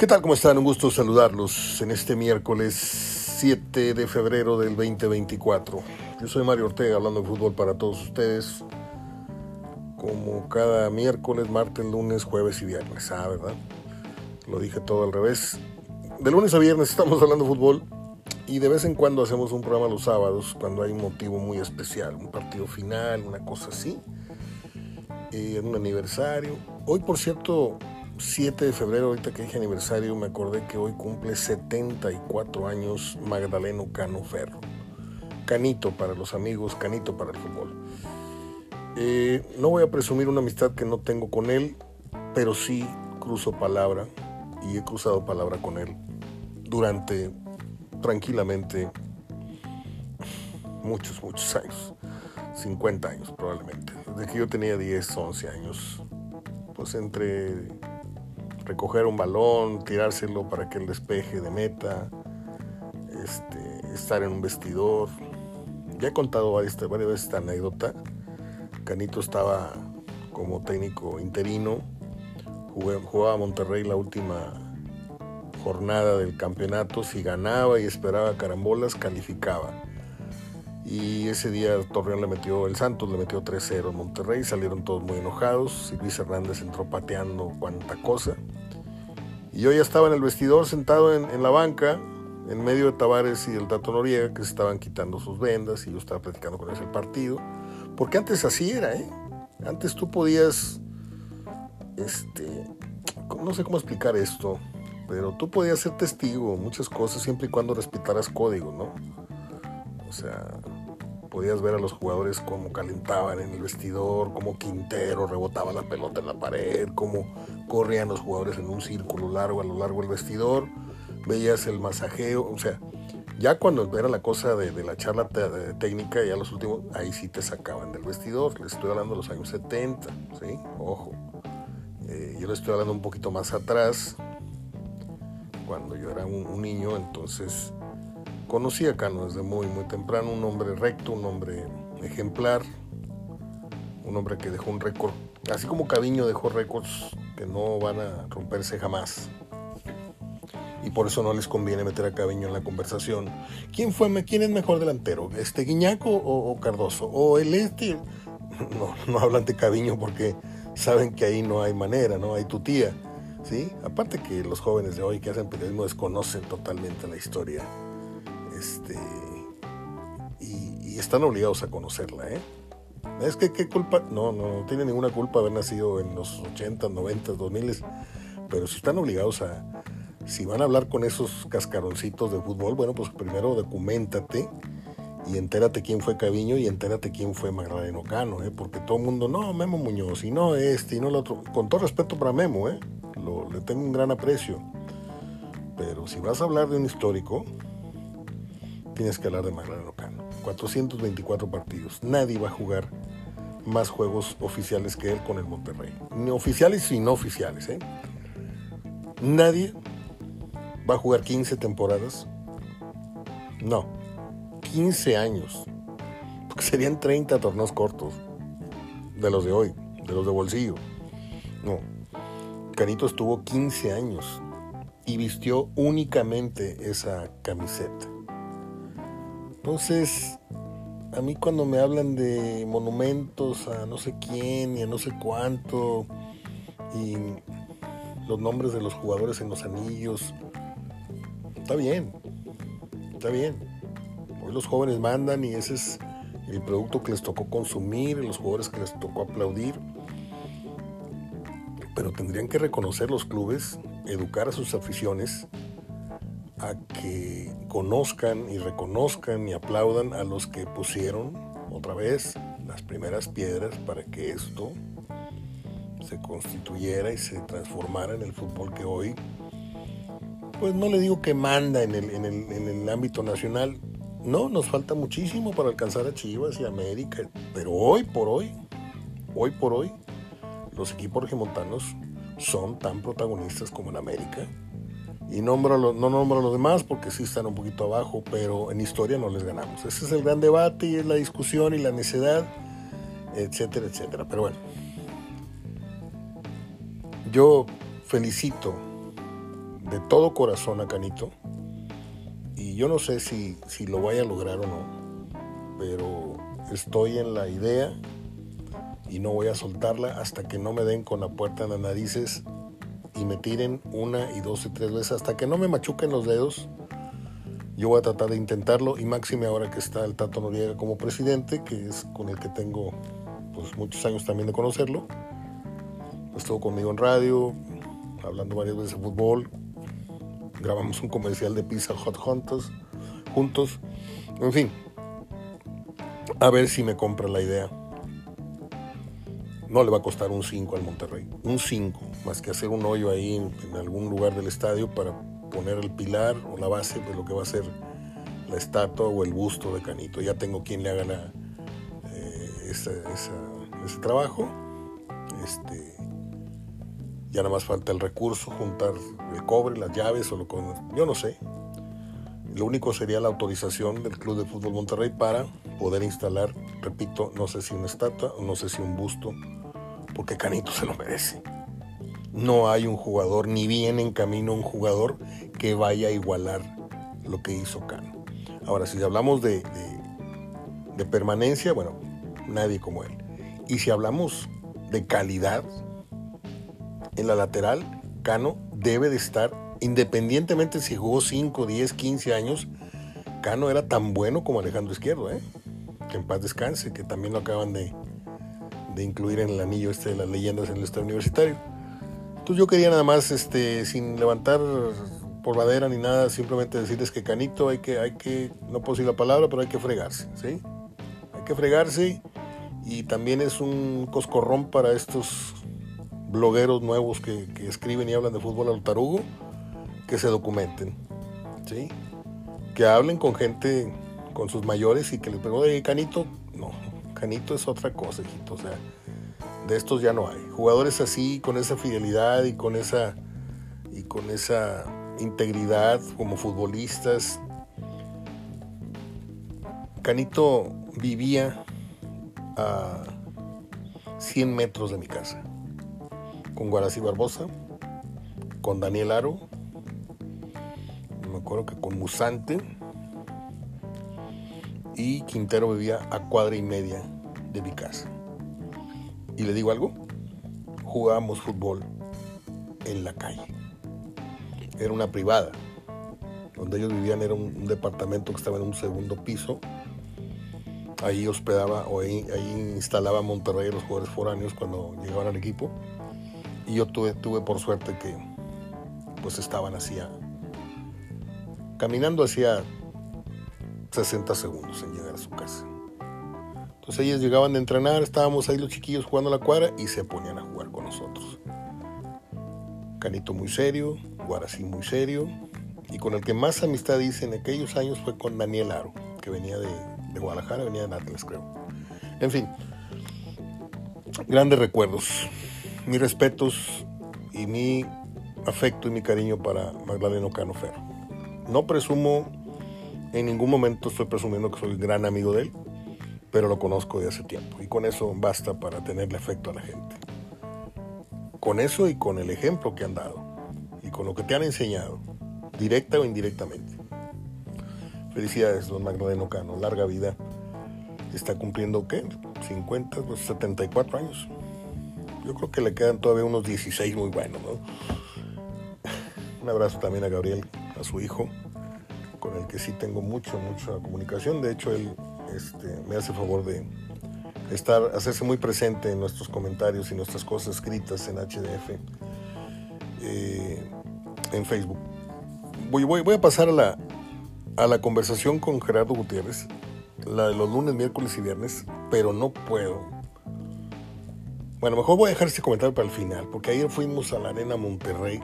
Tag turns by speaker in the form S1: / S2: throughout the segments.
S1: ¿Qué tal? ¿Cómo están? Un gusto saludarlos en este miércoles 7 de febrero del 2024. Yo soy Mario Ortega hablando de fútbol para todos ustedes. Como cada miércoles, martes, lunes, jueves y viernes. Ah, ¿verdad? Lo dije todo al revés. De lunes a viernes estamos hablando de fútbol y de vez en cuando hacemos un programa los sábados cuando hay un motivo muy especial, un partido final, una cosa así, eh, un aniversario. Hoy, por cierto, 7 de febrero, ahorita que dije aniversario, me acordé que hoy cumple 74 años Magdaleno Cano Ferro. Canito para los amigos, canito para el fútbol. Eh, no voy a presumir una amistad que no tengo con él, pero sí cruzo palabra y he cruzado palabra con él durante tranquilamente muchos, muchos años. 50 años probablemente. Desde que yo tenía 10, 11 años. Pues entre recoger un balón, tirárselo para que el despeje de meta, este, estar en un vestidor. Ya he contado varias, veces esta anécdota. Canito estaba como técnico interino, jugaba a Monterrey la última jornada del campeonato, si ganaba y esperaba carambolas, calificaba. Y ese día Torreón le metió, el Santos le metió 3-0 en Monterrey, salieron todos muy enojados. Y Luis Hernández entró pateando cuanta cosa. Y yo ya estaba en el vestidor sentado en, la banca, en medio de Tavares y el Tato Noriega, que se estaban quitando sus vendas y yo estaba platicando con ese partido. Porque antes así era, ¿eh? Antes tú podías, este, no sé cómo explicar esto, pero tú podías ser testigo muchas cosas siempre y cuando respetaras código, ¿no? O sea, podías ver a los jugadores cómo calentaban en el vestidor, cómo Quintero rebotaba la pelota en la pared, cómo corrían los jugadores en un círculo largo a lo largo del vestidor, veías el masajeo, o sea, ya cuando era la cosa de, la charla técnica, ya los últimos, ahí sí te sacaban del vestidor, les estoy hablando de los años 70, ¿sí? Ojo. Eh, yo le estoy hablando un poquito más atrás, cuando yo era un niño, entonces Conocí a Cano desde muy, muy temprano, un hombre recto, un hombre ejemplar, un hombre que dejó un récord, así como Caviño dejó récords que no van a romperse jamás. Y por eso no les conviene meter a Caviño en la conversación. ¿Quién, fue, quién es mejor delantero? ¿Este Guiñaco o, Cardoso? ¿O el este? No, no hablan de Caviño porque saben que ahí no hay manera, no hay tu tía. ¿sí? Aparte que los jóvenes de hoy que hacen periodismo desconocen totalmente la historia este, y, están obligados a conocerla, ¿eh? Es que qué culpa, no, no, no tiene ninguna culpa haber nacido en los 80, 90, 2000, pero si están obligados a, si van a hablar con esos cascaroncitos de fútbol, bueno, pues primero documentate y entérate quién fue Caviño y entérate quién fue Magdaleno Cano, ¿eh? porque todo el mundo, no, Memo Muñoz, y no este, y no el otro, con todo respeto para Memo, ¿eh? Le tengo un gran aprecio, pero si vas a hablar de un histórico, tienes que hablar de Magdaleno Cano. 424 partidos. Nadie va a jugar más juegos oficiales que él con el Monterrey. Ni oficiales y no oficiales. ¿eh? Nadie va a jugar 15 temporadas. No, 15 años. Porque serían 30 torneos cortos. De los de hoy, de los de bolsillo. No. Canito estuvo 15 años y vistió únicamente esa camiseta. Entonces, a mí cuando me hablan de monumentos a no sé quién y a no sé cuánto, y los nombres de los jugadores en los anillos, está bien, está bien. Hoy los jóvenes mandan y ese es el producto que les tocó consumir, los jugadores que les tocó aplaudir. Pero tendrían que reconocer los clubes, educar a sus aficiones a que conozcan y reconozcan y aplaudan a los que pusieron otra vez las primeras piedras para que esto se constituyera y se transformara en el fútbol que hoy, pues no le digo que manda en el, en el, en el ámbito nacional, no, nos falta muchísimo para alcanzar a Chivas y América, pero hoy por hoy, hoy por hoy, los equipos regimontanos son tan protagonistas como en América y nombro no nombro a los demás porque sí están un poquito abajo, pero en historia no les ganamos. Ese es el gran debate y es la discusión y la necedad, etcétera, etcétera. Pero bueno, yo felicito de todo corazón a Canito. Y yo no sé si, si lo vaya a lograr o no, pero estoy en la idea y no voy a soltarla hasta que no me den con la puerta en las narices y me tiren una y dos y tres veces hasta que no me machuquen los dedos. Yo voy a tratar de intentarlo y máxime ahora que está el Tato Noriega como presidente, que es con el que tengo pues, muchos años también de conocerlo. Estuvo conmigo en radio, hablando varias veces de fútbol. Grabamos un comercial de Pizza Hot juntos, juntos. En fin, a ver si me compra la idea no le va a costar un 5 al Monterrey, un 5, más que hacer un hoyo ahí en, algún lugar del estadio para poner el pilar o la base de lo que va a ser la estatua o el busto de Canito. Ya tengo quien le haga eh, ese, trabajo. Este, ya nada más falta el recurso, juntar el cobre, las llaves o lo que... Yo no sé. Lo único sería la autorización del Club de Fútbol Monterrey para poder instalar, repito, no sé si una estatua no sé si un busto porque Canito se lo merece. No hay un jugador, ni viene en camino un jugador que vaya a igualar lo que hizo Cano. Ahora, si hablamos de, de, permanencia, bueno, nadie como él. Y si hablamos de calidad, en la lateral, Cano debe de estar, independientemente si jugó 5, 10, 15 años, Cano era tan bueno como Alejandro Izquierdo, ¿eh? que en paz descanse, que también lo acaban de, incluir en el anillo este de las leyendas en el estado universitario. Entonces yo quería nada más, este, sin levantar por madera ni nada, simplemente decirles que Canito hay que, hay que, no puedo decir la palabra, pero hay que fregarse, ¿sí? Hay que fregarse y también es un coscorrón para estos blogueros nuevos que, escriben y hablan de fútbol al tarugo, que se documenten, ¿sí? Que hablen con gente, con sus mayores y que les pregunten, Canito, Canito es otra cosa, hijito. O sea, de estos ya no hay. Jugadores así, con esa fidelidad y con esa, y con esa integridad como futbolistas. Canito vivía a 100 metros de mi casa. Con Guarací Barbosa, con Daniel Aro, me acuerdo que con Musante y Quintero vivía a cuadra y media de mi casa. Y le digo algo, jugábamos fútbol en la calle. Era una privada. Donde ellos vivían era un, departamento que estaba en un segundo piso. Ahí hospedaba o ahí, instalaba Monterrey los jugadores foráneos cuando llegaban al equipo. Y yo tuve, tuve por suerte que pues estaban hacia caminando hacia 60 segundos en llegar a su casa. Entonces ellos llegaban de entrenar, estábamos ahí los chiquillos jugando a la cuadra y se ponían a jugar con nosotros. Canito muy serio, Guarací muy serio, y con el que más amistad hice en aquellos años fue con Daniel Aro, que venía de, Guadalajara, venía de Atlas, creo. En fin, grandes recuerdos. Mis respetos y mi afecto y mi cariño para Magdaleno Cano. No presumo en ningún momento estoy presumiendo que soy gran amigo de él, pero lo conozco de hace tiempo y con eso basta para tenerle afecto a la gente. Con eso y con el ejemplo que han dado y con lo que te han enseñado, directa o indirectamente. Felicidades, don Magdaleno Cano, larga vida. Está cumpliendo, ¿qué? 50, 74 años. Yo creo que le quedan todavía unos 16 muy buenos, ¿no? Un abrazo también a Gabriel, a su hijo con el que sí tengo mucho, mucha comunicación. De hecho, él este, me hace favor de estar, hacerse muy presente en nuestros comentarios y nuestras cosas escritas en HDF, eh, en Facebook. Voy, voy, a pasar a la, a la conversación con Gerardo Gutiérrez, la de los lunes, miércoles y viernes, pero no puedo. Bueno, mejor voy a dejar este comentario para el final, porque ayer fuimos a la Arena Monterrey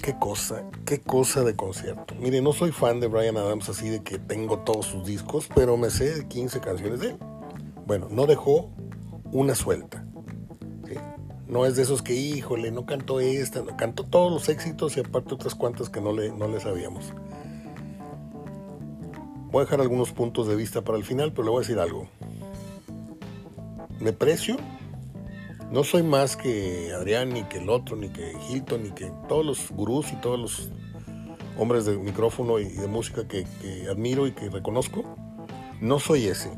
S1: qué cosa, qué cosa de concierto. Mire, no soy fan de Brian Adams así de que tengo todos sus discos, pero me sé 15 canciones de él. Bueno, no dejó una suelta. No es de esos que, híjole, no cantó esta, no, cantó todos los éxitos y aparte otras cuantas que no le, no le sabíamos. Voy a dejar algunos puntos de vista para el final, pero le voy a decir algo. Me precio No soy más que Adrián, ni que el otro, ni que Hilton, ni que todos los gurús y todos los hombres de micrófono y de música que, que admiro y que reconozco. No soy ese.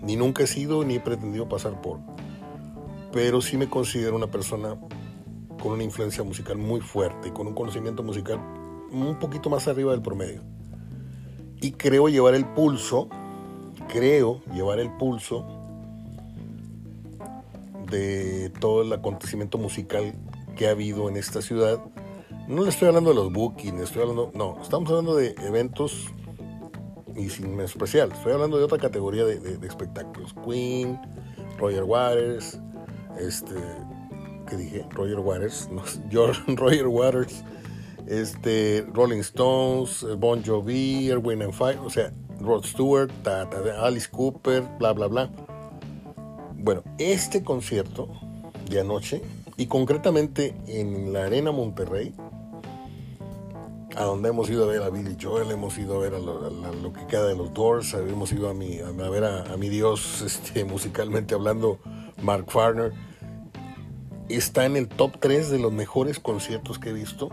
S1: Ni nunca he sido, ni he pretendido pasar por. Pero sí me considero una persona con una influencia musical muy fuerte y con un conocimiento musical un poquito más arriba del promedio. Y creo llevar el pulso, creo llevar el pulso de todo el acontecimiento musical que ha habido en esta ciudad. No le estoy hablando de los bookings, estoy hablando, no, estamos hablando de eventos y sin especial, estoy hablando de otra categoría de, de espectáculos. Queen, Roger Waters, este, ¿qué dije? Roger Waters, no, George, Roger Waters, este, Rolling Stones, Bon Jovi, Erwin and Fire, o sea, Rod Stewart, Alice Cooper, bla, bla, bla. Bueno, este concierto de anoche, y concretamente en la Arena Monterrey, a donde hemos ido a ver a Billy Joel, hemos ido a ver a lo, que queda de los Doors, hemos ido a, mi, a, ver a, mi Dios este, musicalmente hablando, Mark Farner. Está en el top 3 de los mejores conciertos que he visto,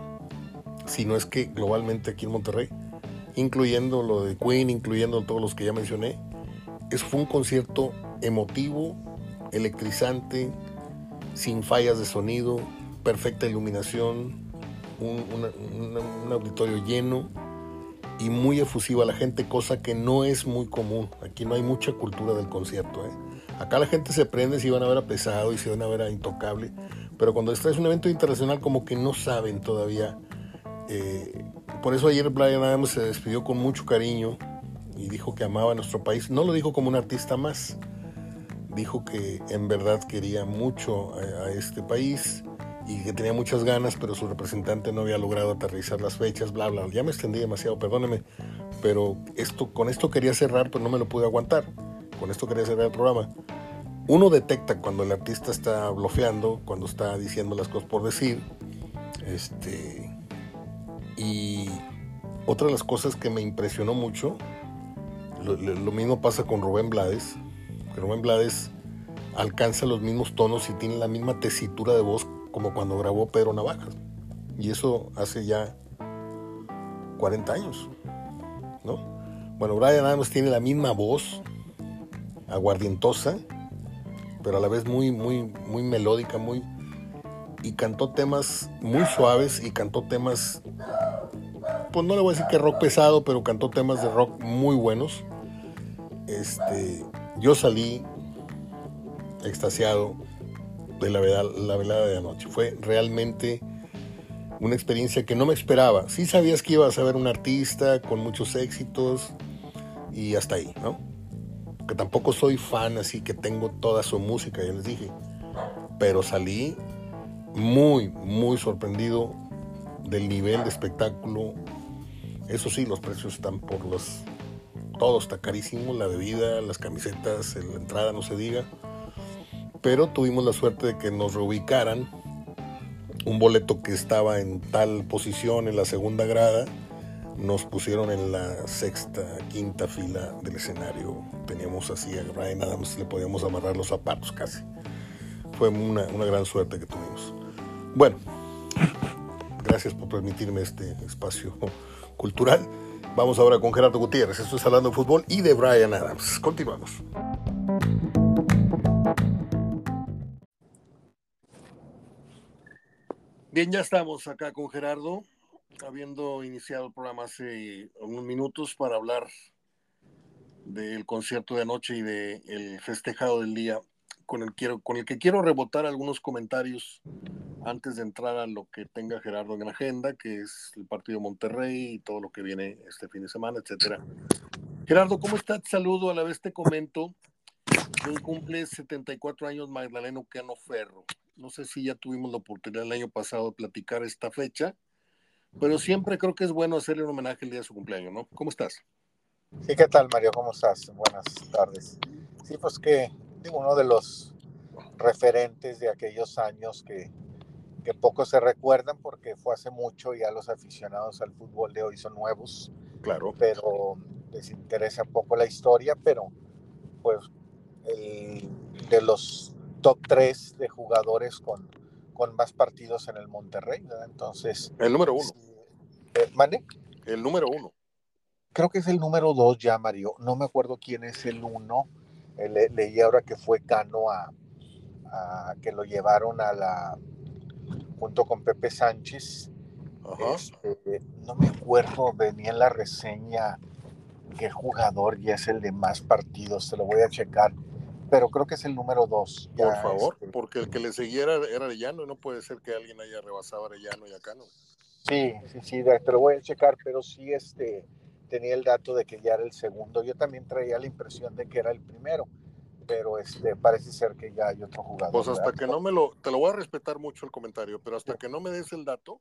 S1: si no es que globalmente aquí en Monterrey, incluyendo lo de Queen, incluyendo todos los que ya mencioné. Es, fue un concierto emotivo, electrizante, sin fallas de sonido, perfecta iluminación, un, auditorio lleno y muy efusiva la gente, cosa que no es muy común. Aquí no hay mucha cultura del concierto. ¿eh? Acá la gente se prende si van a ver a pesado y si van a ver a intocable, pero cuando está es un evento internacional como que no saben todavía. Eh, por eso ayer Brian Adams se despidió con mucho cariño y dijo que amaba a nuestro país. No lo dijo como un artista más, dijo que en verdad quería mucho a este país y que tenía muchas ganas, pero su representante no había logrado aterrizar las fechas, bla, bla. Ya me extendí demasiado, perdóneme, pero esto, con esto quería cerrar, pero no me lo pude aguantar. Con esto quería cerrar el programa. Uno detecta cuando el artista está bloqueando, cuando está diciendo las cosas por decir. Este, y otra de las cosas que me impresionó mucho, lo, lo mismo pasa con Rubén Blades. Rubén Blades alcanza los mismos tonos y tiene la misma tesitura de voz como cuando grabó Pedro Navajas. Y eso hace ya 40 años, ¿no? Bueno, Brian Adams tiene la misma voz, aguardientosa, pero a la vez muy, muy, muy melódica, muy... Y cantó temas muy suaves y cantó temas, pues no le voy a decir que rock pesado, pero cantó temas de rock muy buenos. Este, yo salí extasiado de la velada, la velada de anoche. Fue realmente una experiencia que no me esperaba. Sí sabías que ibas a ver un artista con muchos éxitos y hasta ahí, ¿no? Que tampoco soy fan, así que tengo toda su música, ya les dije. Pero salí muy, muy sorprendido del nivel de espectáculo. Eso sí, los precios están por los... Todo está carísimo, la bebida, las camisetas, la entrada, no se diga pero tuvimos la suerte de que nos reubicaran un boleto que estaba en tal posición en la segunda grada, nos pusieron en la sexta, quinta fila del escenario. Teníamos así a Ryan Adams, le podíamos amarrar los zapatos casi. Fue una, una gran suerte que tuvimos. Bueno, gracias por permitirme este espacio cultural. Vamos ahora con Gerardo Gutiérrez. Esto es hablando de fútbol y de Brian Adams. Continuamos. Bien, ya estamos acá con Gerardo, habiendo iniciado el programa hace unos minutos para hablar del concierto de anoche y del festejado del día, con el, quiero, con el que quiero rebotar algunos comentarios antes de entrar a lo que tenga Gerardo en la agenda, que es el partido Monterrey y todo lo que viene este fin de semana, etcétera. Gerardo, ¿cómo estás? Saludo, a la vez te comento. Hoy cumple 74 años Magdaleno Cano Ferro. No sé si ya tuvimos la oportunidad el año pasado de platicar esta fecha, pero siempre creo que es bueno hacerle un homenaje el día de su cumpleaños, ¿no? ¿Cómo estás?
S2: Sí, ¿qué tal, Mario? ¿Cómo estás? Buenas tardes. Sí, pues que digo, uno de los referentes de aquellos años que, que poco se recuerdan porque fue hace mucho y ya los aficionados al fútbol de hoy son nuevos.
S1: Claro.
S2: Pero les interesa poco la historia, pero pues el, de los top 3 de jugadores con, con más partidos en el Monterrey, ¿verdad? Entonces...
S1: El número uno.
S2: Eh, ¿Mande?
S1: El número uno.
S2: Creo que es el número dos ya, Mario. No me acuerdo quién es el uno. Leí ahora que fue Cano a, a, que lo llevaron a la junto con Pepe Sánchez. Este, no me acuerdo, venía en la reseña qué jugador ya es el de más partidos, te lo voy a checar, pero creo que es el número dos.
S1: Por favor, este, porque el que le seguía era, Arellano, no puede ser que alguien haya rebasado a Arellano y acá no.
S2: Sí, sí, sí, te lo voy a checar, pero sí este, tenía el dato de que ya era el segundo. Yo también traía la impresión de que era el primero, pero este, parece ser que ya hay otro jugador.
S1: Pues hasta que no me lo, te lo voy a respetar mucho el comentario, pero hasta que no me des el dato,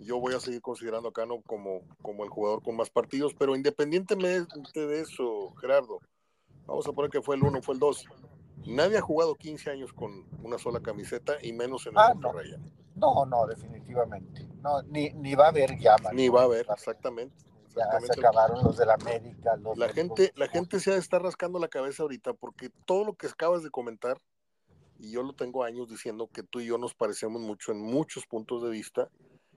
S1: yo voy a seguir considerando a Cano como, como el jugador con más partidos, pero independientemente de eso, Gerardo, vamos a poner que fue el 1, fue el 2. Nadie ha jugado 15 años con una sola camiseta y menos en el
S2: ah, no. no. definitivamente. No, ni, ni va a haber ya.
S1: Ni va a haber, exactamente.
S2: Ya se acabaron los de la América.
S1: la gente, la gente se estar rascando la cabeza ahorita porque todo lo que acabas de comentar, y yo lo tengo años diciendo que tú y yo nos parecemos mucho en muchos puntos de vista,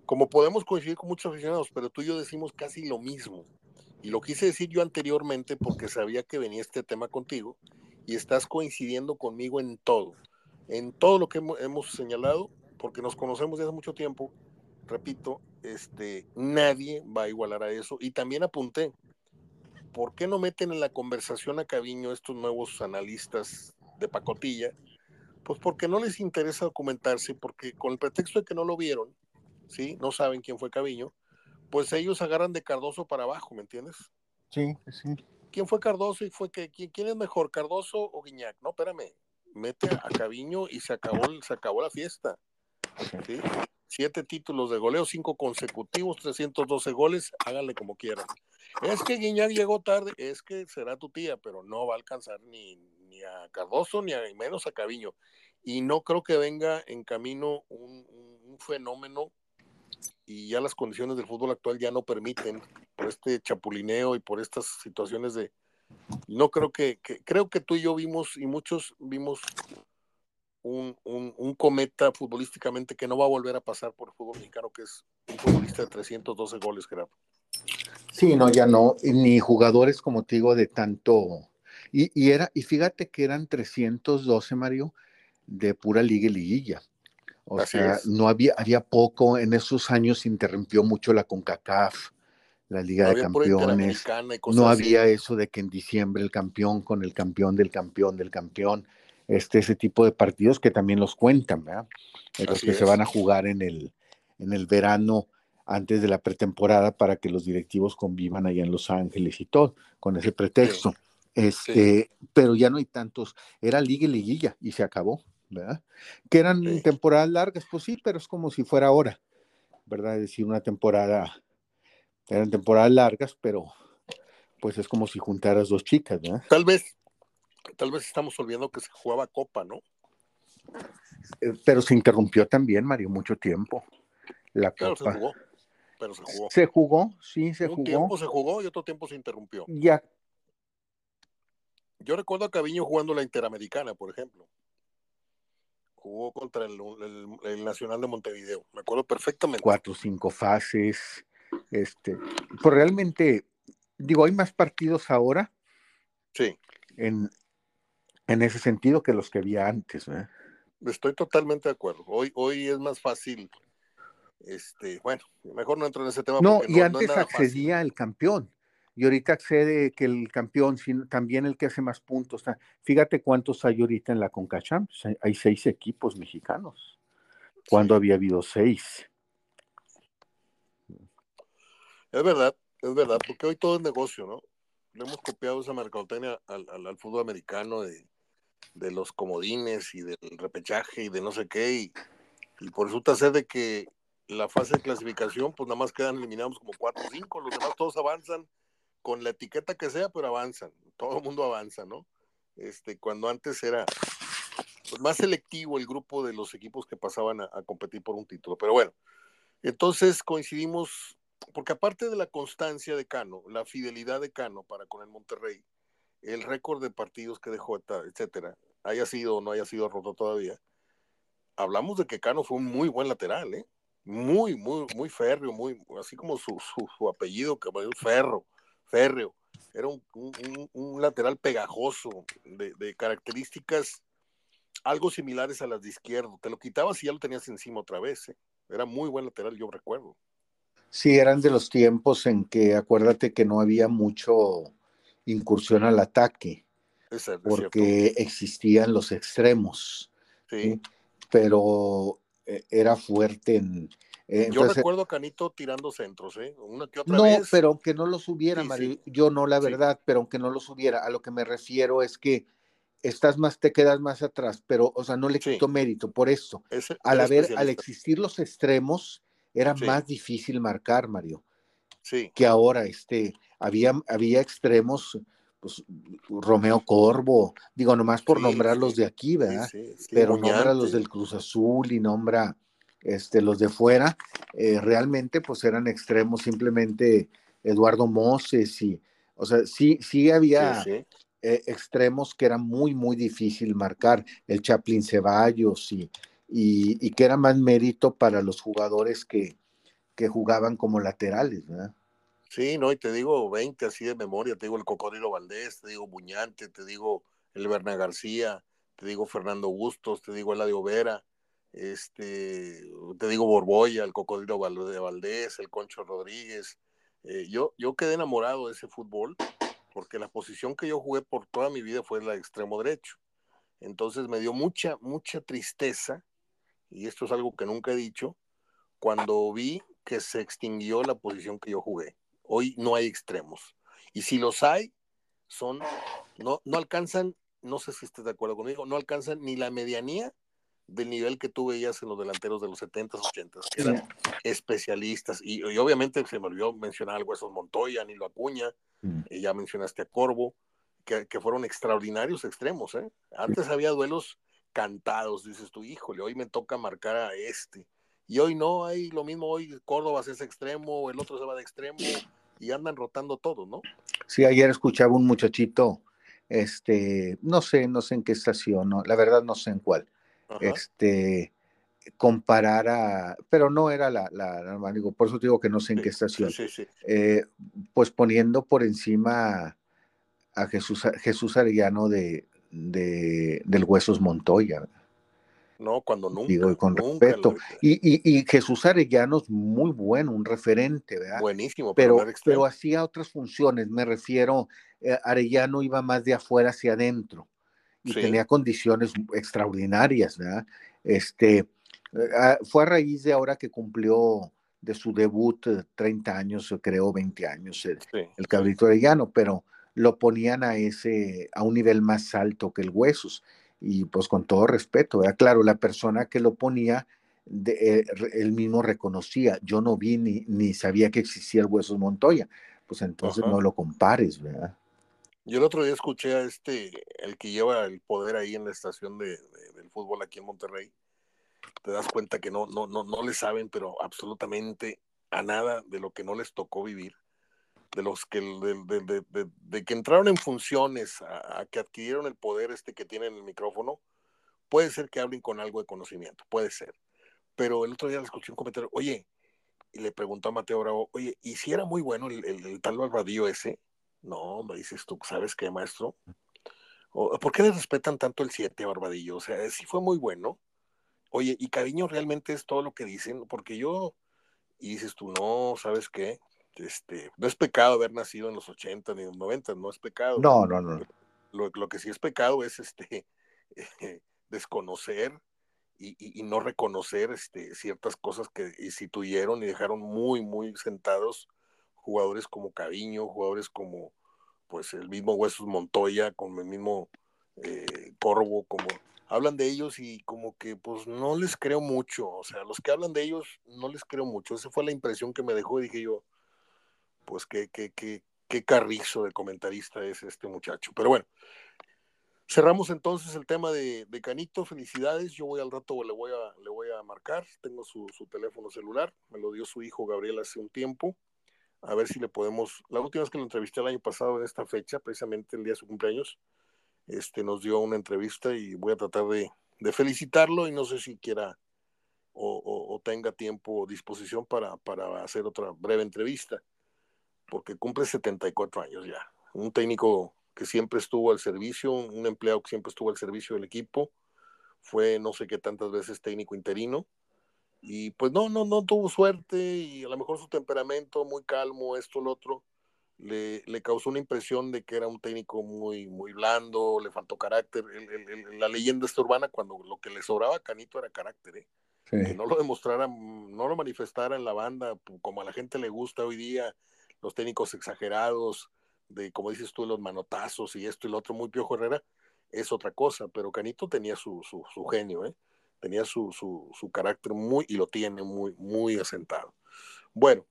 S1: como podemos coincidir con muchos aficionados, pero tú y yo decimos casi lo mismo. Y lo quise decir yo anteriormente porque sabía que venía este tema contigo y estás coincidiendo conmigo en todo, en todo lo que hemos señalado, porque nos conocemos desde hace mucho tiempo. Repito, este, nadie va a igualar a eso. Y también apunté, ¿por qué no meten en la conversación a Caviño estos nuevos analistas de pacotilla? Pues porque no les interesa documentarse, porque con el pretexto de que no lo vieron, ¿sí? No saben quién fue Caviño, pues ellos agarran de Cardoso para abajo, ¿me entiendes?
S2: Sí, sí.
S1: ¿Quién fue Cardoso y fue que quién, es mejor, Cardoso o Guiñac? No, espérame, mete a, Caviño y se acabó, se acabó la fiesta. ¿sí? Siete títulos de goleo, cinco consecutivos, 312 goles, háganle como quieran. Es que Guiñac llegó tarde, es que será tu tía, pero no va a alcanzar ni, ni a Cardoso ni a, menos a Caviño. Y no creo que venga en camino un, fenómeno y ya las condiciones del fútbol actual ya no permiten por este chapulineo y por estas situaciones de no creo que, creo que tú y yo vimos y muchos vimos un, un, cometa futbolísticamente que no va a volver a pasar por el fútbol mexicano que es un futbolista de 312 goles Gerardo.
S2: Sí no ya no ni jugadores como te digo de tanto y, y era y fíjate que eran 312 Mario de pura liga y liguilla. O sea, no había, había poco, en esos años se interrumpió mucho la CONCACAF, la Liga de Campeones. No había eso de que en diciembre el campeón con el campeón del campeón del campeón, este, ese tipo de partidos que también los cuentan, ¿verdad? Los que se van a jugar en el, en el verano antes de la pretemporada para que los directivos convivan allá en Los Ángeles y todo, con ese pretexto. Este, pero ya no hay tantos, era liga y liguilla y se acabó. ¿verdad? Que eran temporadas largas, pues sí, pero es como si fuera ahora, ¿verdad? Es decir, una temporada, eran temporadas largas, pero pues es como si juntaras dos chicas, ¿verdad?
S1: Tal vez, tal vez estamos olvidando que se jugaba Copa, ¿no?
S2: Eh, pero se interrumpió también, Mario, mucho tiempo. La
S1: Copa. se jugó, pero se jugó.
S2: Se jugó, sí, se
S1: Un
S2: jugó.
S1: tiempo se jugó y otro tiempo se interrumpió.
S2: Ya.
S1: Yo recuerdo a Caviño jugando la Interamericana, por ejemplo jugó contra el, Nacional de Montevideo, me acuerdo perfectamente.
S2: Cuatro, cinco fases, este, pues realmente, digo, hay más partidos ahora.
S1: Sí.
S2: En, en ese sentido que los que había antes. ¿eh?
S1: Estoy totalmente de acuerdo. Hoy, hoy es más fácil. Este, bueno, mejor no entro en ese tema.
S2: No, y antes accedía el campeón y ahorita accede que el campeón, también el que hace más puntos. Fíjate cuántos hay ahorita en la CONCACHAMPS. Hay seis equipos mexicanos. Cuando había habido seis.
S1: Es verdad, es verdad, porque hoy todo es negocio, ¿no? Le hemos copiado esa mercadotecnia al, al, fútbol americano de, los comodines y del repechaje y de no sé qué. Y, y por resulta ser de que la fase de clasificación, pues nada más quedan eliminados como cuatro o cinco, los demás todos avanzan con la etiqueta que sea, pero avanzan, todo el mundo avanza, ¿no? Este, cuando antes era pues, más selectivo el grupo de los equipos que pasaban a, competir por un título. Pero bueno, entonces coincidimos, porque aparte de la constancia de Cano, la fidelidad de Cano para con el Monterrey, el récord de partidos que dejó, etcétera, haya sido o no haya sido roto todavía, hablamos de que Cano fue un muy buen lateral, ¿eh? Muy, muy, muy férreo, muy, así como su, su, apellido, que ferro, férreo. Era un, un, lateral pegajoso, de, de, características algo similares a las de izquierdo. Te lo quitabas y ya lo tenías encima otra vez. ¿eh? Era muy buen lateral, yo recuerdo.
S2: Sí, eran de los tiempos en que acuérdate que no había mucho incursión al ataque, porque existían los extremos. Sí. Pero eh, era fuerte en...
S1: Eh, yo recuerdo a Canito tirando centros, ¿eh? Una que otra
S2: no, pero aunque no los hubiera, Mario, yo no, la verdad, pero aunque no los hubiera, a lo que me refiero es que estás más, te quedas más atrás, pero, o sea, no le quito mérito por eso. al haber, al existir los extremos, era más difícil marcar, Mario.
S1: Sí.
S2: Que ahora, este, había, había extremos, pues, Romeo Corvo, digo, nomás por nombrar los de aquí, ¿verdad? pero nombra los del Cruz Azul y nombra, este, los de fuera, eh, realmente, pues, eran extremos, simplemente Eduardo Moses y, o sea, sí, sí había eh, extremos que era muy, muy difícil marcar, el Chaplin Ceballos y, y, que era más mérito para los jugadores que, que jugaban como laterales, ¿verdad?
S1: Sí, no, y te digo 20 así de memoria, te digo el Cocodrilo Valdés, te digo Buñante, te digo el Berna García, te digo Fernando Bustos, te digo Eladio Vera, este, te digo Borboya, el Cocodrilo Valdés, el Concho Rodríguez. Eh, yo, yo quedé enamorado de ese fútbol porque la posición que yo jugué por toda mi vida fue la de extremo derecho. Entonces me dio mucha, mucha tristeza, y esto es algo que nunca he dicho, cuando vi que se extinguió la posición que yo jugué. Hoy no hay extremos. Y si los hay, son, no, no alcanzan, no sé si estés de acuerdo conmigo, no alcanzan ni la medianía del nivel que tú veías en los delanteros de los 70s, 80s, que eran especialistas. Y, obviamente se me olvidó mencionar algo, esos Montoya, Nilo Acuña, mm. eh, ya mencionaste a Corvo, que, fueron extraordinarios extremos. ¿eh? Antes había duelos cantados, dices tú, híjole, hoy me toca marcar a este. Y hoy no, hay lo mismo, hoy Córdoba es extremo, el otro se va de extremo, y andan rotando todo, ¿no?
S2: Sí, ayer escuchaba un muchachito, este, no sé, no sé en qué estación, no, la verdad no sé en cuál, este, comparar a, pero no era la, la, digo, por eso digo que no sé en qué estación, eh, pues poniendo por encima a Jesús, Jesús Arellano de, de, del Huesos Montoya.
S1: No, cuando nunca.
S2: Digo, con respeto. Y, y, Jesús Arellano es muy bueno, un referente, ¿verdad?
S1: Buenísimo,
S2: pero, pero hacía otras funciones, me refiero, eh, Arellano iba más de afuera hacia adentro y tenía condiciones extraordinarias, ¿verdad? Este, eh, ah, fue a raíz de ahora que cumplió de su debut 30 eh, años, creo 20 años, el, el cabrito Arellano, pero lo ponían a ese, a un nivel más alto que el Huesos. Y pues con todo respeto, ¿verdad? claro, la persona que lo ponía, de, eh, él mismo reconocía, yo no vi ni, ni sabía que existía el Huesos Montoya, pues entonces no lo compares, ¿verdad?
S1: Yo el otro día escuché a este, el que lleva el poder ahí en la estación de, del fútbol aquí en Monterrey. Te das cuenta que no, no, no, no le saben, pero absolutamente a nada de lo que no les tocó vivir, de los que de, de, que entraron en funciones a, que adquirieron el poder este que tienen el micrófono, puede ser que hablen con algo de conocimiento, puede ser. Pero el otro día le escuché un comentario, oye, y le preguntó a Mateo Bravo, oye, ¿y si era muy bueno el, el, el tal Barbadillo ese? No, me dices tú, ¿sabes qué, maestro? ¿Por qué le respetan tanto el 7 Barbadillo? O sea, sí fue muy bueno. Oye, ¿y cariño realmente es todo lo que dicen? Porque yo, y dices tú, no, ¿sabes qué? Este, no es pecado haber nacido en los 80 ni en los 90, no es pecado.
S2: No, no, no.
S1: Lo, lo que sí es pecado es este desconocer y, y, no reconocer este, ciertas cosas que instituyeron y dejaron muy, muy sentados jugadores como Cariño, jugadores como pues el mismo Huesos Montoya, como el mismo eh, Corvo, como hablan de ellos y como que pues no les creo mucho, o sea, los que hablan de ellos no les creo mucho, esa fue la impresión que me dejó y dije yo, pues qué, qué, qué, qué carrizo de comentarista es este muchacho, pero bueno, cerramos entonces el tema de, de, Canito, felicidades, yo voy al rato, le voy a, le voy a marcar, tengo su, su teléfono celular, me lo dio su hijo Gabriel hace un tiempo, a ver si le podemos, la última vez que lo entrevisté el año pasado en esta fecha, precisamente el día de su cumpleaños, este, nos dio una entrevista y voy a tratar de, felicitarlo y no sé si quiera o, tenga tiempo o disposición para, para hacer otra breve entrevista, porque cumple 74 años ya. Un técnico que siempre estuvo al servicio, un empleado que siempre estuvo al servicio del equipo, fue no sé qué tantas veces técnico interino, y pues no, no, no tuvo suerte y a lo mejor su temperamento muy calmo, esto, lo otro, le, le, causó una impresión de que era un técnico muy, muy blando, le faltó carácter. la leyenda está urbana cuando lo que le sobraba a Canito era carácter, ¿eh? que no lo demostrara, no lo manifestara en la banda como a la gente le gusta hoy día, los técnicos exagerados, de como dices tú, los manotazos y esto y lo otro, muy Piojo Herrera, es otra cosa, pero Canito tenía su, su, genio, ¿eh? tenía su, su, su carácter muy, y lo tiene muy, muy asentado. Bueno,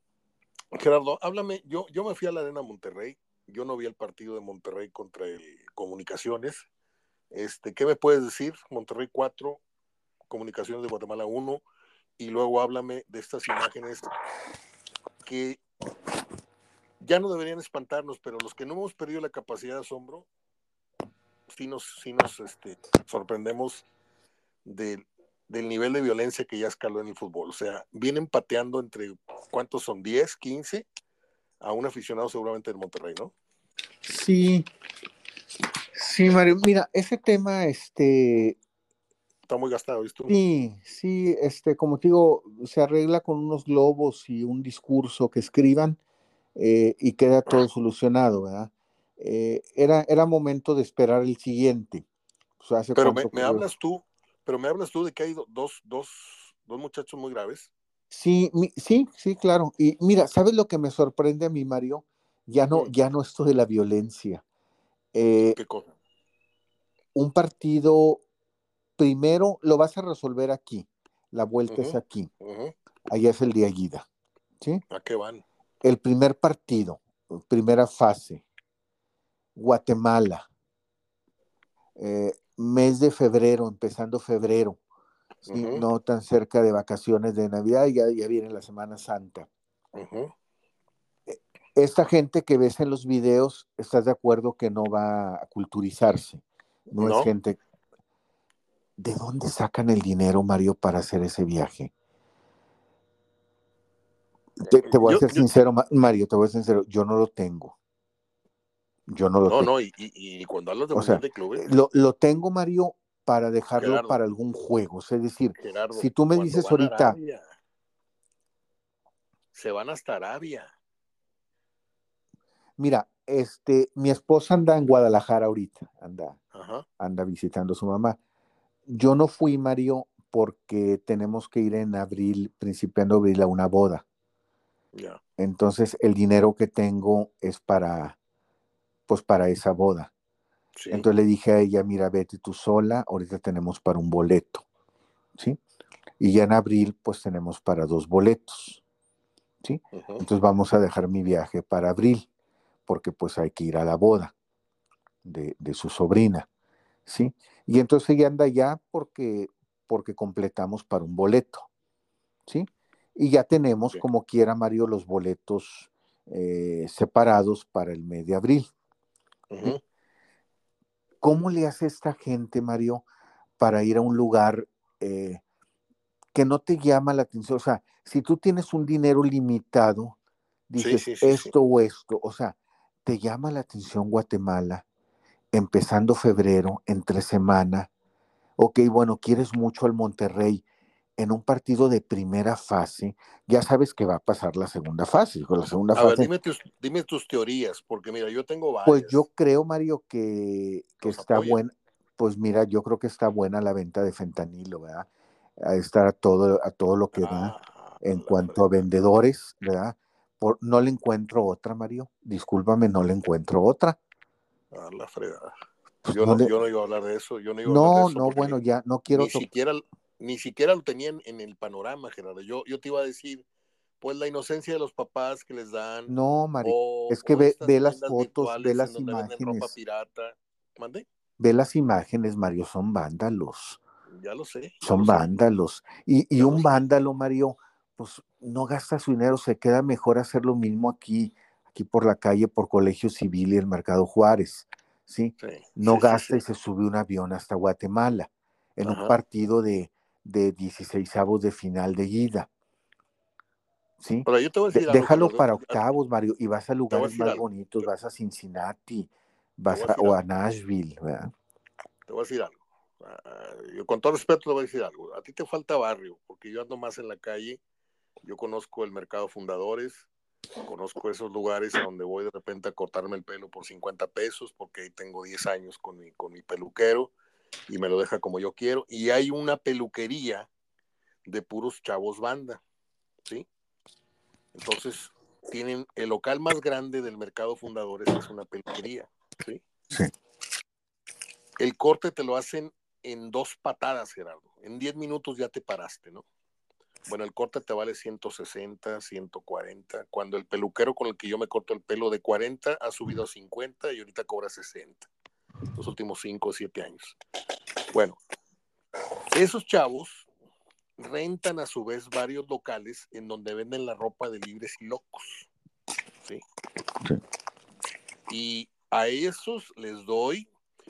S1: Gerardo, háblame, yo, yo me fui a la Arena Monterrey, yo no vi el partido de Monterrey contra el Comunicaciones. Este, ¿Qué me puedes decir? Monterrey 4, Comunicaciones de Guatemala 1, y luego háblame de estas imágenes que ya no deberían espantarnos, pero los que no hemos perdido la capacidad de asombro, sí nos, sí nos este, sorprendemos del del nivel de violencia que ya escaló en el fútbol. O sea, vienen pateando entre, ¿cuántos son? ¿10, 15? A un aficionado seguramente del Monterrey, ¿no?
S2: Sí. Sí, Mario, mira, ese tema, este...
S1: Está muy gastado, ¿viste?
S2: Sí, sí, este, como te digo, se arregla con unos globos y un discurso que escriban eh, y queda todo solucionado, ¿verdad? Eh, era, era momento de esperar el siguiente.
S1: Pero me hablas tú, pero me hablas tú de que hay dos, dos, dos muchachos muy graves.
S2: Sí, sí, sí, claro. Y mira, ¿sabes lo que me sorprende a mí, Mario? Ya no, ya no esto de la violencia.
S1: Eh, ¿Qué cosa?
S2: Un partido, primero lo vas a resolver aquí. La vuelta es aquí. Allá es el de Aguida. ¿sí?
S1: ¿A qué van?
S2: El primer partido, primera fase. Guatemala. Eh, mes de febrero, empezando febrero, no tan cerca de vacaciones de Navidad, ya, ya viene la Semana Santa. Esta gente que ves en los videos, ¿estás de acuerdo que no va a culturizarse? No, es gente... ¿De dónde sacan el dinero, Mario, para hacer ese viaje? Te, voy a ser sincero, Mario, te voy a ser sincero, yo no lo tengo. Yo no lo
S1: tengo. No, no, y, cuando hablas de o de clubes.
S2: Lo, lo, tengo, Mario, para dejarlo para algún juego. es decir, si tú me dices ahorita.
S1: se van hasta Arabia.
S2: Mira, este, mi esposa anda en Guadalajara ahorita, anda, anda visitando a su mamá. Yo no fui, Mario, porque tenemos que ir en abril, principiando abril, a una boda. Entonces, el dinero que tengo es para, pues para esa boda. Entonces le dije a ella, mira, vete tú sola, ahorita tenemos para un boleto, ¿sí? Y ya en abril, pues tenemos para dos boletos, ¿sí? Entonces vamos a dejar mi viaje para abril, porque pues hay que ir a la boda de, su sobrina, ¿sí? Y entonces ella anda ya porque, porque completamos para un boleto, ¿sí? Y ya tenemos, como quiera Mario, los boletos eh, separados para el mes de abril. ¿Cómo le hace esta gente, Mario, para ir a un lugar eh, que no te llama la atención? O sea, si tú tienes un dinero limitado, dices esto o esto, o sea, te llama la atención Guatemala, empezando febrero, entre semana. Ok, bueno, quieres mucho al Monterrey, en un partido de primera fase, ya sabes que va a pasar la segunda fase. La segunda a
S1: ver, dime tus, teorías, porque mira, yo tengo varias.
S2: Pues yo creo, Mario, que, está buena. Pues mira, yo creo que está buena la venta de fentanilo, ¿verdad? A estar a todo, a todo lo que da ah, en cuanto a vendedores, ¿verdad? Por, no le encuentro otra, Mario. Discúlpame, no le encuentro otra.
S1: Ah, la fregada. Pues yo, no, yo no iba a hablar de eso. Yo no, iba
S2: a hablar de eso no, bueno, ya no quiero.
S1: Ni siquiera ni siquiera lo tenían en el panorama, Gerardo. Yo, yo te iba a decir, pues la inocencia de los papás que les dan.
S2: No, Mario, es que ve, las fotos, ve las imágenes. Ve las imágenes, Mario, son vándalos.
S1: Ya lo sé.
S2: Son vándalos. Y, y un vándalo, Mario, pues no gasta su dinero, se queda mejor hacer lo mismo aquí, aquí por la calle, por Colegio Civil y el Mercado Juárez. ¿sí? no gasta y se sube un avión hasta Guatemala en un partido de, de 16 avos de final de ida. ¿Sí? Déjalo para octavos, Mario, y vas a lugares más bonitos, vas a Cincinnati, vas a, o a Nashville,
S1: Te voy a decir algo. Ah, yo con todo respeto te voy a decir algo. A ti te falta barrio, porque yo ando más en la calle. Yo conozco el mercado fundadores, conozco esos lugares a donde voy de repente a cortarme el pelo por 50 pesos, porque ahí tengo 10 años con mi, con mi peluquero y me lo deja como yo quiero. Y hay una peluquería de puros chavos banda, ¿sí? Entonces, tienen el local más grande del mercado fundadores, es una peluquería, ¿sí? Sí. El corte te lo hacen en dos patadas, Gerardo. En 10 minutos ya te paraste, ¿no? Bueno, el corte te vale 160, 140. Cuando el peluquero con el que yo me corto el pelo de 40 ha subido a 50 y ahorita cobra 60. Los últimos 5 o 7 años. Bueno, esos chavos rentan a su vez varios locales en donde venden la ropa de libres y locos. ¿sí? Y a esos les doy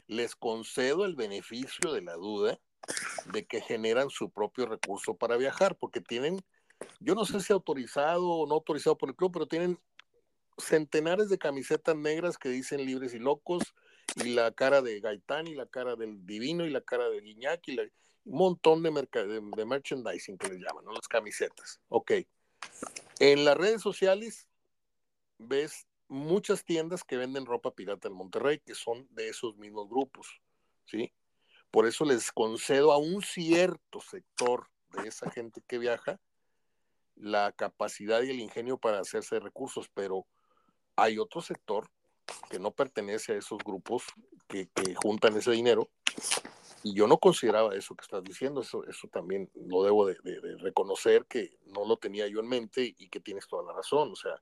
S1: les concedo el beneficio de la duda de que generan su propio recurso para viajar, porque tienen, yo no sé si autorizado o no autorizado por el club, pero tienen centenares de camisetas negras que dicen libres y locos, y la cara de Gaitán, y la cara del Divino, y la cara de Guiñac, y un montón de, de, merchandising que les llaman, ¿no? Las camisetas. Ok. En las redes sociales ves muchas tiendas que venden ropa pirata en Monterrey, que son de esos mismos grupos, ¿sí? Por eso les concedo a un cierto sector de esa gente que viaja la capacidad y el ingenio para hacerse recursos, pero hay otro sector que no pertenece a esos grupos que, juntan ese dinero y yo no consideraba eso que estás diciendo, eso, eso también lo debo de, de, reconocer que no lo tenía yo en mente y que tienes toda la razón, o sea,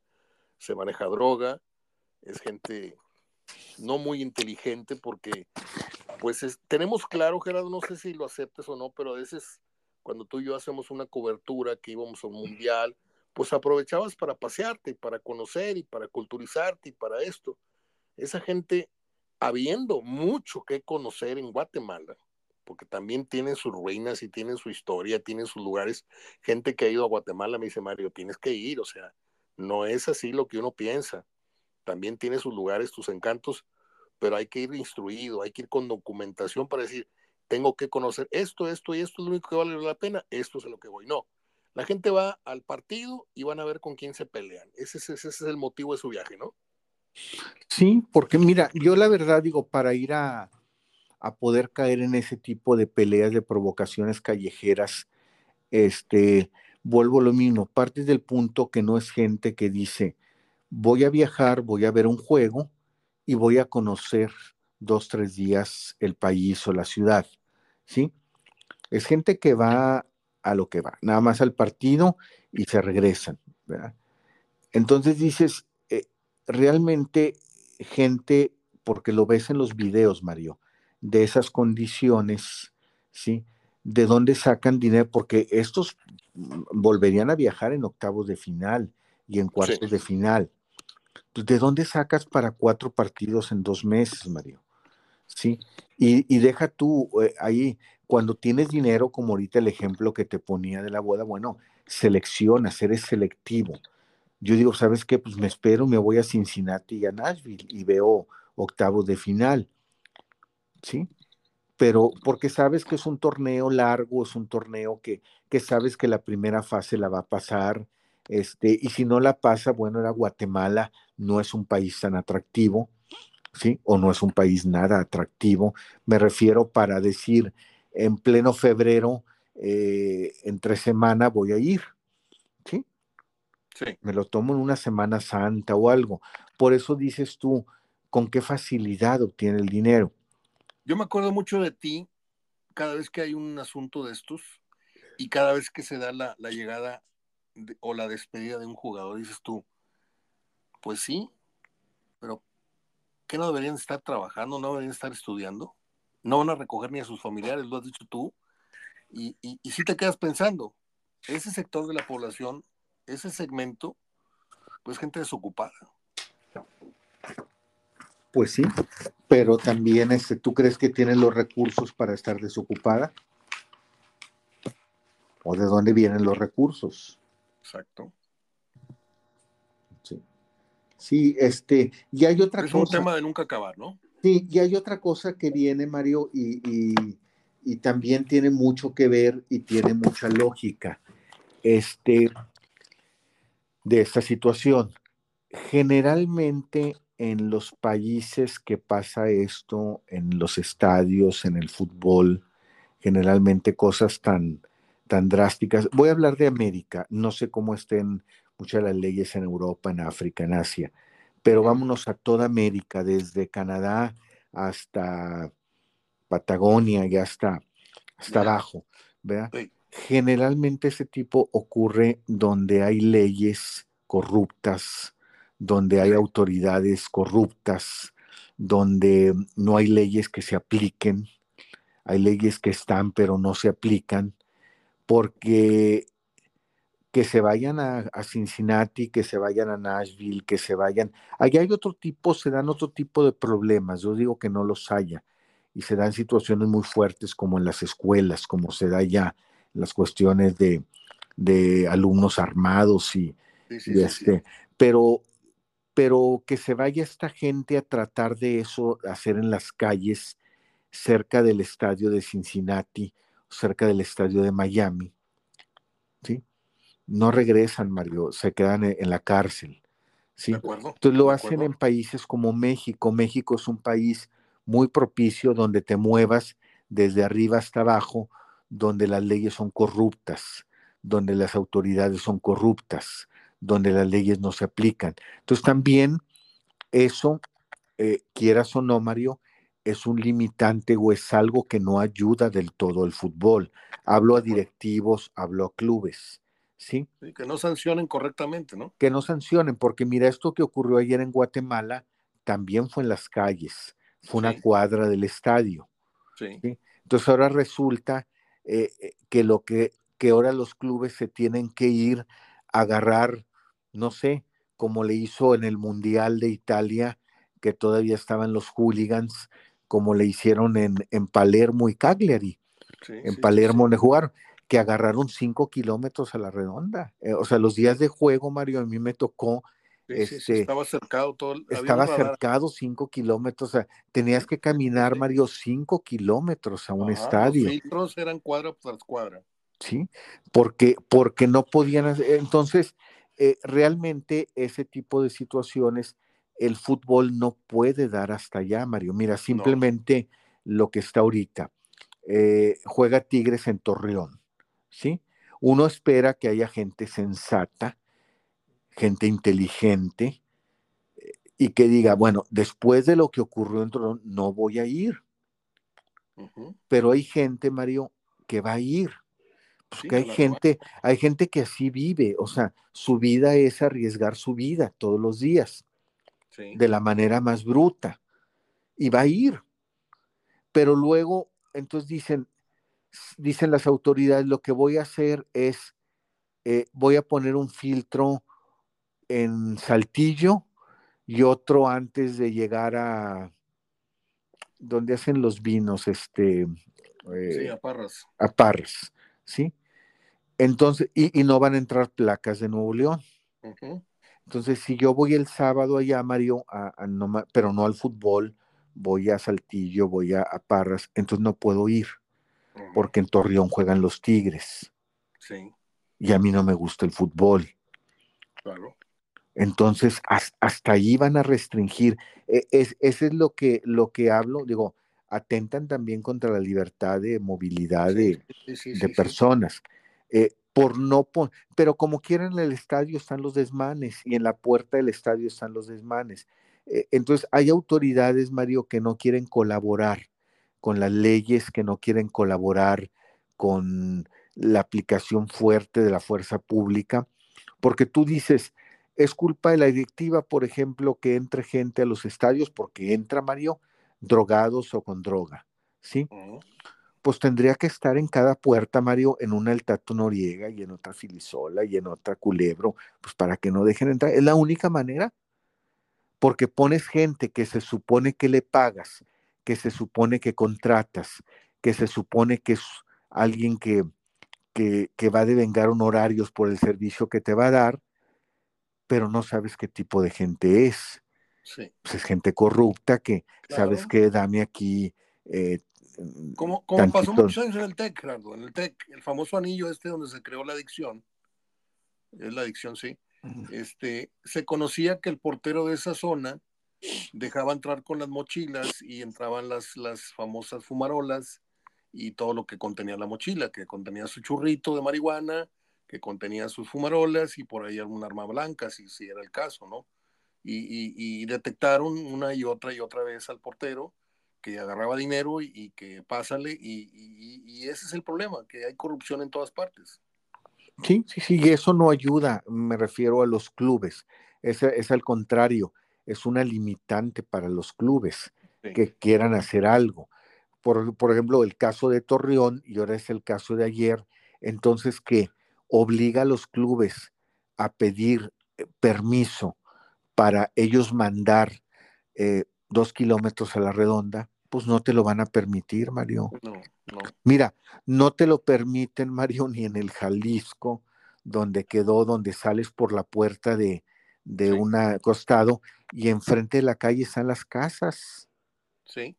S1: se maneja droga, es gente no muy inteligente porque pues tenemos claro, Gerardo, no sé si lo aceptes o no, pero a veces cuando tú y yo hacemos una cobertura que íbamos a un mundial, pues aprovechabas para pasearte y para conocer y para culturizarte y para esto. Esa gente, habiendo mucho que conocer en Guatemala, porque también tienen sus ruinas y tienen su historia, tienen sus lugares, gente que ha ido a Guatemala me dice, Mario, tienes que ir, o sea, no es así lo que uno piensa. También tiene sus lugares, tus encantos, pero hay que ir instruido, hay que ir con documentación para decir, tengo que conocer esto, esto y esto es lo único que vale la pena, esto es a lo que voy. No, la gente va al partido y van a ver con quién se pelean. Ese, ese, ese es el motivo de su viaje, ¿no?
S2: Sí, porque mira, yo la verdad digo, para ir a, a poder caer en ese tipo de peleas, de provocaciones callejeras, este, vuelvo lo mismo, partes del punto que no es gente que dice, voy a viajar, voy a ver un juego y voy a conocer dos, tres días el país o la ciudad, ¿sí? Es gente que va a lo que va, nada más al partido y se regresan. Entonces dices, realmente gente, porque lo ves en los videos, Mario, de esas condiciones, ¿sí? de dónde sacan dinero, porque estos volverían a viajar en octavos de final y en cuartos de final. Pues, ¿De dónde sacas para cuatro partidos en dos meses, Mario? Sí, y, deja tú eh, ahí, cuando tienes dinero, como ahorita el ejemplo que te ponía de la boda, bueno, seleccionas, eres selectivo. Yo digo, ¿sabes qué? Pues me espero, me voy a Cincinnati y a Nashville y veo octavos de final. ¿Sí? pero porque sabes que es un torneo largo, es un torneo que, que sabes que la primera fase la va a pasar, este, y si no la pasa, bueno, era Guatemala, no es un país tan atractivo, ¿sí? O no es un país nada atractivo. Me refiero para decir, en pleno febrero, eh, entre semana voy a ir. Sí. Me lo tomo en una Semana Santa o algo. Por eso dices tú, ¿con qué facilidad obtiene el dinero?
S1: Yo me acuerdo mucho de ti cada vez que hay un asunto de estos y cada vez que se da la, llegada o la despedida de un jugador, dices tú, pues sí, pero ¿qué no deberían estar trabajando? ¿No deberían estar estudiando? No van a recoger ni a sus familiares, lo has dicho tú. Y, y, y si te quedas pensando, ese sector de la población, ese segmento, pues gente desocupada
S2: Pues sí, pero también este, ¿tú crees que tiene los recursos para estar desocupada? ¿O de dónde vienen los recursos?
S1: Exacto.
S2: Sí. Sí, este, y hay otra
S1: cosa. Es un tema de nunca acabar, ¿no?
S2: Sí, y hay otra cosa que viene, Mario, y, y también tiene mucho que ver y tiene mucha lógica este, de esta situación. Generalmente en los países que pasa esto, en los estadios, en el fútbol, generalmente cosas tan, tan drásticas. Voy a hablar de América, no sé cómo estén muchas de las leyes en Europa, en África, en Asia, pero vámonos a toda América, desde Canadá hasta Patagonia y hasta, hasta abajo, ¿verdad? Generalmente ese tipo ocurre donde hay leyes corruptas, donde hay autoridades corruptas, donde no hay leyes que se apliquen, hay leyes que están pero no se aplican, porque que se vayan a, Cincinnati, que se vayan a Nashville, que se vayan. Allá hay otro tipo, se dan otro tipo de problemas. Yo digo que no los haya. Y se dan situaciones muy fuertes como en las escuelas, como se da ya las cuestiones de, alumnos armados y, este. Pero, pero que se vaya esta gente a tratar de eso, hacer en las calles cerca del estadio de Cincinnati, cerca del estadio de Miami, ¿sí? No regresan, Mario, se quedan e, en la cárcel, ¿sí? Entonces lo hacen en países como México. México es un país muy propicio donde te muevas desde arriba hasta abajo, donde las leyes son corruptas, donde las autoridades son corruptas, donde las leyes no se aplican. Entonces también eso, eh, quieras o no, Mario, es un limitante o es algo que no ayuda del todo el fútbol. Hablo a directivos, hablo a clubes, ¿sí?
S1: que no sancionen correctamente, ¿no?
S2: Que no sancionen, porque mira, esto que ocurrió ayer en Guatemala también fue en las calles, fue una cuadra del estadio. Sí. Entonces ahora resulta eh, eh, que lo que, que ahora los clubes se tienen que ir a agarrar, no sé, como le hizo en el Mundial de Italia, que todavía estaban los hooligans, como le hicieron en, en Palermo y Cagliari. en Palermo le jugaron, que agarraron cinco kilómetros a la redonda. Eh, o sea, los días de juego, Mario, a mí me tocó.
S1: Este, estaba cercado todo.
S2: Estaba cercado cinco kilómetros. O sea, tenías que caminar, Mario, cinco kilómetros a un estadio. Los
S1: filtros eran cuadra tras cuadra.
S2: Sí, porque, porque no podían. Entonces, eh, realmente ese tipo de situaciones el fútbol no puede dar hasta allá, Mario. Mira, simplemente lo que está ahorita. Eh, juega Tigres en Torreón, ¿sí? Uno espera que haya gente sensata, gente inteligente, eh, y que diga, bueno, después de lo que ocurrió en Torreón, no voy a ir. Pero hay gente, Mario, que va a ir. Porque hay gente, hay gente que así vive, o sea, su vida es arriesgar su vida todos los días de la manera más bruta y va a ir. Pero luego, entonces dicen, dicen las autoridades, lo que voy a hacer es, eh, voy a poner un filtro en Saltillo y otro antes de llegar a donde hacen los vinos, este,
S1: eh, a Parras.
S2: A Parras, ¿sí? Entonces, y, no van a entrar placas de Nuevo León. Entonces, si yo voy el sábado allá, Mario, a, pero no al fútbol, voy a Saltillo, voy a, Parras, entonces no puedo ir, porque en Torreón juegan los Tigres.
S1: Sí.
S2: Y a mí no me gusta el fútbol.
S1: Claro.
S2: Entonces, hasta allí van a restringir. E, es, ese es lo que, lo que hablo, digo, atentan también contra la libertad de movilidad de, personas. Eh, por no pero como quieren en el estadio están los desmanes y en la puerta del estadio están los desmanes. Eh, entonces hay autoridades, Mario, que no quieren colaborar con las leyes, que no quieren colaborar con la aplicación fuerte de la fuerza pública, porque tú dices, es culpa de la directiva, por ejemplo, que entre gente a los estadios porque entra, Mario, drogados o con droga, ¿sí? pues tendría que estar en cada puerta, Mario, en una el Tato Noriega y en otra Filisola y en otra Culebro, pues para que no dejen entrar. Es la única manera. porque pones gente que se supone que le pagas, que se supone que contratas, que se supone que es alguien que, que, que va a devengar honorarios por el servicio que te va a dar, pero no sabes qué tipo de gente es.
S1: Sí.
S2: Pues es gente corrupta que,
S1: Claro.
S2: ¿sabes qué? Dame aquí. eh,
S1: Como, como pasó muchos años en el TEC, Gerardo, en el TEC, el famoso anillo este donde se creó la adicción, es la adicción, sí, este, se conocía que el portero de esa zona dejaba entrar con las mochilas y entraban las, las famosas fumarolas y todo lo que contenía la mochila, que contenía su churrito de marihuana, que contenía sus fumarolas y por ahí algún arma blanca, si, si era el caso, ¿no? Y, y- y detectaron una y otra y otra vez al portero que agarraba dinero y, y que pásale, y, ese es el problema, que hay corrupción en todas partes.
S2: Sí, sí, sí, y eso no ayuda, me refiero a los clubes, es, es al contrario, es una limitante para los clubes
S1: Sí.
S2: que quieran hacer algo. Por, por ejemplo, el caso de Torreón, y ahora es el caso de ayer, entonces que obliga a los clubes a pedir eh, permiso para ellos mandar eh, dos kilómetros a la redonda, pues no te lo van a permitir, Mario.
S1: No, no.
S2: Mira, no te lo permiten, Mario, ni en el Jalisco, donde quedó, donde sales por la puerta de, de
S1: Sí.
S2: un costado y enfrente de la calle están las casas
S1: Sí,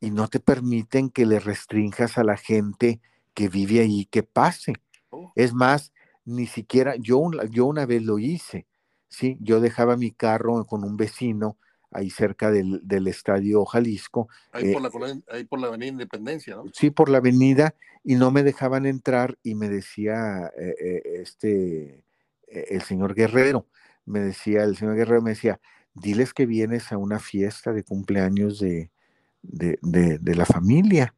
S2: y no te permiten que le restrinjas a la gente que vive ahí que pase.
S1: Oh.
S2: Es más, ni siquiera, yo, yo una vez lo hice, ¿sí? Yo dejaba mi carro con un vecino ahí cerca del, del estadio Jalisco
S1: ahí, por
S2: Eh,
S1: la, colonia- ahí por la Avenida Independencia, ¿no?
S2: sí, por la avenida y no me dejaban entrar y me decía eh, eh, este, eh, el señor Guerrero, me decía, el señor Guerrero me decía, diles que vienes a una fiesta de cumpleaños de, de, de- de la familia.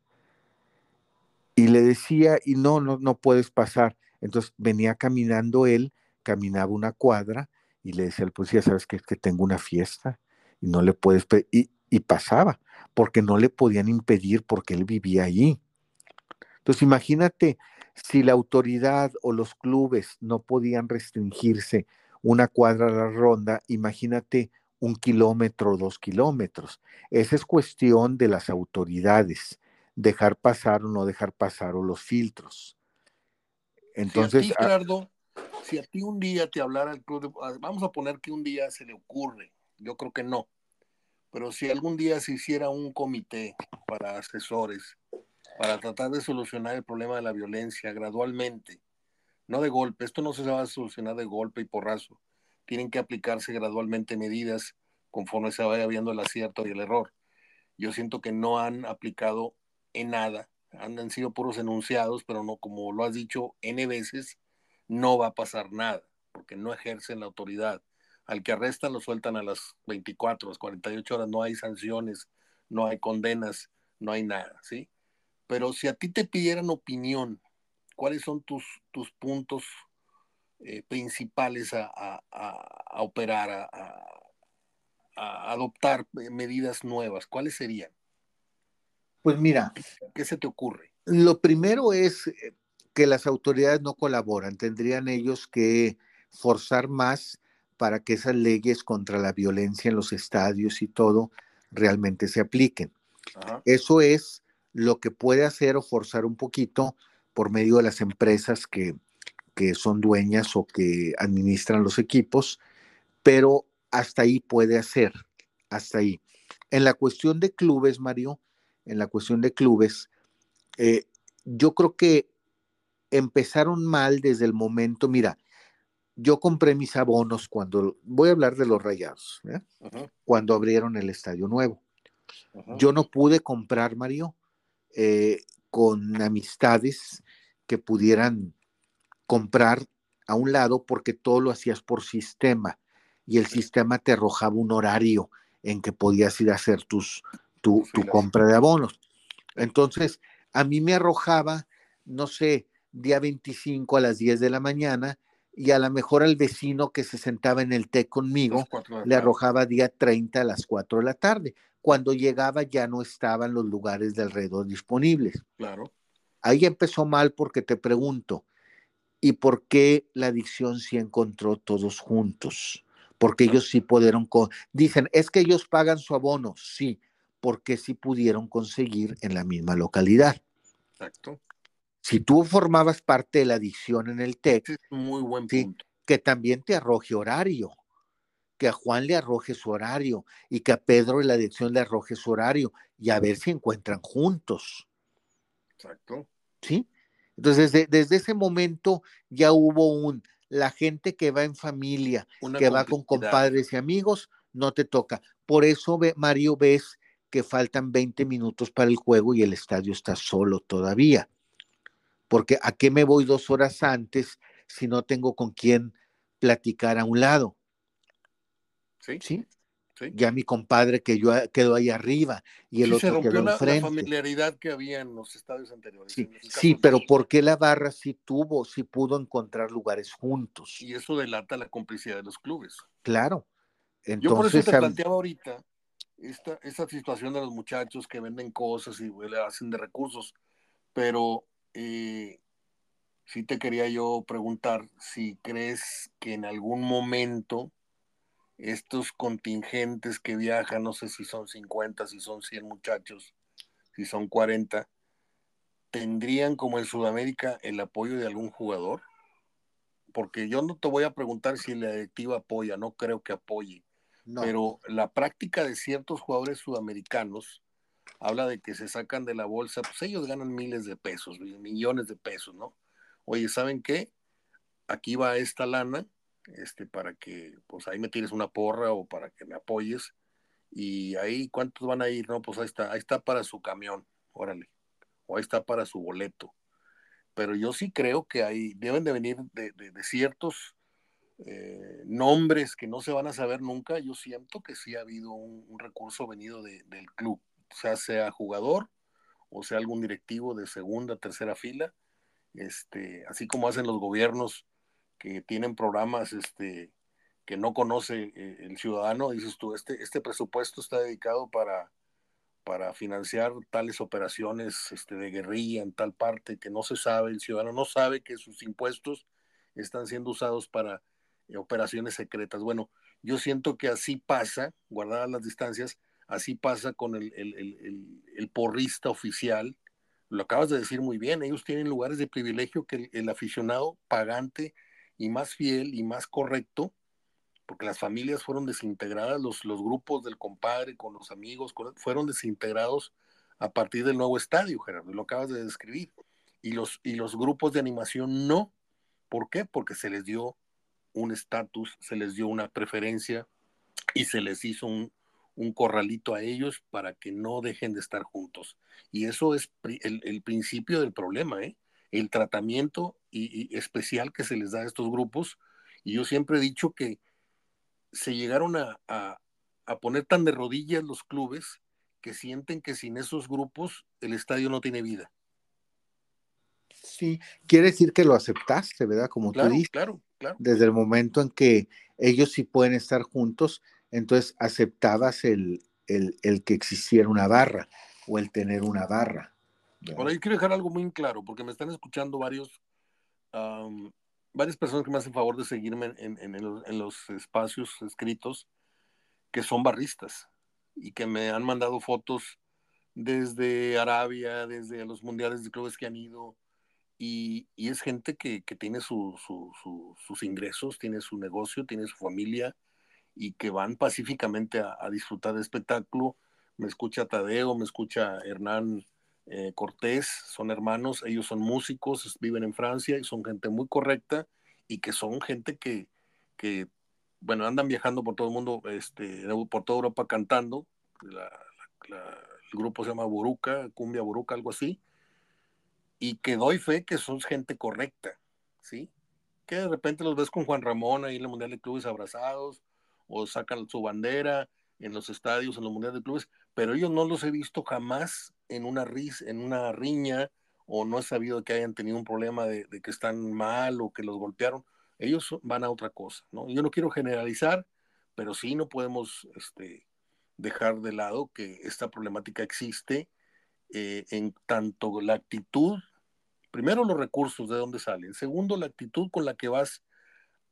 S2: Y le decía, y no, no, no puedes pasar. Entonces venía caminando él, caminaba una cuadra y le decía al policía, ¿sabes qué? Es que tengo una fiesta y no le puedes, pe-". y, y pasaba, porque no le podían impedir porque él vivía allí. Entonces imagínate si la autoridad o los clubes no podían restringirse una cuadra a la ronda, imagínate un kilómetro dos kilómetros. Esa es cuestión de las autoridades, dejar pasar o no dejar pasar o los filtros. Entonces,
S1: si a ti,
S2: ah,
S1: Gerardo, si a ti un día te hablara el club, de- ah, vamos a poner que un día se le ocurre, yo creo que no, pero si algún día se hiciera un comité para asesores, para tratar de solucionar el problema de la violencia gradualmente, no de golpe, esto no se va a solucionar de golpe y porrazo, tienen que aplicarse gradualmente medidas conforme se vaya viendo el acierto y el error. Yo siento que no han aplicado en nada, han, sido puros enunciados, pero no, como lo has dicho N veces, no va a pasar nada, porque no ejercen la autoridad. Al que arrestan lo sueltan a las 24, a las 48 horas, no hay sanciones, no hay condenas, no hay nada, ¿sí? Pero si a ti te pidieran opinión, ¿cuáles son tus, tus puntos eh, principales a, a- a- operar, a, a- a adoptar medidas nuevas? ¿Cuáles serían?
S2: Pues mira,
S1: ¿Qué se te ocurre?
S2: Lo primero es eh, que las autoridades no colaboran. Tendrían ellos que forzar más para que esas leyes contra la violencia en los estadios y todo realmente se apliquen.
S1: Ajá.
S2: Eso es lo que puede hacer o forzar un poquito por medio de las empresas que, que son dueñas o que administran los equipos, pero hasta ahí puede hacer, hasta ahí. En la cuestión de clubes, Mario, en la cuestión de clubes, eh, yo creo que empezaron mal desde el momento, mira, yo compré mis abonos cuando, voy a hablar de los rayados, ¿eh? Cuando abrieron el estadio nuevo. Yo no pude comprar, Mario, eh, con amistades que pudieran comprar a un lado porque todo lo hacías por sistema y el sistema te arrojaba un horario en que podías ir a hacer tus, tu, compra de abonos. Entonces, a mí me arrojaba, no sé, día 25 a las 10 de la mañana y a lo mejor al vecino que se sentaba en el té conmigo le arrojaba día 30 a las 4 de la tarde. Cuando llegaba ya no estaban los lugares de alrededor disponibles.
S1: Claro.
S2: Ahí empezó mal porque te pregunto, ¿y por qué la adicción sí encontró todos juntos? porque ellos sí pudieron, dicen, es que ellos pagan su abono, sí, porque sí pudieron conseguir en la misma localidad.
S1: Exacto.
S2: Si tú formabas parte de la adicción en el TEC,
S1: es muy buen punto.
S2: que también te arroje horario, que a Juan le arroje su horario y que a Pedro en la adicción le arroje su horario y a ver si encuentran juntos.
S1: Exacto.
S2: ¿Sí? Entonces, desde, ese momento ya hubo un, la gente que va en familia, que va con compadres y amigos, no te toca. Por eso, Mario, ves que faltan 20 minutos para el juego y el estadio está solo todavía. Porque ¿a qué me voy dos horas antes si no tengo con quién platicar a un lado?
S1: Sí.
S2: ¿Sí? Ya mi compadre que yo quedó ahí arriba y el otro quedó la, enfrente.
S1: la familiaridad que había en los estadios anteriores.
S2: Sí, pero ¿por qué la barra sí tuvo, sí pudo encontrar lugares juntos?
S1: Y eso delata la complicidad de los clubes.
S2: Claro.
S1: Entonces, yo por eso te planteaba ahorita esta, esta situación de los muchachos que venden cosas y le hacen de recursos, pero eh, sí te quería yo preguntar si crees que en algún momento estos contingentes que viajan, no sé si son 50, si son 100 muchachos, si son 40, ¿tendrían como en Sudamérica el apoyo de algún jugador? Porque yo no te voy a preguntar si la directiva apoya, no creo que apoye, pero la práctica de ciertos jugadores sudamericanos habla de que se sacan de la bolsa, pues ellos ganan miles de pesos, millones de pesos, ¿no? Oye, ¿saben qué? Aquí va esta lana, este, para que, pues ahí me tires una porra o para que me apoyes. Y ahí, ¿cuántos van a ir? No, pues ahí está, ahí está para su camión, órale. O ahí está para su boleto. Pero yo sí creo que ahí deben de venir de ciertos eh, nombres que no se van a saber nunca, yo siento que sí ha habido un, recurso venido del club, o sea, sea jugador o sea algún directivo de segunda, tercera fila, este, así como hacen los gobiernos que tienen programas este, que no conoce eh, el ciudadano, dices tú, este, este presupuesto está dedicado para, para financiar tales operaciones este, de guerrilla en tal parte que no se sabe, el ciudadano no sabe que sus impuestos están siendo usados para operaciones secretas. Bueno, yo siento que así pasa, guardadas las distancias, así pasa con el, el, porrista oficial. Lo acabas de decir muy bien, ellos tienen lugares de privilegio que el, aficionado pagante y más fiel y más correcto, porque las familias fueron desintegradas, los, los grupos del compadre con los amigos fueron desintegrados a partir del nuevo estadio, Gerardo, lo acabas de describir. Y los, y los grupos de animación no. ¿Por qué? Porque se les dio un estatus, se les dio una preferencia y se les hizo un, corralito a ellos para que no dejen de estar juntos. Y eso es el, principio del problema, ¿eh? el tratamiento y, especial que se les da a estos grupos. Y yo siempre he dicho que se llegaron a, a poner tan de rodillas los clubes que sienten que sin esos grupos el estadio no tiene vida.
S2: Sí, quiere decir que lo aceptaste, ¿verdad? Como
S1: claro,
S2: tú dices.
S1: Claro, claro.
S2: Desde el momento en que ellos sí pueden estar juntos, entonces aceptabas el, el, que existiera una barra o el tener una barra.
S1: Ahora, yo quiero dejar algo muy claro, porque me están escuchando varios, varias personas que me hacen favor de seguirme en, en los espacios escritos, que son barristas y que me han mandado fotos desde Arabia, desde los mundiales de clubes que han ido, y, es gente que, tiene sus ingresos, tiene su negocio, tiene su familia y que van pacíficamente a, disfrutar de espectáculo. Me escucha Tadeo, me escucha Hernán eh, Cortés, son hermanos, ellos son músicos, viven en Francia y son gente muy correcta y que son gente que, bueno, andan viajando por todo el mundo, este, por toda Europa cantando. el grupo se llama Buruca, Cumbia Buruca, algo así y que doy fe que son gente correcta, ¿sí? Que de repente los ves con Juan Ramón ahí en el Mundial de Clubes abrazados, o sacan su bandera en los estadios, en los Mundiales de Clubes, pero ellos no los he visto jamás en una, ris, en una riña, o no he sabido que hayan tenido un problema de, que están mal o que los golpearon. Ellos van a otra cosa, ¿no? Yo no quiero generalizar, pero sí no podemos este, dejar de lado que esta problemática existe eh, en tanto la actitud, primero los recursos de dónde salen, segundo la actitud con la que vas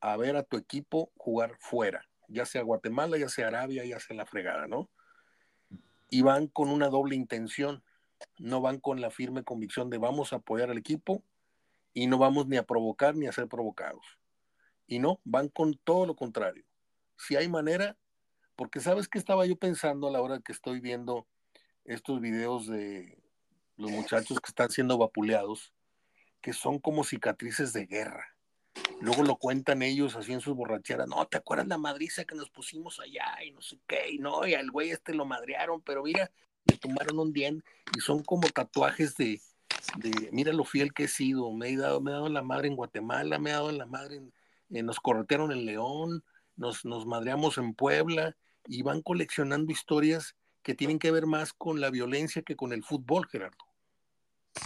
S1: a ver a tu equipo jugar fuera, ya sea Guatemala, ya sea Arabia, ya sea la fregada, ¿no? Y van con una doble intención, no van con la firme convicción de vamos a apoyar al equipo y no vamos ni a provocar ni a ser provocados. Y no, van con todo lo contrario. Si hay manera, porque sabes que estaba yo pensando a la hora que estoy viendo estos videos de los muchachos que están siendo vapuleados, que son como cicatrices de guerra. Luego lo cuentan ellos así en sus borracheras. No, ¿te acuerdas la madriza que nos pusimos allá y no sé qué? Y no, y al güey este lo madrearon, pero mira, le tomaron un diente y son como tatuajes de, de, mira lo fiel que he sido. Me he dado, me dado la madre en Guatemala, me he dado la madre en, nos corretearon en León, nos, nos madreamos en Puebla y van coleccionando historias que tienen que ver más con la violencia que con el fútbol, Gerardo.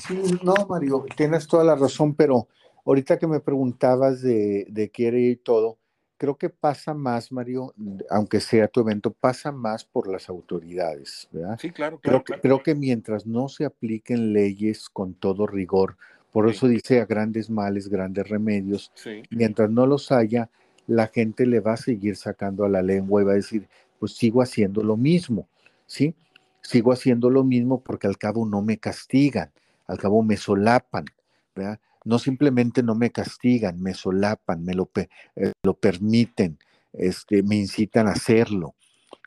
S2: Sí, no, Mario, tienes toda la razón, pero ahorita que me preguntabas de, de quiere y todo, creo que pasa más, Mario, aunque sea tu evento, pasa más por las autoridades, ¿verdad?
S1: Sí, claro,
S2: creo,
S1: claro.
S2: creo que mientras no se apliquen leyes con todo rigor, por eso dice a grandes males, grandes remedios, mientras no los haya, la gente le va a seguir sacando a la lengua y va a decir, pues sigo haciendo lo mismo. ¿Sí? Sigo haciendo lo mismo porque al cabo no me castigan, al cabo me solapan. No simplemente no me castigan, me solapan, me lo, eh, lo permiten, este, me incitan a hacerlo.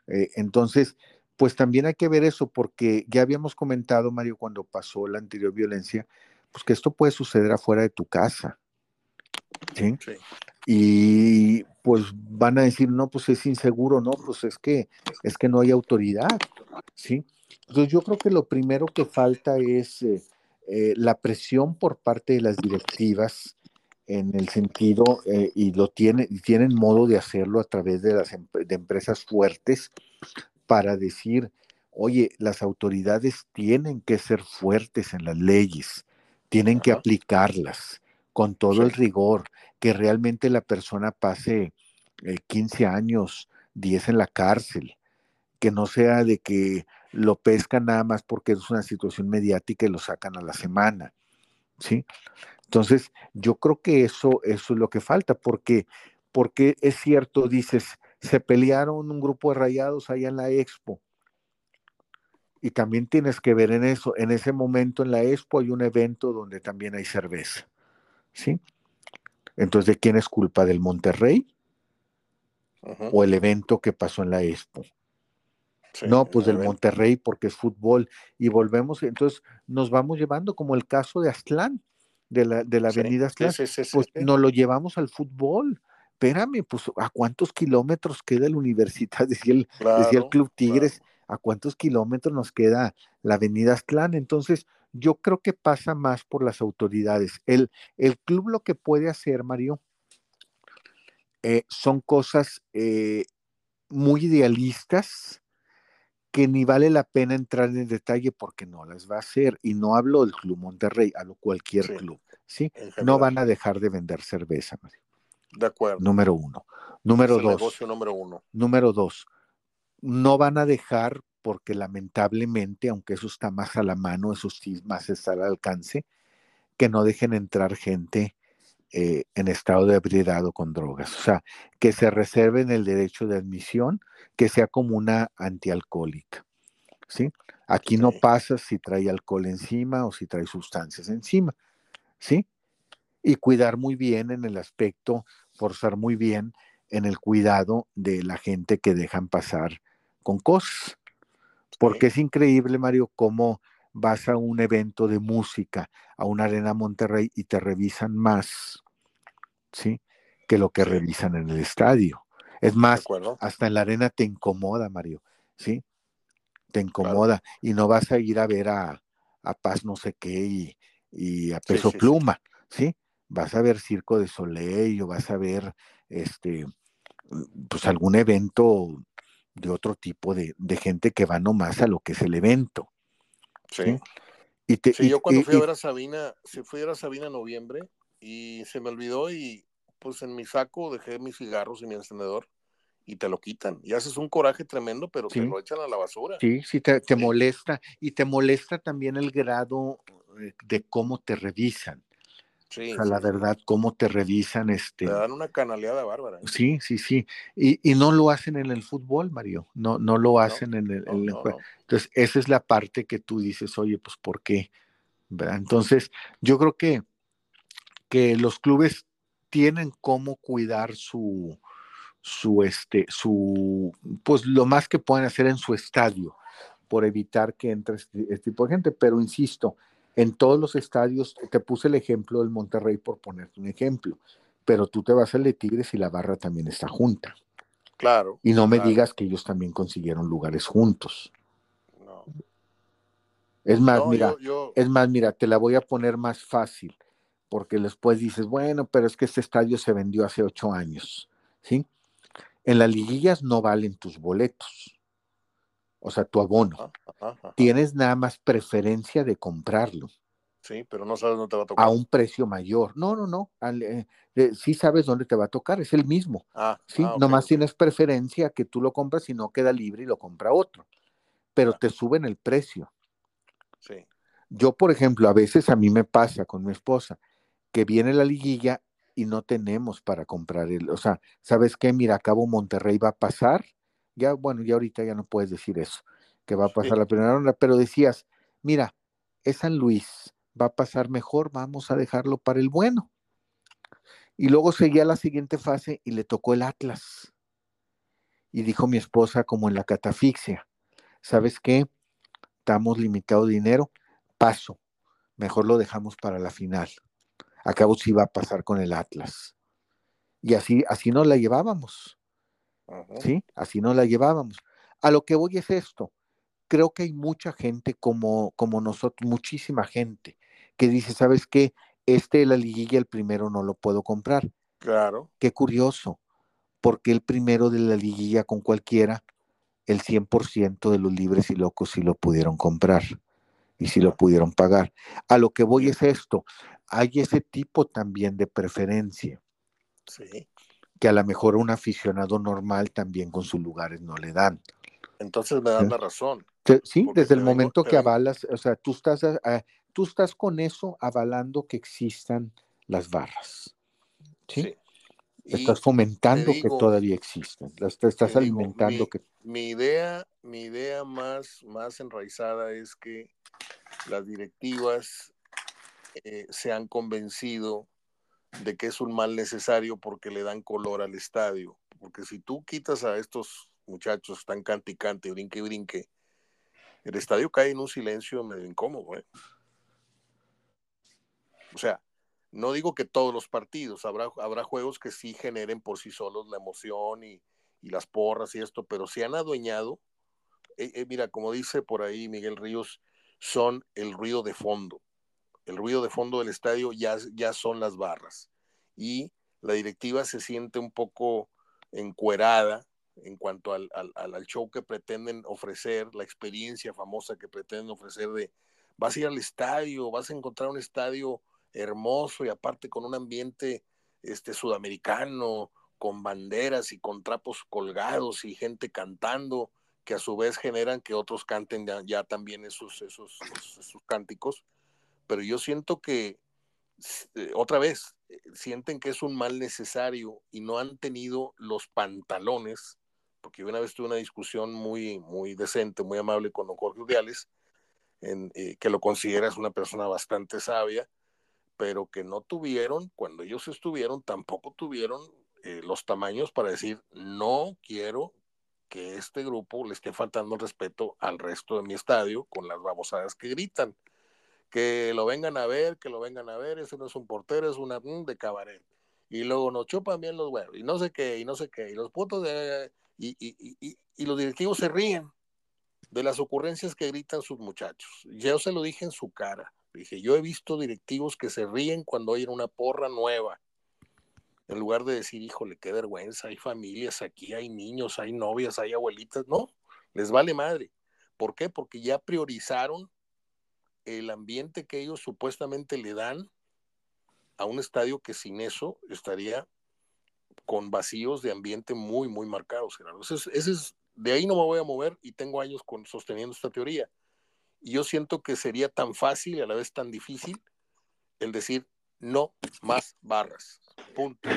S2: Eh, entonces, pues también hay que ver eso porque ya habíamos comentado, Mario, cuando pasó la anterior violencia, pues que esto puede suceder afuera de tu casa. sí y pues van a decir, no, pues es inseguro, no, pues es que, es que no hay autoridad, ¿sí? Entonces yo creo que lo primero que falta es eh, eh, la presión por parte de las directivas en el sentido, eh, y lo tienen, y tienen modo de hacerlo a través de las de empresas fuertes para decir, oye, las autoridades tienen que ser fuertes en las leyes, tienen que aplicarlas con todo el rigor, que realmente la persona pase 15 eh, años, 10 en la cárcel, que no sea de que lo pescan nada más porque es una situación mediática y lo sacan a la semana, ¿sí? Entonces, yo creo que eso, eso es lo que falta, porque, porque es cierto, dices, se pelearon un grupo de rayados allá en la expo, y también tienes que ver en eso, en ese momento en la expo hay un evento donde también hay cerveza, ¿sí? Entonces, ¿de quién es culpa? ¿Del Monterrey? ¿O el evento que pasó en la Expo? no, pues del Monterrey porque es fútbol. Y volvemos, entonces nos vamos llevando como el caso de Aztlán, de la, de la avenida Aztlán. pues nos lo llevamos al fútbol. Espérame, pues ¿a cuántos kilómetros queda el Universidad? Decía el, decía el Club Tigres, ¿a cuántos kilómetros nos queda la avenida Aztlán? Entonces, yo creo que pasa más por las autoridades. El, el club lo que puede hacer, Mario, eh, son cosas eh, muy idealistas que ni vale la pena entrar en detalle porque no las va a hacer. Y no hablo del Club Monterrey, hablo cualquier club. ¿sí? No van a dejar de vender cerveza, Mario.
S1: De acuerdo.
S2: Número uno. Número dos.
S1: Negocio número uno.
S2: Número dos. No van a dejar porque lamentablemente, aunque eso está más a la mano, eso sí más está al alcance, que no dejen entrar gente eh, en estado de ebriedad o con drogas. O sea, que se reserven el derecho de admisión, que sea como una antialcohólica. ¿sí? Aquí no pasa si trae alcohol encima o si trae sustancias encima. ¿sí? Y cuidar muy bien en el aspecto, forzar muy bien en el cuidado de la gente que dejan pasar con cosas. Porque es increíble, Mario, cómo vas a un evento de música, a una arena Monterrey y te revisan más, ¿sí? Que lo que revisan en el estadio. Es más, hasta en la arena te incomoda, Mario, ¿sí? Te incomoda y no vas a ir a ver a, Paz no sé qué y, a Peso Pluma, sí, Vas a ver Circo de Soleil o vas a ver este, pues algún evento de otro tipo de, gente que va nomás a lo que es el evento.
S1: Sí. Y te, yo cuando fui a ver a Sabina, se fui a ver a Sabina en noviembre y se me olvidó y pues en mi saco dejé mis cigarros y mi encendedor y te lo quitan. Y haces un coraje tremendo, pero te lo echan a la basura.
S2: Sí, sí, te, te molesta. Y te molesta también el grado eh, de cómo te revisan. O sea, la verdad, cómo te revisan. Este...
S1: Te dan una canaleada bárbara. ¿eh?
S2: Sí, sí, sí. Y, y, no lo hacen en el fútbol, Mario. No, no lo hacen en el, en el. Entonces, esa es la parte que tú dices, oye, pues, ¿por qué? ¿Verdad? Entonces, yo creo que, que los clubes tienen cómo cuidar su, su, este, su, pues lo más que pueden hacer en su estadio por evitar que entre este, este, tipo de gente. Pero insisto, en todos los estadios, te puse el ejemplo del Monterrey por ponerte un ejemplo, pero tú te vas al de Tigres y la barra también está junta.
S1: Claro.
S2: Y no me digas que ellos también consiguieron lugares juntos. No. Es más, mira, es más, mira, te la voy a poner más fácil, porque después dices, bueno, pero es que este estadio se vendió hace ocho años, ¿sí? En las liguillas no valen tus boletos o sea, tu abono. Tienes nada más preferencia de comprarlo.
S1: Sí, pero no sabes dónde te va a tocar.
S2: A un precio mayor. No, no, no. Eh, eh, sí sabes dónde te va a tocar, es el mismo. Ah, sí, ah, nomás tienes preferencia que tú lo compras y no queda libre y lo compra otro. Pero te suben el precio.
S1: Sí.
S2: Yo, por ejemplo, a veces a mí me pasa con mi esposa que viene la liguilla y no tenemos para comprar el, o sea, ¿sabes qué? Mira, acabo Monterrey va a pasar ya, bueno, ya ahorita ya no puedes decir eso, que va a pasar la primera ronda, pero decías, mira, es San Luis, va a pasar mejor, vamos a dejarlo para el bueno. Y luego seguía la siguiente fase y le tocó el Atlas. Y dijo mi esposa como en la catafixia, ¿sabes qué? Estamos limitados de dinero, paso, mejor lo dejamos para la final. Acabo si va a pasar con el Atlas. Y así, así nos la llevábamos. ¿sí? Así no la llevábamos. A lo que voy es esto. Creo que hay mucha gente como, como nosotros, muchísima gente, que dice, ¿sabes qué? Este de la liguilla, el primero no lo puedo comprar.
S1: Claro.
S2: Qué curioso, porque el primero de la liguilla con cualquiera, el 100% de los libres y locos sí lo pudieron comprar y sí lo pudieron pagar. A lo que voy es esto, hay ese tipo también de preferencia.
S1: Sí
S2: que a lo mejor un aficionado normal también con sus lugares no le dan.
S1: Entonces me dan la razón.
S2: Sí, desde el momento que avalas, o sea, tú estás, tú estás con eso avalando que existan las barras. Sí. Estás fomentando que todavía existen. estás alimentando que.
S1: Mi idea, mi idea más, más enraizada es que las directivas eh, se han convencido de que es un mal necesario porque le dan color al estadio. Porque si tú quitas a estos muchachos tan cante y cante, brinque y brinque, el estadio cae en un silencio medio incómodo. ¿eh? O sea, no digo que todos los partidos, habrá, habrá juegos que sí generen por sí solos la emoción y, las porras y esto, pero se han adueñado. Eh, eh, mira, como dice por ahí Miguel Ríos, son el ruido de fondo el ruido de fondo del estadio ya, ya son las barras. Y la directiva se siente un poco encuerada en cuanto al, show que pretenden ofrecer, la experiencia famosa que pretenden ofrecer de vas a ir al estadio, vas a encontrar un estadio hermoso y aparte con un ambiente este, sudamericano, con banderas y con trapos colgados y gente cantando, que a su vez generan que otros canten ya, también esos, esos, esos cánticos. Pero yo siento que, eh, otra vez, eh, sienten que es un mal necesario y no han tenido los pantalones, porque una vez tuve una discusión muy, muy decente, muy amable con don Jorge Udiales, en, eh, que lo consideras una persona bastante sabia, pero que no tuvieron, cuando ellos estuvieron, tampoco tuvieron los tamaños para decir, no quiero que este grupo le esté faltando respeto al resto de mi estadio con las babosadas que gritan que lo vengan a ver, que lo vengan a ver, eso no es un portero, es una mm, de cabaret. Y luego nos chupan bien los huevos, y no sé qué, y no sé qué, y los putos de... Y, los directivos se ríen de las ocurrencias que gritan sus muchachos. Yo se lo dije en su cara. Dije, yo he visto directivos que se ríen cuando oyen una porra nueva. En lugar de decir, híjole, qué vergüenza, hay familias aquí, hay niños, hay novias, hay abuelitas. No, les vale madre. ¿Por qué? Porque ya priorizaron el ambiente que ellos supuestamente le dan a un estadio que sin eso estaría con vacíos de ambiente muy, muy marcados, Gerardo. Ese es, de ahí no me voy a mover y tengo años con, sosteniendo esta teoría. Y yo siento que sería tan fácil y a la vez tan difícil el decir, no más barras. Punto.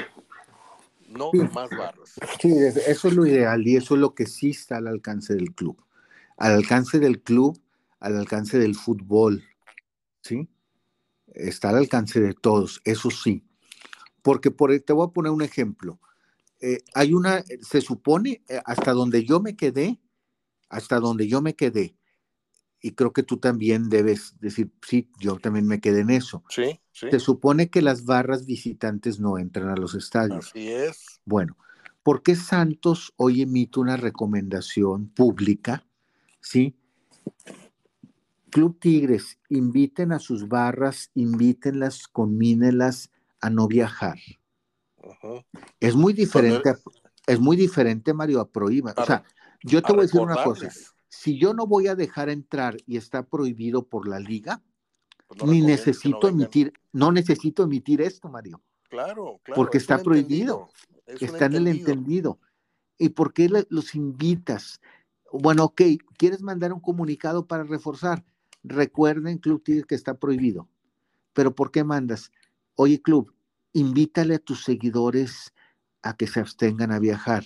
S1: No más barras.
S2: Sí, eso es lo ideal y eso es lo que sí está al alcance del club. Al alcance del club, al alcance del fútbol, ¿sí? Está al alcance de todos, eso sí. Porque por, te voy a poner un ejemplo. Eh, hay una, se supone, eh, hasta donde yo me quedé, hasta donde yo me quedé, y creo que tú también debes decir, sí, yo también me quedé en eso.
S1: Sí, sí.
S2: Se supone que las barras visitantes no entran a los estadios.
S1: Así es.
S2: Bueno, ¿por qué Santos hoy emite una recomendación pública? ¿Sí? Club Tigres, inviten a sus barras, invítenlas, conmínelas a no viajar. Es muy diferente, es muy diferente, Mario, a prohíba. o sea, yo te voy a decir una cosa. Si yo no voy a dejar entrar y está prohibido por la liga, pues ni necesito emitir, no necesito emitir esto, Mario.
S1: Claro, claro.
S2: Porque está prohibido. está en el entendido. ¿Y por qué los invitas? Bueno, ok, ¿quieres mandar un comunicado para reforzar? Recuerden, Club Tigres, que está prohibido. Pero ¿por qué mandas? Oye, Club, invítale a tus seguidores a que se abstengan a viajar.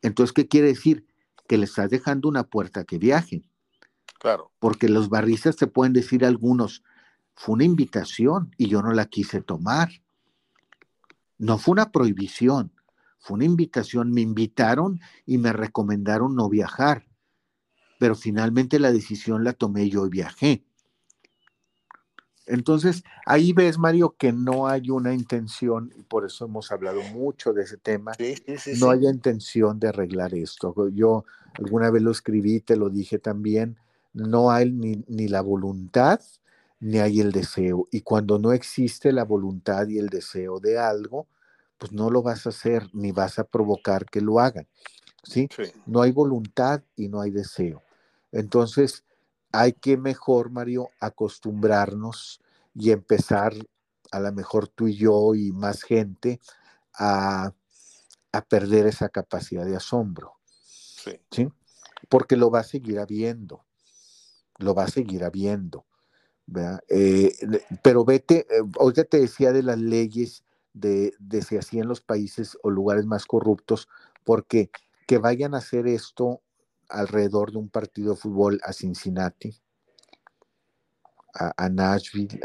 S2: Entonces, ¿qué quiere decir? Que le estás dejando una puerta que viajen.
S1: Claro.
S2: Porque los barristas te pueden decir algunos, fue una invitación y yo no la quise tomar. No fue una prohibición, fue una invitación. Me invitaron y me recomendaron no viajar, pero finalmente la decisión la tomé yo y viajé. Entonces, ahí ves, Mario, que no hay una intención, y por eso hemos hablado mucho de ese tema, no hay intención de arreglar esto. Yo alguna vez lo escribí, te lo dije también, no hay ni, ni la voluntad, ni hay el deseo. Y cuando no existe la voluntad y el deseo de algo, pues no lo vas a hacer, ni vas a provocar que lo hagan. ¿sí? No hay voluntad y no hay deseo. Entonces, hay que mejor, Mario, acostumbrarnos y empezar, a lo mejor tú y yo y más gente, a, perder esa capacidad de asombro. Sí. Porque lo va a seguir habiendo, lo va a seguir habiendo. Eh, pero vete, eh, te decía de las leyes de, de si hacían los países o lugares más corruptos, porque que vayan a hacer esto alrededor de un partido de fútbol a Cincinnati, a, Nashville,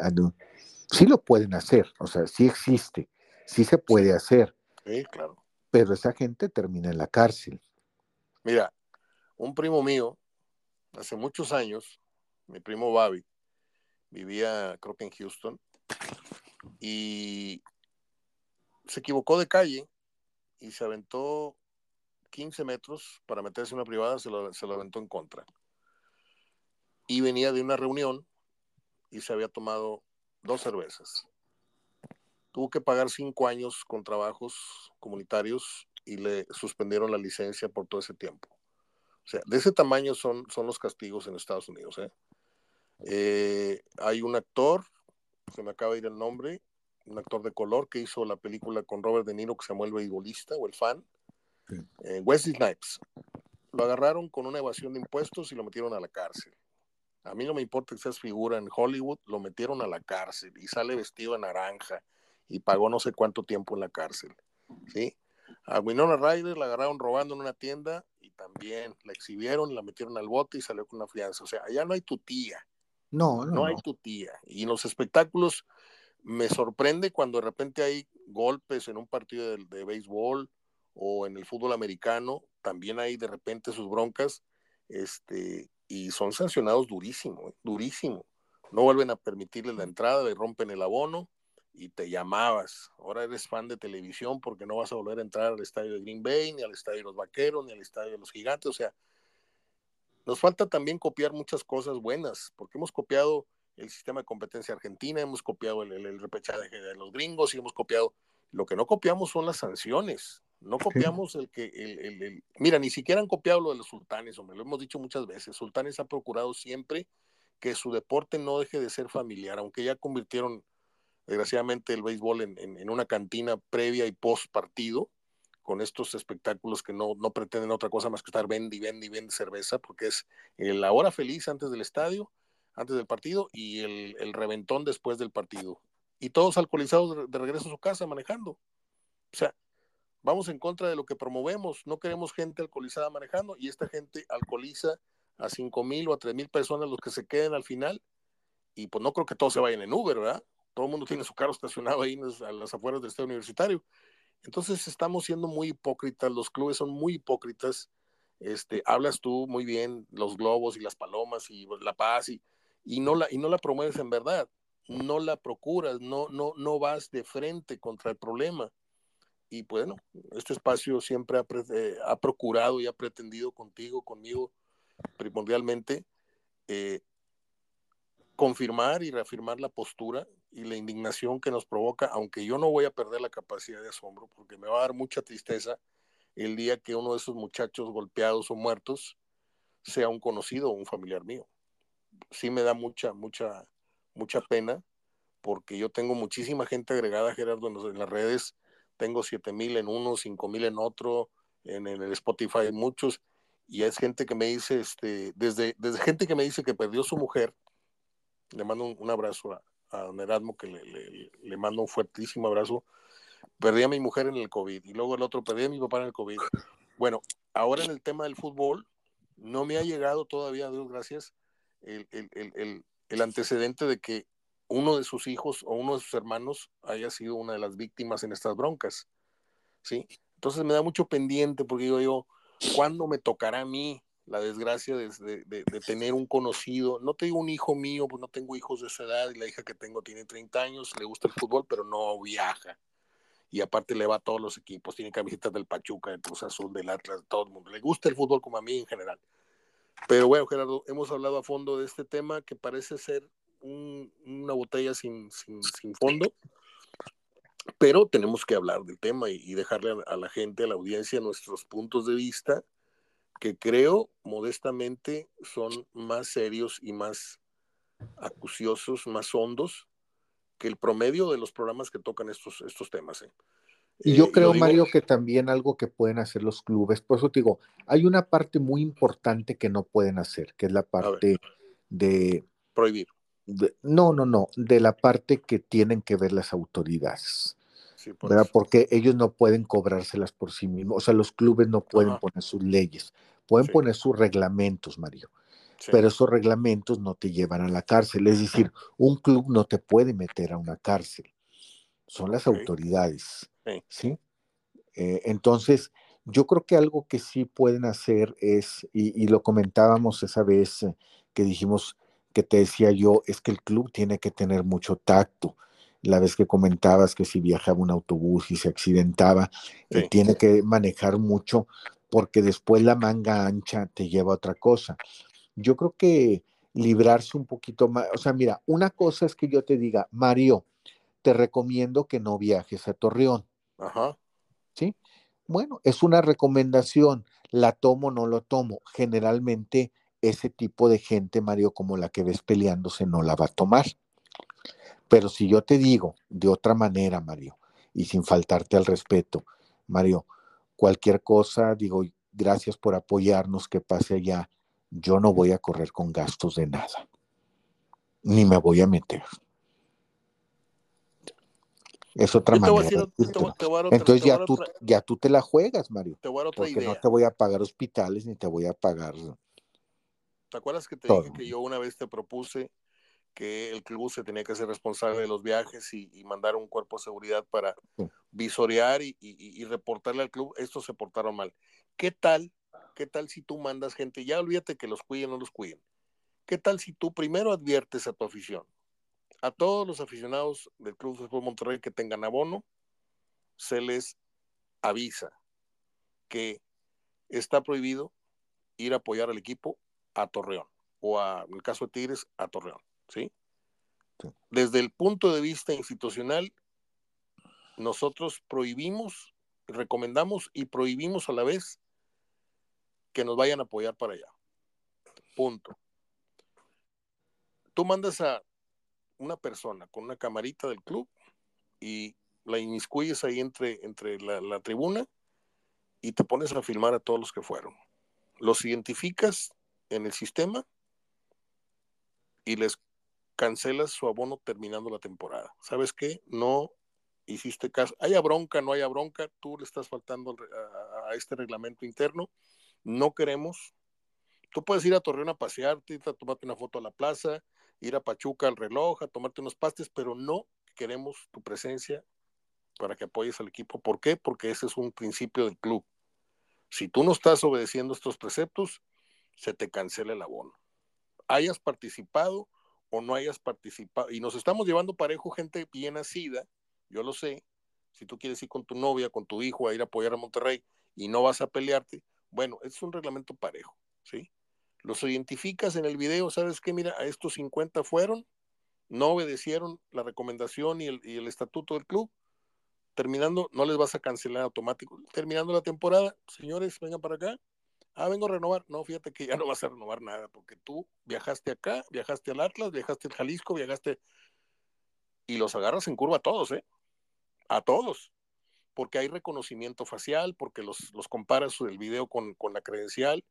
S2: sí lo pueden hacer, o sea, sí existe, sí se puede hacer.
S1: Sí, claro.
S2: Pero esa gente termina en la cárcel.
S1: Mira, un primo mío, hace muchos años, mi primo Babi, vivía creo que en Houston, y se equivocó de calle y se aventó 15 metros para meterse en una privada, se lo, aventó en contra. Y venía de una reunión y se había tomado dos cervezas. Tuvo que pagar cinco años con trabajos comunitarios y le suspendieron la licencia por todo ese tiempo. O sea, de ese tamaño son, son los castigos en Estados Unidos. ¿eh? Eh, hay un actor, se me acaba de ir el nombre, un actor de color que hizo la película con Robert De Niro que se llamó El o El Fan, eh, Wesley Snipes. Lo agarraron con una evasión de impuestos y lo metieron a la cárcel. A mí no me importa que seas figura en Hollywood, lo metieron a la cárcel y sale vestido de naranja y pagó no sé cuánto tiempo en la cárcel. ¿sí? A Winona Ryder la agarraron robando en una tienda y también la exhibieron, la metieron al bote y salió con una fianza. O sea, allá no hay tu tía.
S2: No, no,
S1: no hay tu tía. Y en los espectáculos me sorprende cuando de repente hay golpes en un partido de, de béisbol o en el fútbol americano, también hay de repente sus broncas, este, y son sancionados durísimo, ¿eh? durísimo. No vuelven a permitirles la entrada, le rompen el abono y te llamabas. Ahora eres fan de televisión porque no vas a volver a entrar al estadio de Green Bay, ni al estadio de los Vaqueros, ni al estadio de los Gigantes. O sea, nos falta también copiar muchas cosas buenas, porque hemos copiado el sistema de competencia argentina, hemos copiado el, el repechaje de los gringos y hemos copiado. Lo que no copiamos son las sanciones. No copiamos el que, el, mira, ni siquiera han copiado lo de los sultanes, hombre, lo hemos dicho muchas veces. Sultanes ha procurado siempre que su deporte no deje de ser familiar, aunque ya convirtieron, desgraciadamente, el béisbol en, una cantina previa y post partido, con estos espectáculos que no, no pretenden otra cosa más que estar vende y vende y vende cerveza, porque es la hora feliz antes del estadio, antes del partido, y el, el reventón después del partido. y todos alcoholizados de regreso a su casa manejando. O sea, vamos en contra de lo que promovemos. No queremos gente alcoholizada manejando y esta gente alcoholiza a cinco mil o a tres mil personas los que se queden al final. Y pues no creo que todos se vayan en Uber, ¿verdad? Todo el mundo tiene su carro estacionado ahí a las afueras del estado universitario. Entonces estamos siendo muy hipócritas, los clubes son muy hipócritas. Este, hablas tú muy bien los globos y las palomas y la paz y, y no la y no la promueves en verdad, no la procuras, no no no vas de frente contra el problema y bueno, este espacio siempre eh, ha, procurado y ha pretendido contigo, conmigo, primordialmente, eh, confirmar y reafirmar la postura y la indignación que nos provoca, aunque yo no voy a perder la capacidad de asombro, porque me va a dar mucha tristeza el día que uno de esos muchachos golpeados o muertos sea un conocido o un familiar mío. Sí me da mucha, mucha, mucha pena, porque yo tengo muchísima gente agregada, Gerardo, en las redes, tengo 7000 en uno, 5000 en otro, en, el Spotify muchos, y es gente que me dice, este, desde, desde gente que me dice que perdió su mujer, le mando un, abrazo a, a, don Erasmo, que le, le, mando un fuertísimo abrazo, perdí a mi mujer en el COVID, y luego el otro, perdí a mi papá en el COVID. Bueno, ahora en el tema del fútbol, no me ha llegado todavía, Dios gracias, el, el, el, el antecedente de que uno de sus hijos o uno de sus hermanos haya sido una de las víctimas en estas broncas. ¿Sí? Entonces me da mucho pendiente porque digo yo, ¿cuándo me tocará a mí la desgracia de, de, tener un conocido? No tengo un hijo mío, pues no tengo hijos de esa edad y la hija que tengo tiene 30 años, le gusta el fútbol, pero no viaja. Y aparte le va a todos los equipos, tiene camisetas del Pachuca, del Cruz Azul, del Atlas, de todo el mundo. Le gusta el fútbol como a mí en general. Pero bueno, Gerardo, hemos hablado a fondo de este tema que parece ser una botella sin, sin, fondo, pero tenemos que hablar del tema y, dejarle a, la gente, a la audiencia, nuestros puntos de vista, que creo modestamente son más serios y más acuciosos, más hondos que el promedio de los programas que tocan estos, estos temas. ¿eh?
S2: Y yo eh, creo, Mario, que también algo que pueden hacer los clubes, por eso te digo, hay una parte muy importante que no pueden hacer, que es la parte de
S1: prohibir
S2: no, no, no, de la parte que tienen que ver las autoridades. ¿verdad? Porque ellos no pueden cobrárselas por sí mismos, o sea, los clubes no pueden poner sus leyes, pueden poner sus reglamentos, Mario, pero esos reglamentos no te llevan a la cárcel, es decir, un club no te puede meter a una cárcel, son las autoridades, ¿sí? Eh, entonces, yo creo que algo que sí pueden hacer es, y, y lo comentábamos esa vez eh, que dijimos, que te decía yo es que el club tiene que tener mucho tacto. La vez que comentabas que si viajaba un autobús y se accidentaba, eh, tiene que manejar mucho porque después la manga ancha te lleva a otra cosa. Yo creo que librarse un poquito más, o sea, mira, una cosa es que yo te diga, Mario, te recomiendo que no viajes a Torreón. Ajá. ¿Sí? Bueno, es una recomendación, la tomo o no lo tomo. Generalmente ese tipo de gente, Mario, como la que ves peleándose, no la va a tomar. Pero si yo te digo de otra manera, Mario, y sin faltarte al respeto, Mario, cualquier cosa, digo, gracias por apoyarnos, que pase allá, yo no voy a correr con gastos de nada, ni me voy a meter. Es otra manera. Entonces ya, tú, ya tú te la juegas, Mario. porque no te voy a pagar hospitales ni te voy a pagar
S1: ¿Te acuerdas que te dije que yo una vez te propuse que el club se tenía que ser responsable de los viajes y, mandar un cuerpo de seguridad para visorear y, reportarle al club? Estos se portaron mal. ¿Qué tal? ¿Qué tal si tú mandas gente? Ya olvídate que los cuiden o no los cuiden. ¿Qué tal si tú primero adviertes a tu afición? A todos los aficionados del Club de Fútbol Monterrey que tengan abono, se les avisa que está prohibido ir a apoyar al equipo a Torreón, o a, en el caso de Tigres, a Torreón, ¿sí? Desde el punto de vista institucional, nosotros prohibimos, recomendamos y prohibimos a la vez que nos vayan a apoyar para allá. Punto. Tú mandas a una persona con una camarita del club y la inmiscuyes ahí entre, entre la, la tribuna y te pones a filmar a todos los que fueron. Los identificas en el sistema y les cancelas su abono terminando la temporada. ¿Sabes qué? No hiciste caso. Haya bronca, no haya bronca, tú le estás faltando a, este reglamento interno. No queremos. Tú puedes ir a Torreón a pasearte, a tomarte una foto a la plaza, ir a Pachuca al reloj, a tomarte unos pastes, pero no queremos tu presencia para que apoyes al equipo. ¿Por qué? Porque ese es un principio del club. Si tú no estás obedeciendo estos preceptos, se te cancela el abono. Hayas participado o no hayas participado. Y nos estamos llevando parejo gente bien nacida, yo lo sé. Si tú quieres ir con tu novia, con tu hijo a ir a apoyar a Monterrey y no vas a pelearte, bueno, es un reglamento parejo, ¿sí? Los identificas en el video, ¿sabes qué? Mira, a estos 50 fueron, no obedecieron la recomendación y el, y el estatuto del club, terminando, no les vas a cancelar automático. Terminando la temporada, señores, vengan para acá. Ah, vengo a renovar. No, fíjate que ya no vas a renovar nada, porque tú viajaste acá, viajaste al Atlas, viajaste al Jalisco, viajaste. Y los agarras en curva a todos, ¿eh? A todos. Porque hay reconocimiento facial, porque los, los comparas el video con, con la credencial.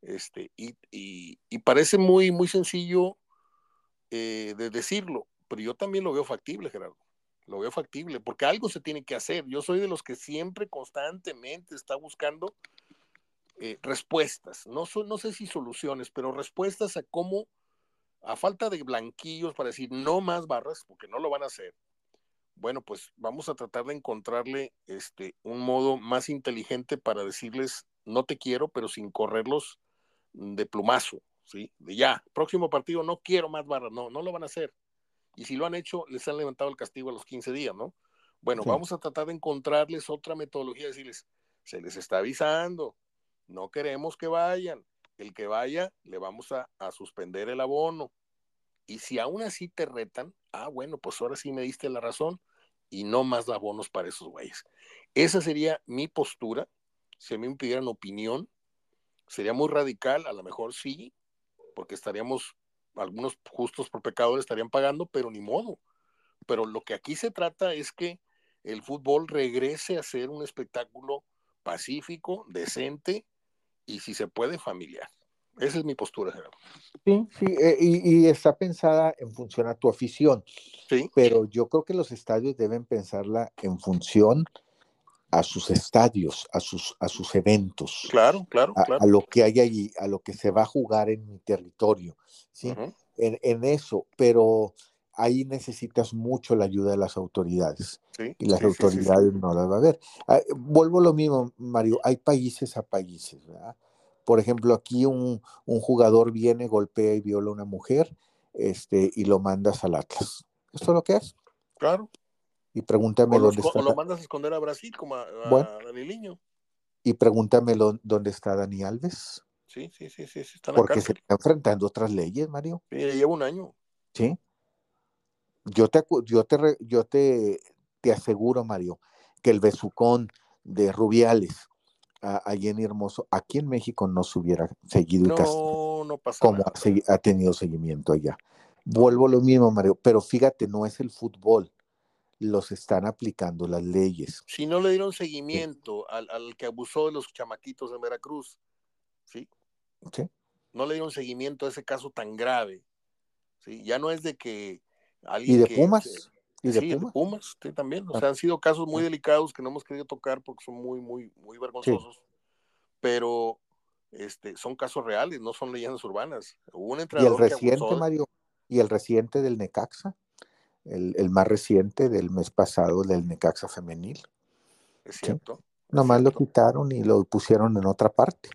S1: Este, y, y, y, parece muy, muy sencillo eh, de decirlo, pero yo también lo veo factible, Gerardo lo veo factible, porque algo se tiene que hacer. Yo soy de los que siempre, constantemente está buscando eh, respuestas, no, no sé si soluciones, pero respuestas a cómo, a falta de blanquillos para decir no más barras, porque no lo van a hacer. Bueno, pues vamos a tratar de encontrarle este, un modo más inteligente para decirles no te quiero, pero sin correrlos de plumazo, ¿sí? De ya, próximo partido no quiero más barras, no, no lo van a hacer y si lo han hecho, les han levantado el castigo a los 15 días, ¿no? Bueno, vamos a tratar de encontrarles otra metodología, decirles, se les está avisando, no queremos que vayan, el que vaya le vamos a, suspender el abono. Y si aún así te retan, ah, bueno, pues ahora sí me diste la razón y no más abonos para esos güeyes. Esa sería mi postura. Si me impidieran opinión, sería muy radical, a lo mejor sí, porque estaríamos algunos justos por pecadores estarían pagando, pero ni modo. Pero lo que aquí se trata es que el fútbol regrese a ser un espectáculo pacífico, decente y si se puede familiar. Esa es mi postura, Gerardo.
S2: Sí, sí, eh, y, está pensada en función a tu afición. Sí. Pero yo creo que los estadios deben pensarla en función a sus estadios, a sus, a sus eventos.
S1: Claro, claro,
S2: a,
S1: claro.
S2: A lo que hay allí, a lo que se va a jugar en mi territorio, ¿sí? en, en, eso, pero ahí necesitas mucho la ayuda de las autoridades. Sí, y las autoridades no las va a ver. Ah, vuelvo a lo mismo, Mario, hay países a países, ¿verdad? Por ejemplo, aquí un, un, jugador viene, golpea y viola a una mujer este, y lo mandas al Atlas. ¿Esto es lo que es?
S1: Claro.
S2: Y pregúntame dónde
S1: está. O lo mandas a esconder a Brasil, como a, a Dani
S2: Y pregúntame dónde está Dani Alves.
S1: Sí, sí, sí, sí,
S2: Porque se está enfrentando otras leyes, Mario.
S1: Sí, lleva un año.
S2: Sí. Yo te, yo te, yo te, te aseguro, Mario, que el besucón de Rubiales a, Jenny Hermoso aquí en México no se hubiera seguido
S1: no, no pasa
S2: como Ha, tenido seguimiento allá. Vuelvo lo mismo, Mario, pero fíjate, no es el fútbol los están aplicando las leyes.
S1: Si no le dieron seguimiento al, que abusó de los chamaquitos de Veracruz, ¿sí?
S2: Sí.
S1: No le dieron seguimiento a ese caso tan grave, ¿sí? Ya no es de que alguien
S2: ¿Y de
S1: que,
S2: Pumas?
S1: ¿Y de sí, Pumas? De Pumas sí, también. O ah. sea, han sido casos muy delicados que no hemos querido tocar porque son muy, muy, muy vergonzosos. Pero este, son casos reales, no son leyendas urbanas. Hubo un entrenador
S2: y el reciente, Mario, y el reciente del Necaxa el, más reciente del mes pasado del Necaxa femenil.
S1: Es cierto.
S2: Nomás lo quitaron y lo pusieron en otra parte.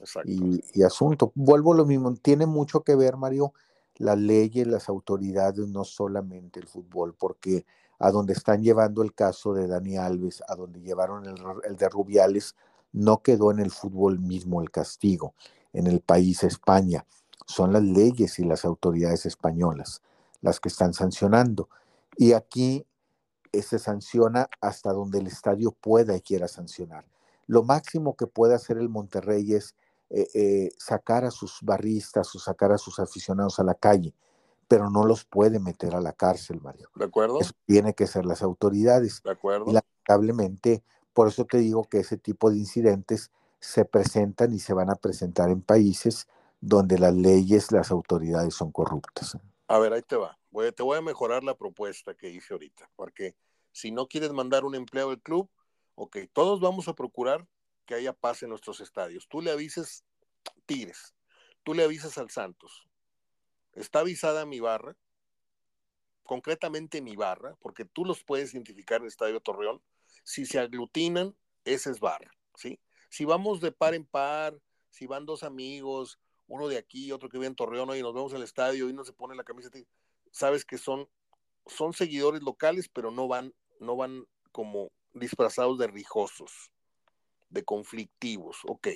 S2: Exacto. Y, asunto. Vuelvo a lo mismo, tiene mucho que ver, Mario, las leyes, las autoridades, no solamente el fútbol, porque a donde están llevando el caso de Dani Alves, a donde llevaron el, el de Rubiales, no quedó en el fútbol mismo el castigo, en el país España. Son las leyes y las autoridades españolas las que están sancionando. Y aquí se sanciona hasta donde el estadio pueda y quiera sancionar. Lo máximo que puede hacer el Monterrey es eh, eh, sacar a sus barristas o sacar a sus aficionados a la calle, pero no los puede meter a la cárcel, Mario.
S1: ¿De acuerdo?
S2: Eso tiene que ser las autoridades.
S1: De acuerdo.
S2: Y lamentablemente, por eso te digo que ese tipo de incidentes se presentan y se van a presentar en países donde las leyes, las autoridades son corruptas.
S1: A ver, ahí te va. te voy a mejorar la propuesta que hice ahorita, porque si no quieres mandar un empleado del club, ok, todos vamos a procurar que haya paz en nuestros estadios. Tú le avises Tigres, tú le avisas al Santos. Está avisada mi barra, concretamente mi barra, porque tú los puedes identificar en el Estadio Torreón. Si se aglutinan, ese es barra, ¿sí? Si vamos de par en par, si van dos amigos, uno de aquí, otro que vive en Torreón, y nos vemos en el estadio y uno se pone la camiseta, sabes que son, son seguidores locales, pero no van, no van como disfrazados de rijosos, de conflictivos, ok.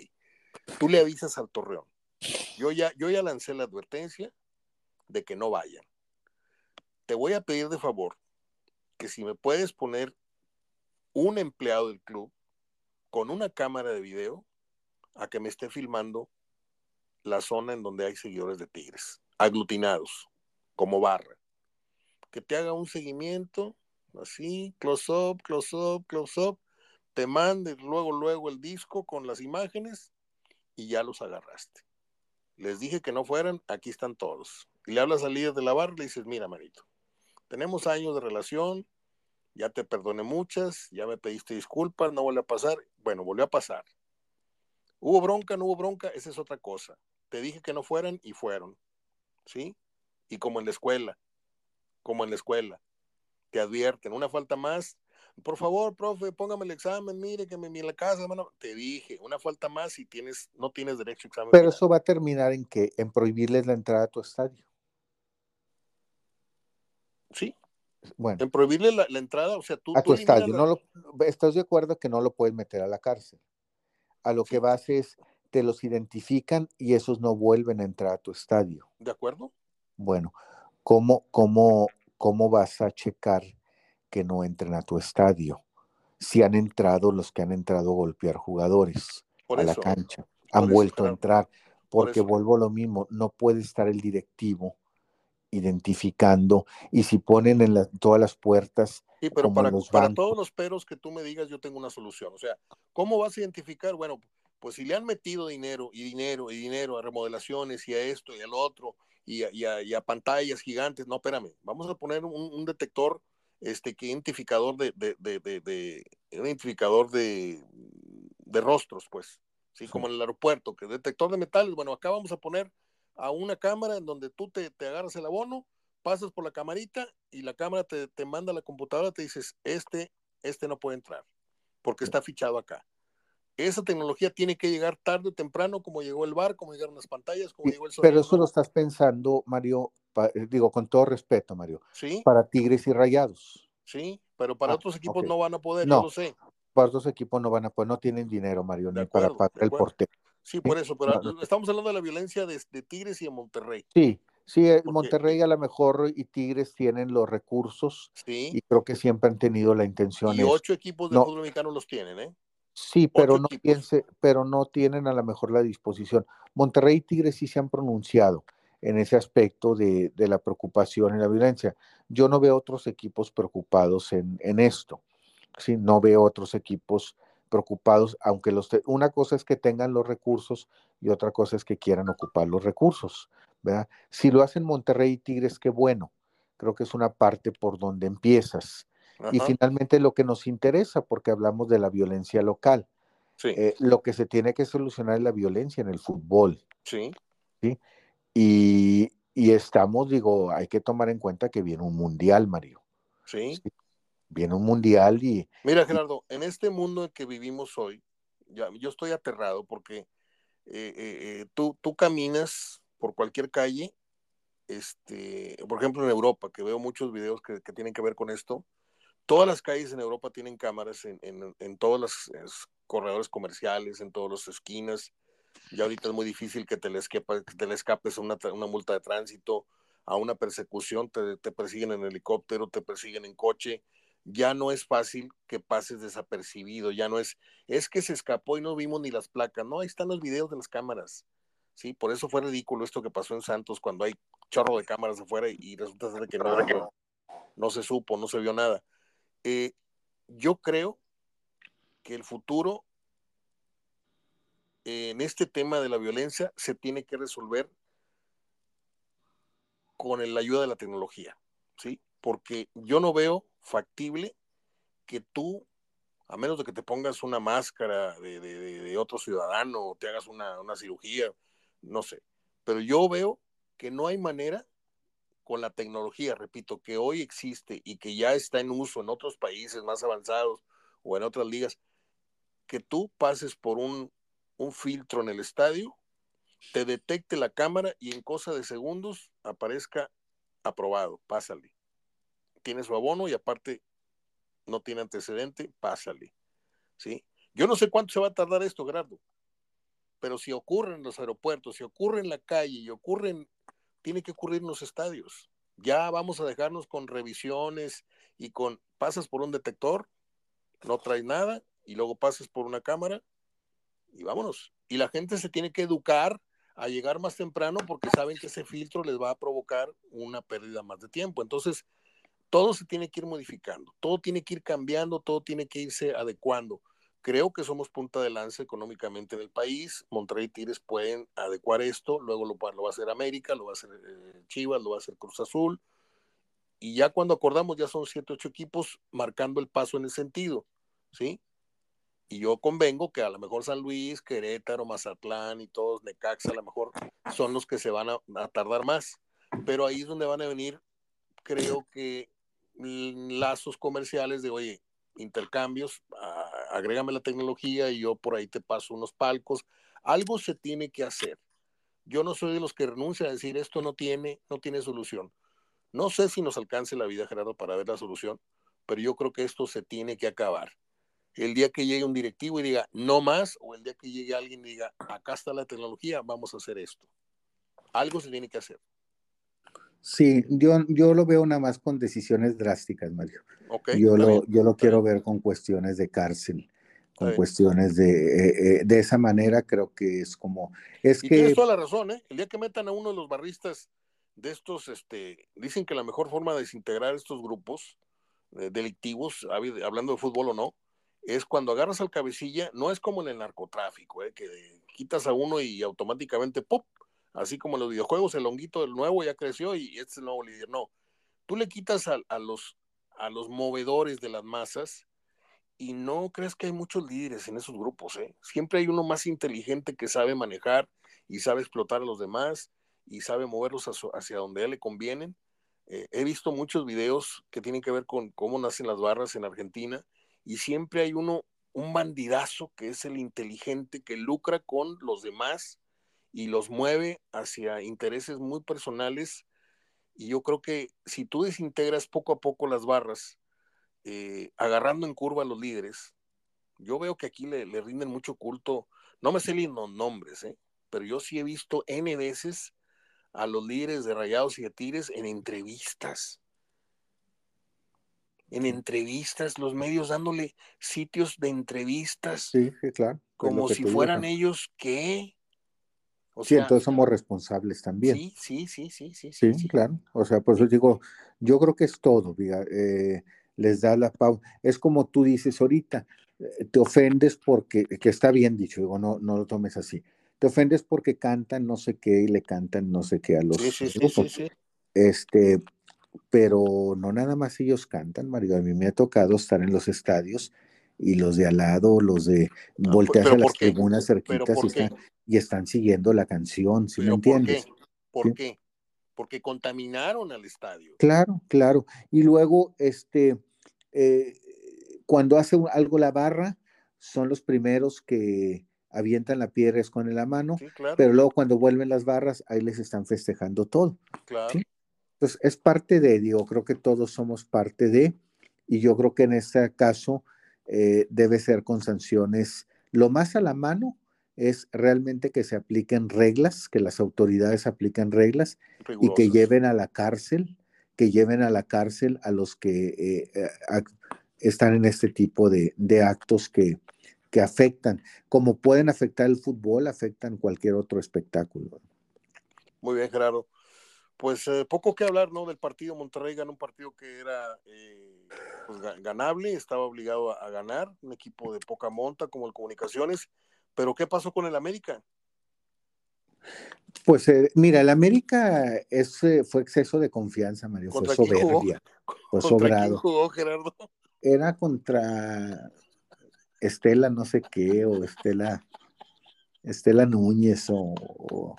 S1: Tú le avisas al Torreón. Yo ya, yo ya lancé la advertencia de que no vayan. Te voy a pedir de favor que si me puedes poner un empleado del club con una cámara de video a que me esté filmando la zona en donde hay seguidores de Tigres, aglutinados, como barra. Que te haga un seguimiento, así, close up, close up, close up, te mande luego, luego el disco con las imágenes y ya los agarraste. Les dije que no fueran, aquí están todos. Y le hablas al líder de la barra le dices, mira, manito, tenemos años de relación, ya te perdoné muchas, ya me pediste disculpas, no vuelve a pasar. Bueno, volvió a pasar. ¿Hubo bronca? ¿No hubo bronca? Esa es otra cosa. Te dije que no fueran y fueron. ¿Sí? Y como en la escuela, como en la escuela, te advierten, una falta más, por favor, profe, póngame el examen, mire que me en la casa, hermano. Te dije, una falta más y tienes, no tienes derecho a examen.
S2: Pero eso va a terminar en que, en prohibirles la entrada a tu estadio.
S1: Sí. Bueno. En prohibirle la, entrada, o sea, tú.
S2: A tu estadio, no lo, estás de acuerdo que no lo puedes meter a la cárcel. A lo que vas es, te los identifican y esos no vuelven a entrar a tu estadio.
S1: ¿De acuerdo?
S2: Bueno, ¿cómo, cómo, cómo vas a checar que no entren a tu estadio? Si han entrado los que han entrado a golpear jugadores a la cancha, han vuelto a entrar, porque vuelvo a lo mismo, no puede estar el directivo identificando y si ponen en todas las puertas.
S1: Sí, pero para, para todos los peros que tú me digas, yo tengo una solución. O sea, ¿cómo vas a identificar? Bueno, pues si le han metido dinero y dinero y dinero a remodelaciones y a esto y al otro y a, pantallas gigantes, no, espérame, vamos a poner un, detector este que identificador de, de, de, identificador de, rostros, pues, ¿sí? como en el aeropuerto, que detector de metales, bueno, acá vamos a poner a una cámara en donde tú te, agarras el abono, pasas por la camarita y la cámara te, te manda a la computadora, te dices, este, este no puede entrar, porque está fichado acá esa tecnología tiene que llegar tarde o temprano, como llegó el bar, como llegaron las pantallas, como llegó el
S2: sonido. Pero eso lo estás pensando, Mario, eh, digo con todo respeto, Mario, ¿Sí? para Tigres y Rayados.
S1: Sí, pero para ah, otros equipos no van a poder, no, yo lo sé.
S2: Para otros equipos no van a poder, no tienen dinero, Mario, ni para pagar el portero.
S1: Sí, por eso, pero estamos hablando de la violencia de, Tigres y de Monterrey.
S2: Sí, sí, eh, Monterrey a lo mejor y Tigres tienen los recursos sí. y creo que siempre han tenido la intención.
S1: Y ocho equipos de fútbol mexicano los tienen, ¿eh?
S2: Sí, pero no, piense, pero no tienen a lo mejor la disposición. Monterrey y Tigres sí se han pronunciado en ese aspecto de, la preocupación y la violencia. Yo no veo otros equipos preocupados en, esto. ¿sí? No veo otros equipos preocupados, aunque los una cosa es que tengan los recursos y otra cosa es que quieran ocupar los recursos. ¿verdad? Si lo hacen Monterrey y Tigres, qué bueno. Creo que es una parte por donde empiezas. Y finalmente lo que nos interesa, porque hablamos de la violencia local. Eh, lo que se tiene que solucionar es la violencia en el fútbol.
S1: Sí.
S2: ¿sí? Y, estamos, digo, hay que tomar en cuenta que viene un mundial, Mario.
S1: Sí.
S2: Viene un mundial y...
S1: Mira, Gerardo, en este mundo en que vivimos hoy, ya, yo estoy aterrado porque eh, eh, tú, tú caminas por cualquier calle, este, por ejemplo en Europa, que veo muchos videos que, que tienen que ver con esto, Todas las calles en Europa tienen cámaras en, en, todos los corredores comerciales, en todas las esquinas. Ya ahorita es muy difícil que te le, escapa, que te le escapes una, una multa de tránsito, a una persecución, te, te, persiguen en helicóptero, te persiguen en coche. Ya no es fácil que pases desapercibido, ya no es, es que se escapó y no vimos ni las placas. No, ahí están los videos de las cámaras. Sí, por eso fue ridículo esto que pasó en Santos cuando hay chorro de cámaras afuera y, resulta ser que no, no, no se supo, no se vio nada. Eh, yo creo que el futuro en este tema de la violencia se tiene que resolver con la ayuda de la tecnología, ¿sí? Porque yo no veo factible que tú, a menos de que te pongas una máscara de, otro ciudadano o te hagas una, una cirugía, no sé, pero yo veo que no hay manera con la tecnología, repito, que hoy existe y que ya está en uso en otros países más avanzados o en otras ligas, que tú pases por un, un filtro en el estadio, te detecte la cámara y en cosa de segundos aparezca aprobado, pásale. Tiene su abono y aparte no tiene antecedente, pásale. ¿Sí? Yo no sé cuánto se va a tardar esto, Gerardo, pero si ocurre en los aeropuertos, si ocurre en la calle y ocurre tiene que ocurrir en los estadios. Ya vamos a dejarnos con revisiones y con, pasas por un detector, no traes nada y luego pasas por una cámara y vámonos. Y la gente se tiene que educar a llegar más temprano porque saben que ese filtro les va a provocar una pérdida más de tiempo. Entonces, todo se tiene que ir modificando, todo tiene que ir cambiando, todo tiene que irse adecuando. Creo que somos punta de lanza económicamente en el país. Monterrey y Tigres pueden adecuar esto, luego lo, va a hacer América, lo va a hacer eh, Chivas, lo va a hacer Cruz Azul. Y ya cuando acordamos, ya son siete, ocho equipos marcando el paso en el sentido, ¿sí? Y yo convengo que a lo mejor San Luis, Querétaro, Mazatlán y todos, Necaxa, a lo mejor son los que se van a, a tardar más. Pero ahí es donde van a venir, creo que lazos comerciales de, oye, intercambios, agrégame la tecnología y yo por ahí te paso unos palcos. Algo se tiene que hacer. Yo no soy de los que renuncia a decir esto no tiene, no tiene solución. No sé si nos alcance la vida, Gerardo, para ver la solución, pero yo creo que esto se tiene que acabar. El día que llegue un directivo y diga no más, o el día que llegue alguien y diga acá está la tecnología, vamos a hacer esto. Algo se tiene que hacer.
S2: Sí, yo, yo lo veo nada más con decisiones drásticas, Mario. yo, lo, yo lo quiero ver con cuestiones de cárcel, con cuestiones de, eh, eh, de esa manera creo que es como, es
S1: y
S2: que...
S1: Tienes toda la razón, ¿eh? El día que metan a uno de los barristas de estos, este, dicen que la mejor forma de desintegrar estos grupos eh, delictivos, hablando de fútbol o no, es cuando agarras al cabecilla, no es como en el narcotráfico, ¿eh? que quitas a uno y automáticamente ¡pop! Así como en los videojuegos, el honguito del nuevo ya creció y este es el nuevo líder. No, tú le quitas a, los, a los movedores de las masas y no crees que hay muchos líderes en esos grupos. ¿eh? Siempre hay uno más inteligente que sabe manejar y sabe explotar a los demás y sabe moverlos hacia, donde le convienen. Eh, he visto muchos videos que tienen que ver con cómo nacen las barras en Argentina y siempre hay uno, un bandidazo que es el inteligente que lucra con los demás y los mueve hacia intereses muy personales. Y yo creo que si tú desintegras poco a poco las barras, eh, agarrando en curva a los líderes, yo veo que aquí le, rinden mucho culto, no me sé los nombres, ¿eh? pero yo sí he visto N veces a los líderes de Rayados y de Tigres en entrevistas. En entrevistas, los medios dándole sitios de entrevistas.
S2: Sí, claro.
S1: Como si fueran ellos, ¿qué?
S2: sí, entonces somos responsables también.
S1: Sí, sí, sí, sí, sí.
S2: Sí, claro. O sea, por eso digo, yo creo que es todo, eh, les da la pausa. Es como tú dices ahorita, eh, te ofendes porque, que está bien dicho, digo, no, no lo tomes así. Te ofendes porque cantan no sé qué y le cantan no sé qué a los
S1: sí, sí, Sí, sí,
S2: Este, pero no nada más ellos cantan, Mario. A mí me ha tocado estar en los estadios y los de al lado, los de ah, voltear a las tribunas cerquitas y están, y están, siguiendo la canción, ¿sí me entiendes?
S1: ¿Por qué? Porque contaminaron al estadio.
S2: Claro, claro. Y luego, este, eh, cuando hace algo la barra, son los primeros que avientan la piedra con la mano, pero luego cuando vuelven las barras, ahí les están festejando todo.
S1: Claro.
S2: Entonces, es parte de, digo, creo que todos somos parte de, y yo creo que en este caso, eh, debe ser con sanciones. Lo más a la mano es realmente que se apliquen reglas, que las autoridades apliquen reglas y que lleven a la cárcel, que lleven a la cárcel a los que eh, eh, están en este tipo de, actos que, que afectan, como pueden afectar el fútbol, afectan cualquier otro espectáculo.
S1: Muy bien, Gerardo pues eh, poco que hablar, ¿no? Del partido. Monterrey ganó un partido que era eh, pues, ganable, estaba obligado a, ganar, un equipo de poca monta como el Comunicaciones. Pero ¿qué pasó con el América?
S2: Pues eh, mira, el América es, eh, fue exceso de confianza, Mario. Fue soberbia. Fue sobrado.
S1: jugó Gerardo?
S2: Era contra Estela no sé qué, o Estela, Estela Núñez, o,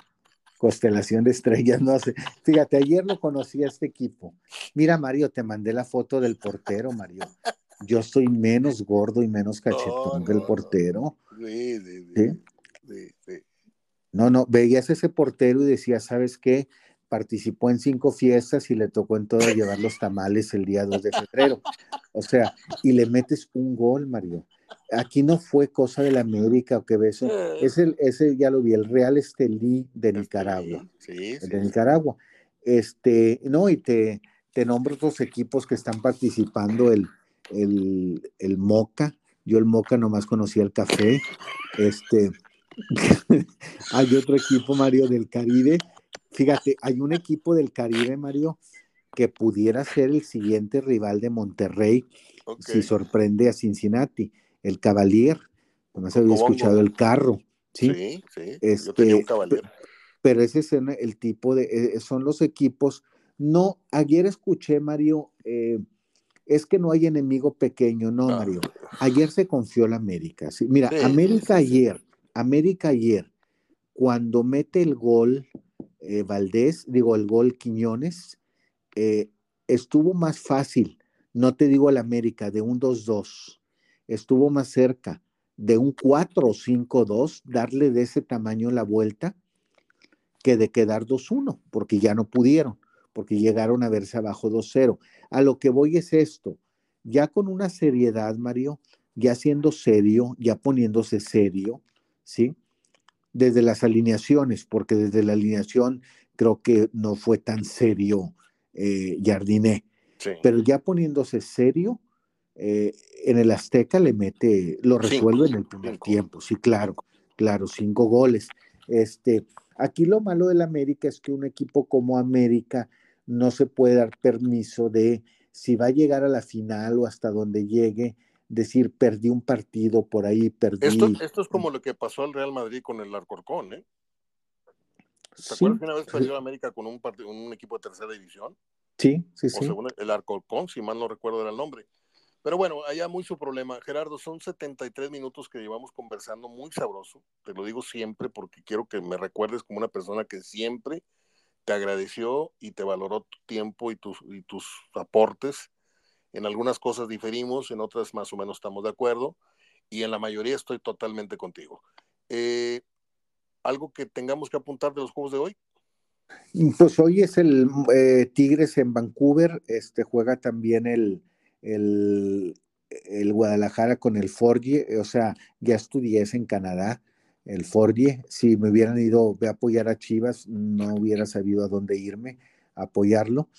S2: Constelación de Estrellas, no sé. Fíjate, ayer lo conocí a este equipo. Mira, Mario, te mandé la foto del portero, Mario. Yo soy menos gordo y menos cachetón que el portero. Sí, sí, sí. No, no, veías ese portero y decías, ¿sabes qué? Participó en cinco fiestas y le tocó en todas llevar los tamales el día 2 de febrero. O sea, y le metes un gol, Mario. Aquí no fue cosa de la América o que ves. Eh. Es el, ese ya lo vi, el Real Estelí de Nicaragua. Sí, sí, de Nicaragua. Este, no, y te, te nombro otros equipos que están participando, el, el, el Moca. Yo el Moca nomás conocía el café. Este, hay otro equipo, Mario, del Caribe. Fíjate, hay un equipo del Caribe, Mario, que pudiera ser el siguiente rival de Monterrey si sorprende a Cincinnati, el Cavalier. Nomás había escuchado el carro. Sí, sí, sí. Este, un Cavalier. Pero ese es el tipo de, eh, son los equipos. No, ayer escuché, Mario, eh, es que no hay enemigo pequeño, no, Mario. Ayer se confió la América. ¿sí? Mira, América ayer América ayer, cuando mete el gol eh, Valdés, digo el gol Quiñones, eh, estuvo más fácil, no te digo el América, de un 2-2, estuvo más cerca de un 4 5-2, darle de ese tamaño la vuelta, que de quedar 2-1, porque ya no pudieron, porque llegaron a verse abajo 2-0. A lo que voy es esto, ya con una seriedad, Mario, ya siendo serio, ya poniéndose serio, ¿sí? Desde las alineaciones, porque desde la alineación creo que no fue tan serio eh, Jardiné. Pero ya poniéndose serio, eh, en el Azteca le mete, lo resuelve en el primer tiempo, sí, claro, claro, cinco goles. Este, aquí lo malo del América es que un equipo como América no se puede dar permiso de si va a llegar a la final o hasta donde llegue, decir, perdí un partido por ahí, perdí.
S1: Esto, es como lo que pasó al Real Madrid con el Arcorcón, ¿eh? ¿Te acuerdas que una vez perdió América con un, un equipo de tercera división?
S2: Sí, sí, sí.
S1: Según el Arcorcón, si mal no recuerdo era el nombre. Pero bueno, allá muy su problema. Gerardo, son 73 minutos que llevamos conversando, muy sabroso. Te lo digo siempre porque quiero que me recuerdes como una persona que siempre te agradeció y te valoró tu tiempo y tus, y tus aportes en algunas cosas diferimos, en otras más o menos estamos de acuerdo y en la mayoría estoy totalmente contigo. Eh, ¿Algo que tengamos que apuntar de los juegos de hoy?
S2: Pues hoy es el eh, Tigres en Vancouver, este juega también el, el, Guadalajara con el Forge, o sea, ya estudié en Canadá, el Forge, si me hubieran ido a apoyar a Chivas, no hubiera sabido a dónde irme apoyarlo,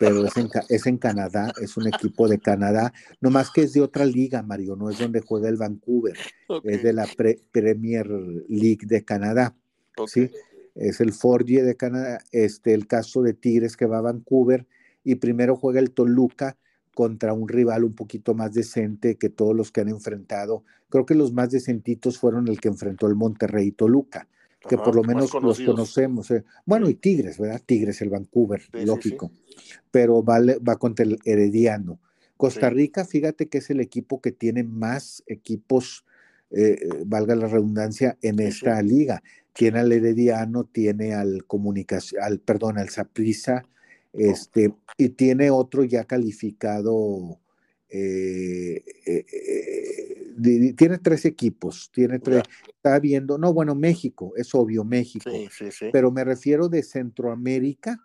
S2: pero es en, es en Canadá, es un equipo de Canadá, no más que es de otra liga, Mario, no es donde juega el Vancouver, es de la Premier League de Canadá, ¿sí? Es el Forge de Canadá, este, el caso de Tigres que va a Vancouver, y primero juega el Toluca contra un rival un poquito más decente que todos los que han enfrentado. Creo que los más decentitos fueron el que enfrentó el Monterrey y Toluca que por lo menos los conocemos. Eh. Bueno, y Tigres, ¿verdad? Tigres, el Vancouver, lógico. Pero vale, va contra el Herediano. Costa Rica, fíjate que es el equipo que tiene más equipos, eh, valga la redundancia, en esta liga. Tiene al Herediano, tiene al Comunicación, al, perdón, al Saprisa, este, y tiene otro ya calificado eh, eh, eh, tiene tres equipos, tiene tres, está viendo, no, bueno, México, es obvio, México, pero me refiero de Centroamérica,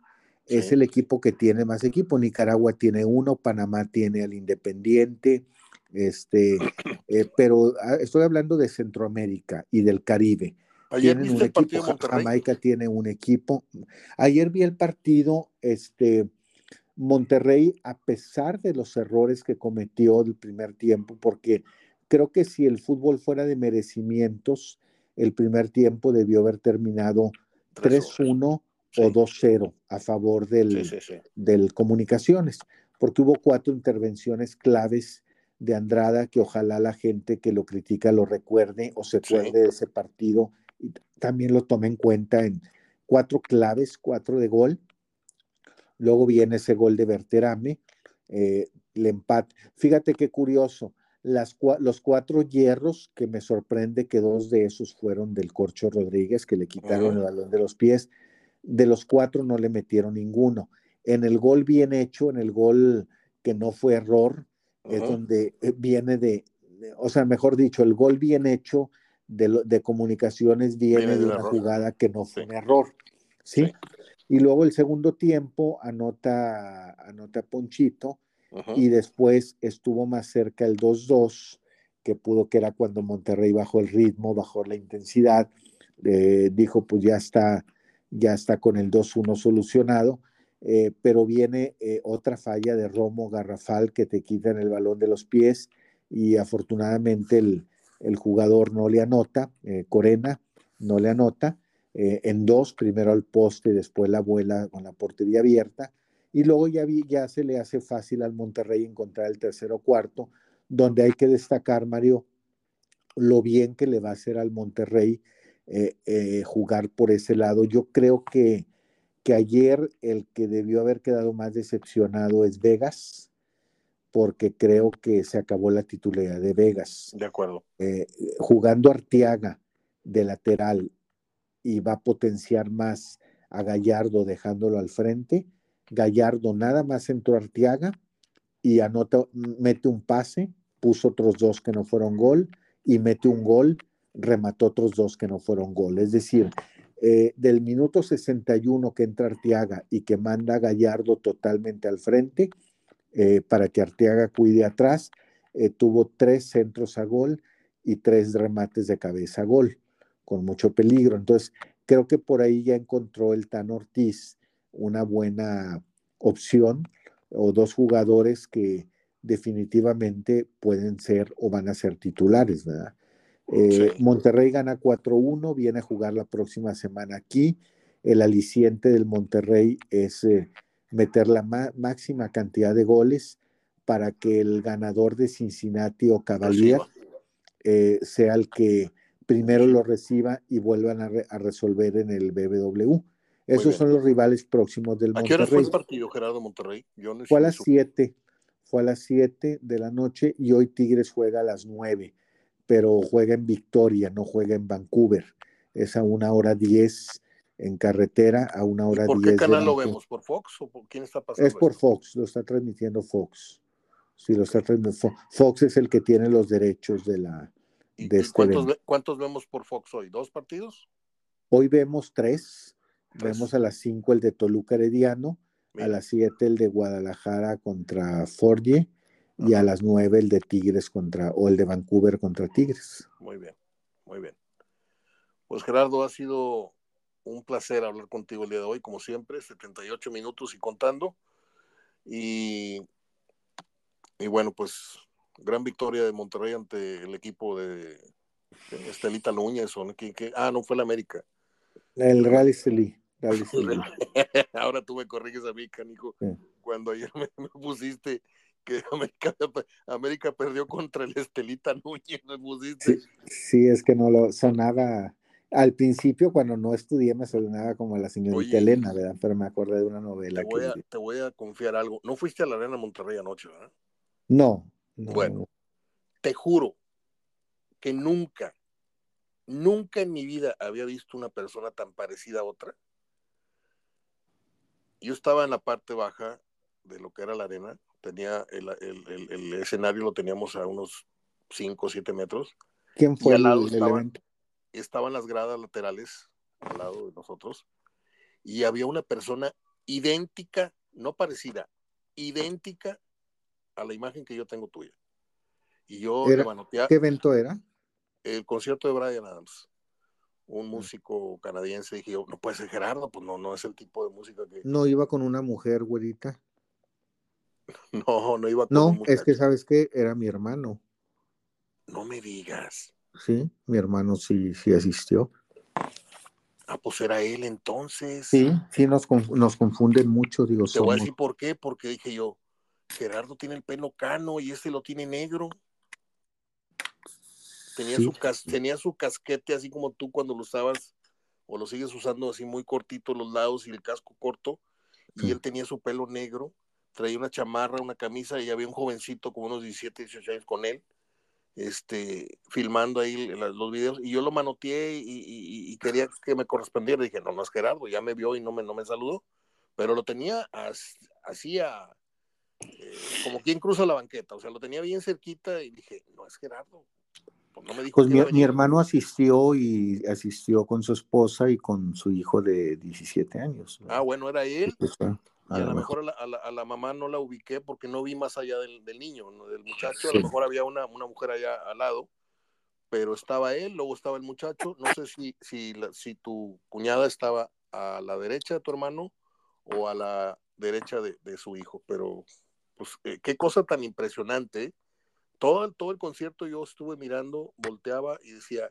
S2: es el equipo que tiene más equipo, Nicaragua tiene uno, Panamá tiene al Independiente, este, pero ah, estoy hablando de Centroamérica y del Caribe. Ayer tienen un equipo, Jamaica tiene un equipo. Ayer vi el partido, este, Monterrey, a pesar de los errores que cometió el primer tiempo, porque creo que si el fútbol fuera de merecimientos, el primer tiempo debió haber terminado 3-1 o 2-0 a favor del, del Comunicaciones, porque hubo cuatro intervenciones claves de Andrada que ojalá la gente que lo critica lo recuerde o se acuerde de ese partido también lo toma en cuenta en cuatro claves, cuatro de gol. Luego viene ese gol de Berterame, eh, el empate. Fíjate qué curioso, las, los cuatro hierros, que me sorprende que dos de esos fueron del Corcho Rodríguez, que le quitaron el balón de los pies. De los cuatro no le metieron ninguno. En el gol bien hecho, en el gol que no fue error, es donde eh, viene de, o sea, mejor dicho, el gol bien hecho de, de comunicaciones viene, de, una jugada que no fue un error. ¿sí? Y luego el segundo tiempo anota, anota Ponchito y después estuvo más cerca el 2-2, que pudo que era cuando Monterrey bajó el ritmo, bajó la intensidad, eh, dijo pues ya está, ya está con el 2-1 solucionado, eh, pero viene eh, otra falla de Romo Garrafal que te quitan el balón de los pies y afortunadamente el, el jugador no le anota, Corena no le anota, en dos, primero al poste, después la vuela con la portería abierta, y luego ya, ya se le hace fácil al Monterrey encontrar el tercero cuarto, donde hay que destacar, Mario, lo bien que le va a hacer al Monterrey eh, eh, jugar por ese lado. Yo creo que, que ayer el que debió haber quedado más decepcionado es Vegas, porque creo que se acabó la titularidad de Vegas.
S1: De acuerdo.
S2: Eh, jugando Arteaga de lateral y va a potenciar más a Gallardo dejándolo al frente Gallardo nada más entró Arteaga y anota, mete un pase, puso otros dos que no fueron gol y mete un gol, remató otros dos que no fueron gol. Es decir, eh, del minuto 61 que entra Arteaga y que manda a Gallardo totalmente al frente eh, para que Arteaga cuide atrás, eh, tuvo tres centros a gol y tres remates de cabeza a gol, con mucho peligro. Entonces, creo que por ahí ya encontró el Tan Ortiz una buena opción o dos jugadores que definitivamente pueden ser o van a ser titulares, ¿verdad? Eh, Monterrey gana 4-1, viene a jugar la próxima semana aquí. El aliciente del Monterrey es eh, meter la máxima cantidad de goles para que el ganador de Cincinnati o Cavalier eh, sea el que primero lo reciba y vuelvan a, a resolver en el BBW. Esos son los rivales próximos del Monterrey.
S1: ¿A qué hora fue el partido, Gerardo Monterrey?
S2: fue a las 7, fue a las 7 de la noche y hoy Tigres juega a las 9, pero juega en Victoria, no juega en Vancouver. Es a una hora 10 en carretera, a una hora 10. ¿Por
S1: qué canal lo vemos? ¿Por Fox o por quién está pasando?
S2: Es por Fox, lo está transmitiendo Fox. Sí, lo está transmitiendo Fox. es el que tiene los derechos de la. De este
S1: cuántos, ¿Cuántos vemos por Fox hoy? ¿Dos partidos?
S2: Hoy vemos tres Vemos a las 5 el de Toluca Herediano, a las 7 el de Guadalajara contra Forge y a las 9 el de Tigres contra, o el de Vancouver contra Tigres.
S1: Muy bien, muy bien. Pues Gerardo, ha sido un placer hablar contigo el día de hoy, como siempre, 78 minutos y contando. Y, y bueno, pues gran victoria de Monterrey ante el equipo de, Estelita Núñez. O, que, ah, no fue el América.
S2: El Rally Celí.
S1: Ahora tú me corriges a mí, canijo, cuando ayer me, pusiste que América, perdió contra el Estelita Núñez, me pusiste.
S2: Sí, es que no lo sonaba. Al principio, cuando no estudié, me sonaba como la señorita Elena, ¿verdad? Pero me acordé de una novela.
S1: Te voy, a, te voy a confiar algo. ¿No fuiste a la Arena Monterrey anoche, verdad?
S2: No,
S1: no. Bueno, te juro que nunca, nunca en mi vida había visto una persona tan parecida a otra yo estaba en la parte baja de lo que era la arena, tenía el, escenario lo teníamos a unos 5 o 7 metros.
S2: ¿Quién fue
S1: al lado estaban, estaban las gradas laterales al lado de nosotros y había una persona idéntica, no parecida, idéntica a la imagen que yo tengo tuya. Y yo
S2: ¿Qué evento era?
S1: El concierto de Brian Adams un músico canadiense, dije yo, no puede ser Gerardo, pues no, no es el tipo de música que...
S2: No iba con una mujer, güerita.
S1: No, no iba con
S2: No, es que sabes que era mi hermano.
S1: No me digas.
S2: Sí, mi hermano sí, sí asistió.
S1: Ah, pues era él entonces.
S2: Sí, sí, nos, nos confunden mucho, digo.
S1: Te voy a decir por qué, porque dije yo, Gerardo tiene el pelo cano y este lo tiene negro. Tenía, su tenía su casquete así como tú cuando lo usabas o lo sigues usando así muy cortito los lados y el casco corto, y él tenía su pelo negro, traía una chamarra, una camisa, y había un jovencito como unos 17, 18 años con él, este, filmando ahí los videos, y yo lo manoteé y, quería que me correspondiera, dije, no, no es Gerardo, ya me vio y no me, no me saludó, pero lo tenía así a, eh, como quien cruza la banqueta, o sea, lo tenía bien cerquita y dije, no es Gerardo,
S2: pues, pues mi, hermano asistió y asistió con su esposa y con su hijo de 17 años.
S1: Ah, bueno, era él. A, y a lo mejor, a, la, mamá no la ubiqué porque no vi más allá del, niño, del muchacho. A lo mejor había una, mujer allá al lado, pero estaba él, luego estaba el muchacho. No sé si, si, si tu cuñada estaba a la derecha de tu hermano o a la derecha de, su hijo, pero pues eh, qué cosa tan impresionante todo, todo el concierto yo estuve mirando, volteaba y decía,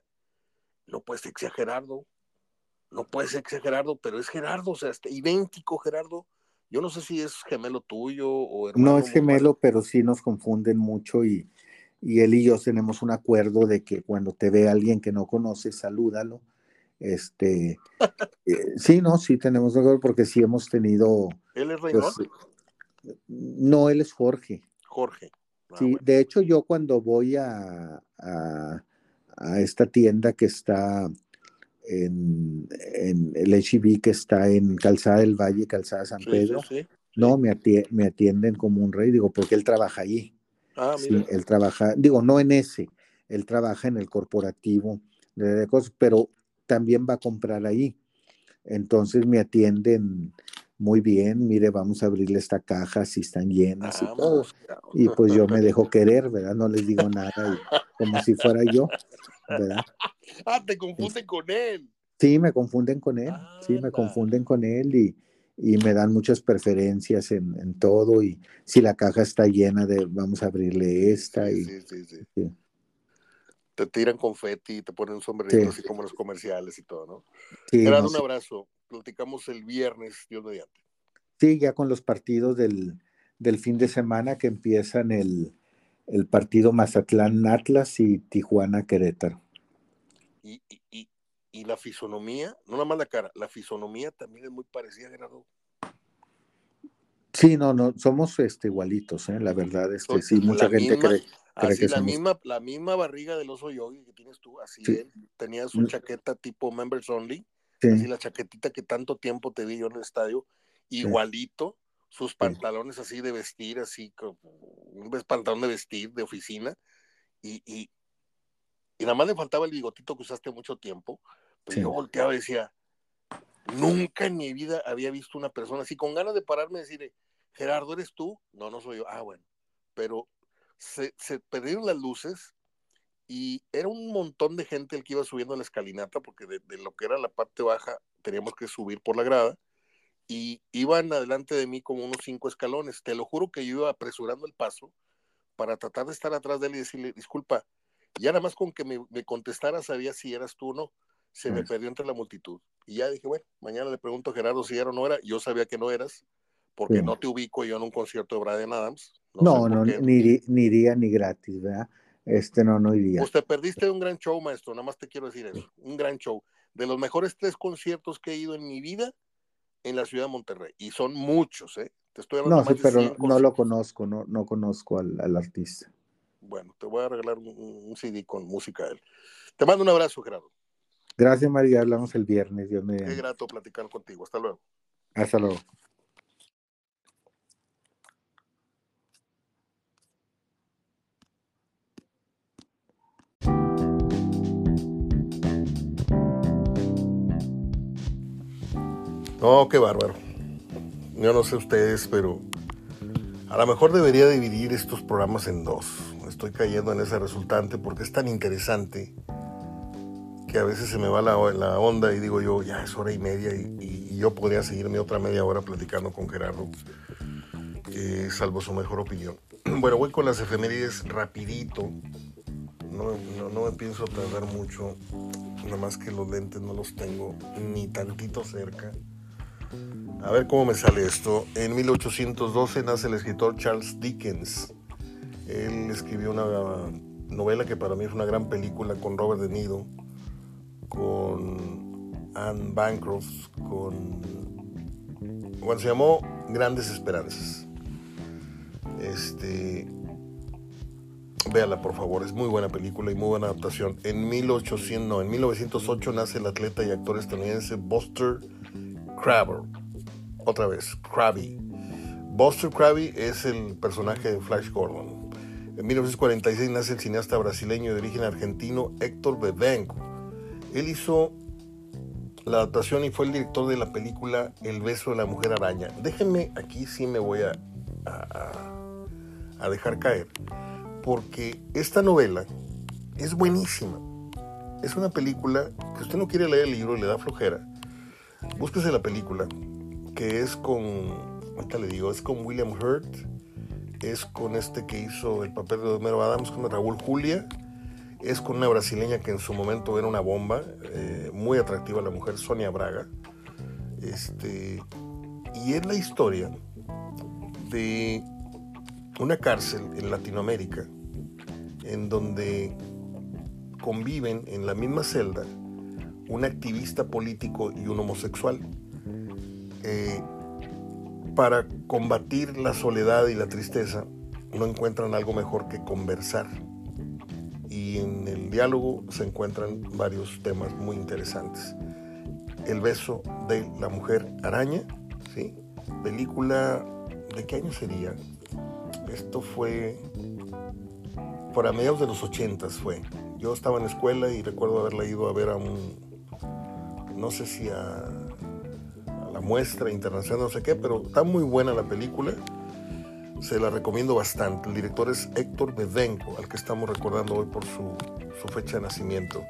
S1: no puede ser Gerardo, no puede ser Gerardo, pero es Gerardo, o sea, este, idéntico Gerardo. Yo no sé si es gemelo tuyo o
S2: hermano. No es gemelo, pero sí nos confunden mucho y, él y yo tenemos un acuerdo de que cuando te ve alguien que no conoces, salúdalo. Este, eh, sí, no, sí tenemos un acuerdo porque sí hemos tenido.
S1: ¿Él es Reynold? Pues,
S2: no, él es Jorge.
S1: Jorge.
S2: Ah, sí, de hecho yo cuando voy a, a, esta tienda que está en, el HIV que está en Calzada del Valle, Calzada San Pedro, no, me, me atienden como un rey, digo, porque él trabaja allí. Ah, sí, él trabaja, digo, no en ese, él trabaja en el corporativo de cosas, pero también va a comprar ahí. Entonces me atienden muy bien, mire, vamos a abrirle esta caja si están llenas y todo. Y pues yo me dejo querer, ¿verdad? No les digo nada, como si fuera yo, ¿verdad?
S1: Ah, te confunden con él.
S2: Sí, me confunden con él, sí, me confunden con él y, me dan muchas preferencias en, todo y si la caja está llena de, vamos a abrirle esta y... Sí, sí, sí.
S1: Te tiran confeti, te ponen un sombrerito así como los comerciales y todo, ¿no? Sí, un abrazo platicamos el viernes, Dios mediante.
S2: Sí, ya con los partidos del, fin de semana que empiezan el, partido Mazatlán Atlas y Tijuana Querétaro.
S1: Y, la fisonomía, no nada más la cara, la fisonomía también es muy parecida, Gerardo.
S2: Sí, no, no, somos este, igualitos, ¿eh? la verdad, este, sí, mucha gente cree,
S1: que la misma, la misma barriga del oso yogi que tienes tú, así tenías su mm. chaqueta tipo members only, Así la chaquetita que tanto tiempo te vi yo en el estadio, igualito, sus pantalones así de vestir, así como un pantalón de vestir de oficina, y, y, nada más le faltaba el bigotito que usaste mucho tiempo, pero yo volteaba y decía, nunca en mi vida había visto una persona así, con ganas de pararme y decirle, Gerardo, ¿eres tú? No, no soy yo. Ah, bueno, pero se, se perdieron las luces y era un montón de gente el que iba subiendo la escalinata, porque de, lo que era la parte baja teníamos que subir por la grada, y iban adelante de mí como unos cinco escalones. Te lo juro que yo iba apresurando el paso para tratar de estar atrás de él y decirle, disculpa, ya nada más con que me, contestara sabía si eras tú o no. Se me perdió entre la multitud. Y ya dije, bueno, mañana le pregunto a Gerardo si era o no era. Yo sabía que no eras, porque no te ubico yo en un concierto de Brian Adams.
S2: No, no, ni, ni iría ni gratis, ¿verdad? Este no, no iría.
S1: Pues te perdiste un gran show, maestro, nada más te quiero decir eso, un gran show. De los mejores tres conciertos que he ido en mi vida en la ciudad de Monterrey, y son muchos, ¿eh?
S2: Te estoy hablando no, sí, pero no lo conozco, no, no conozco al, artista.
S1: Bueno, te voy a regalar un, CD con música de él. Te mando un abrazo, Gerardo.
S2: Gracias, María. Hablamos el viernes. Dios
S1: Qué grato platicar contigo. Hasta luego.
S2: Hasta luego.
S1: No, qué bárbaro. Yo no sé ustedes, pero a lo mejor debería dividir estos programas en dos. Estoy cayendo en ese resultante porque es tan interesante que a veces se me va la, la onda y digo yo, ya es hora y media y, yo podría seguirme otra media hora platicando con Gerardo, que salvo su mejor opinión. Bueno, voy con las efemérides rapidito. No, no, no me pienso tardar mucho, nada más que los lentes no los tengo ni tantito cerca. A ver cómo me sale esto. En 1812 nace el escritor Charles Dickens. Él escribió una novela que para mí es una gran película con Robert De Niro, con Anne Bancroft con... Bueno, se llamó Grandes Esperanzas. Este... Véala, por favor, es muy buena película y muy buena adaptación. En 1800, no, en 1908 nace el atleta y actor estadounidense Buster Crabber. Otra vez, Krabby. Buster Krabby es el personaje de Flash Gordon. En 1946 nace el cineasta brasileño de origen argentino Héctor Bebenco. Él hizo la adaptación y fue el director de la película El beso de la mujer araña. Déjenme aquí sí me voy a, a, dejar caer, porque esta novela es buenísima. Es una película que usted no quiere leer el libro y le da flojera. Búsquese la película, que es con, ahorita le digo, es con William Hurt, es con este que hizo el papel de Homero Adams, con Raúl Julia es con una brasileña que en su momento era una bomba, eh, muy atractiva la mujer, Sonia Braga. Este, y es la historia de una cárcel en Latinoamérica en donde conviven en la misma celda un activista político y un homosexual. Eh, para combatir la soledad y la tristeza, no encuentran algo mejor que conversar y en el diálogo se encuentran varios temas muy interesantes. El beso de la mujer araña, ¿sí? Película, ¿de qué año sería? Esto fue por a mediados de los ochentas fue. Yo estaba en la escuela y recuerdo haberla ido a ver a un, no sé si a muestra internacional, no sé qué, pero está muy buena la película se la recomiendo bastante. El director es Héctor Bedenko, al que estamos recordando hoy por su, fecha de nacimiento.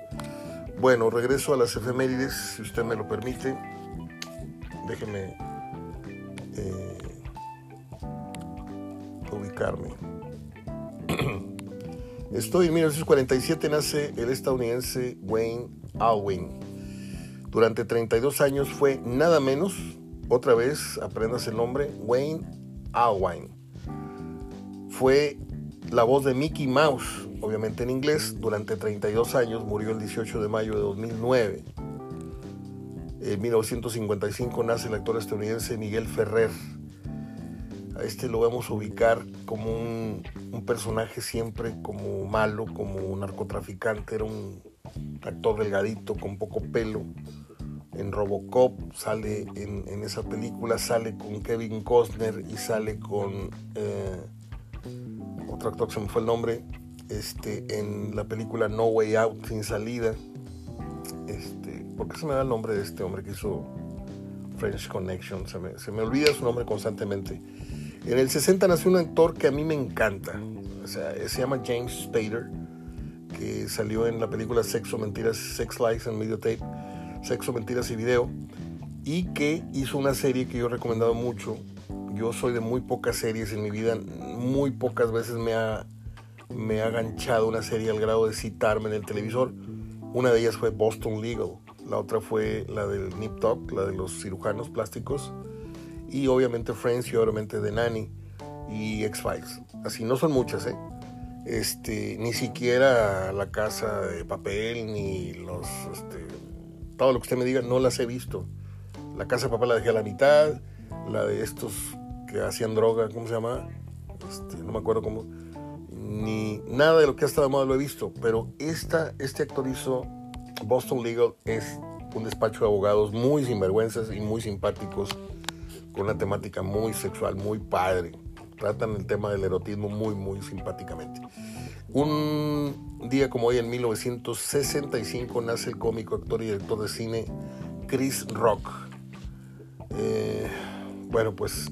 S1: Bueno, regreso a las efemérides, si usted me lo permite. Déjeme eh, ubicarme. Estoy en 1947, nace el estadounidense Wayne Alwyn. Durante 32 años fue nada menos, otra vez aprendas el nombre, Wayne Alwyn fue la voz de Mickey Mouse, obviamente en inglés, durante 32 años, murió el 18 de mayo de 2009. En 1955 nace el actor estadounidense Miguel Ferrer. A este lo vamos a ubicar como un, personaje siempre como malo, como un narcotraficante, era un actor delgadito con poco pelo. En Robocop sale en, esa película, sale con Kevin Costner y sale con... Eh, otro actor que se me fue el nombre, este, en la película No Way Out, Sin Salida. Este, ¿Por qué se me da el nombre de este hombre que hizo French Connection? Se me, se me olvida su nombre constantemente. En el 60 nació un actor que a mí me encanta. O sea, se llama James Spader, que salió en la película Sexo, Mentiras, Sex Lies and Videotape, Sexo, Mentiras y Video, y que hizo una serie que yo he recomendado mucho, yo soy de muy pocas series en mi vida, muy pocas veces me ha, me ha ganchado una serie al grado de citarme en el televisor. Una de ellas fue Boston Legal, la otra fue la del Nip Tuck, la de los cirujanos plásticos, y obviamente Friends y obviamente The Nanny y X-Files. Así no son muchas, ¿eh? Este, ni siquiera la casa de papel, ni los, este, todo lo que usted me diga, no las he visto. La casa de papel la dejé a la mitad, la de estos que hacían droga, ¿cómo se llama? Este, no me acuerdo cómo. Ni nada de lo que ha estado moda lo he visto, pero esta, este actor hizo Boston Legal, es un despacho de abogados muy sinvergüenzas y muy simpáticos, con una temática muy sexual, muy padre. Tratan el tema del erotismo muy, muy simpáticamente. Un día como hoy, en 1965, nace el cómico, actor y director de cine Chris Rock. Eh, bueno, pues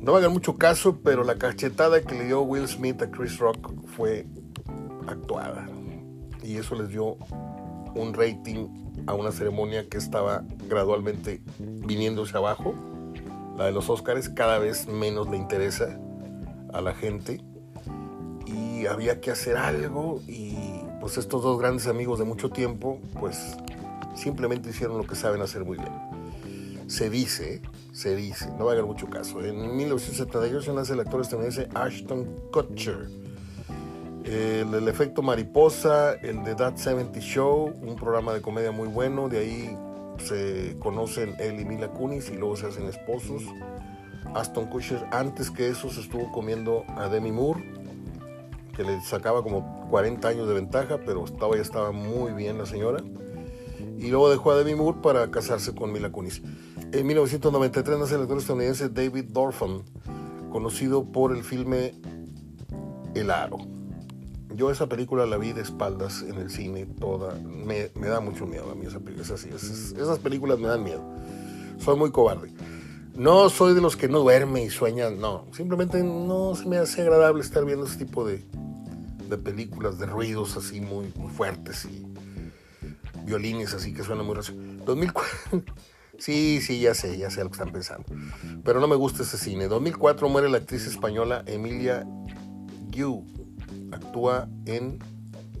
S1: no me hagan mucho caso, pero la cachetada que le dio Will Smith a Chris Rock fue actuada. Y eso les dio un rating a una ceremonia que estaba gradualmente viniéndose abajo. La de los Oscars cada vez menos le interesa a la gente. Y había que hacer algo y pues estos dos grandes amigos de mucho tiempo pues simplemente hicieron lo que saben hacer muy bien. Se dice se dice, no va a haber mucho caso. En 1978 nace el actor estadounidense Ashton Kutcher. el, efecto mariposa, el de That 70 Show, un programa de comedia muy bueno, de ahí se conocen él y Mila Kunis y luego se hacen esposos. Aston Kutcher antes que eso se estuvo comiendo a Demi Moore, que le sacaba como 40 años de ventaja, pero estaba, ya estaba muy bien la señora. Y luego dejó a Demi Moore para casarse con Mila Kunis. En 1993 nace el actor estadounidense David Dorfman, conocido por el filme El Aro. Yo esa película la vi de espaldas en el cine toda. Me, da mucho miedo a mí esa película. esas películas me dan miedo. Soy muy cobarde. No soy de los que no duerme y sueña, no. Simplemente no se me hace agradable estar viendo ese tipo de, de películas, de ruidos así muy, fuertes y violines así que suenan muy raros. 2004. Sí, sí, ya sé, ya sé lo que están pensando. Pero no me gusta ese cine. 2004 muere la actriz española Emilia Gu actúa en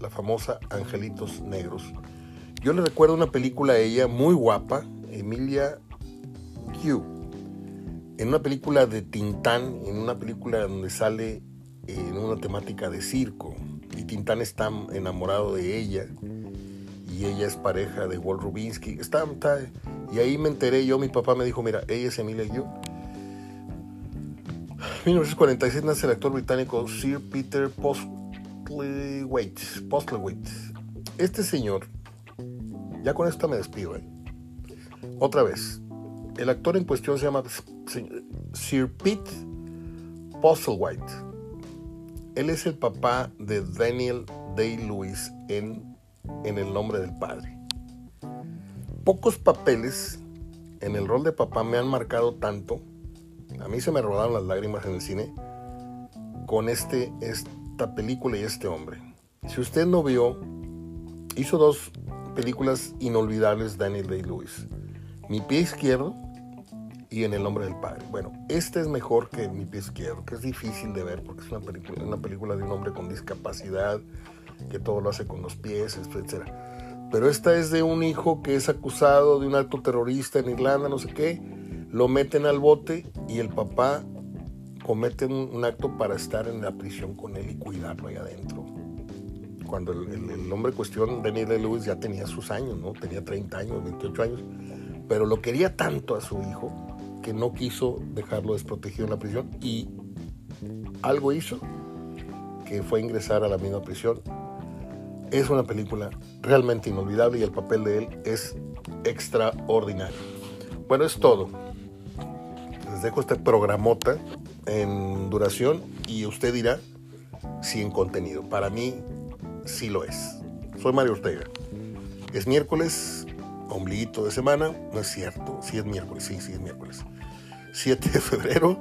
S1: la famosa Angelitos Negros. Yo le recuerdo una película a ella muy guapa, Emilia Q, en una película de Tintán, en una película donde sale en una temática de circo. Y Tintán está enamorado de ella y ella es pareja de Walt Rubinsky. Está, y ahí me enteré yo, mi papá me dijo, mira, ella es Emilia Q. 1946 nace el actor británico Sir Peter Post Postlethwaite. Este señor, ya con esto me despido. ¿eh? Otra vez, el actor en cuestión se llama Sir Pete Postlethwaite. Él es el papá de Daniel Day-Lewis en, en El nombre del padre. Pocos papeles en el rol de papá me han marcado tanto. A mí se me rodaron las lágrimas en el cine con este, este esta película y este hombre. Si usted no vio, hizo dos películas inolvidables Daniel Day-Lewis. Mi pie izquierdo y En el nombre del padre. Bueno, este es mejor que Mi pie izquierdo, que es difícil de ver porque es una película, una película de un hombre con discapacidad, que todo lo hace con los pies, etc. Pero esta es de un hijo que es acusado de un acto terrorista en Irlanda, no sé qué, lo meten al bote y el papá cometen un, acto para estar en la prisión con él y cuidarlo ahí adentro. Cuando el, hombre en cuestión, Daniel Lewis, ya tenía sus años, ¿no? Tenía 30 años, 28 años, pero lo quería tanto a su hijo que no quiso dejarlo desprotegido en la prisión y algo hizo que fue ingresar a la misma prisión. Es una película realmente inolvidable y el papel de él es extraordinario. Bueno, es todo. Les dejo este programota en duración y usted dirá si en contenido. Para mí sí lo es. Soy Mario Ortega. Es miércoles, ombliguito de semana. No es cierto, sí es miércoles, sí, sí es miércoles. 7 de febrero.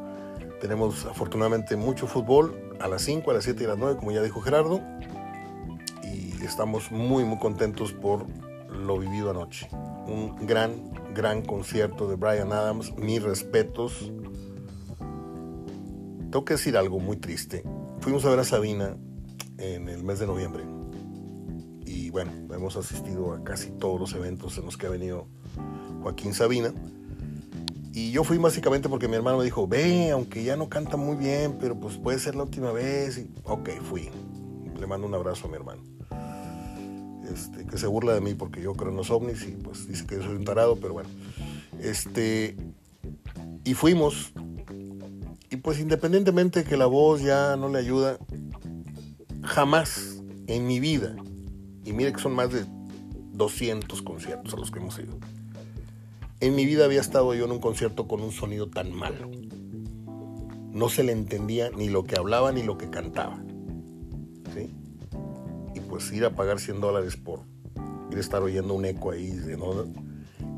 S1: Tenemos afortunadamente mucho fútbol a las 5, a las 7 y a las 9, como ya dijo Gerardo. Y estamos muy, muy contentos por lo vivido anoche. Un gran, gran concierto de Brian Adams. Mis respetos tengo que decir algo muy triste. Fuimos a ver a Sabina en el mes de noviembre. Y bueno, hemos asistido a casi todos los eventos en los que ha venido Joaquín Sabina. Y yo fui básicamente porque mi hermano me dijo, ve, aunque ya no canta muy bien, pero pues puede ser la última vez. Y, ok, fui. Le mando un abrazo a mi hermano. Este, que se burla de mí porque yo creo en los ovnis y pues dice que soy un tarado, pero bueno. Este, y fuimos y pues independientemente de que la voz ya no le ayuda, jamás en mi vida, y mire que son más de 200 conciertos a los que hemos ido, en mi vida había estado yo en un concierto con un sonido tan malo. No se le entendía ni lo que hablaba ni lo que cantaba. ¿sí? Y pues ir a pagar 100 dólares por ir a estar oyendo un eco ahí. ¿no?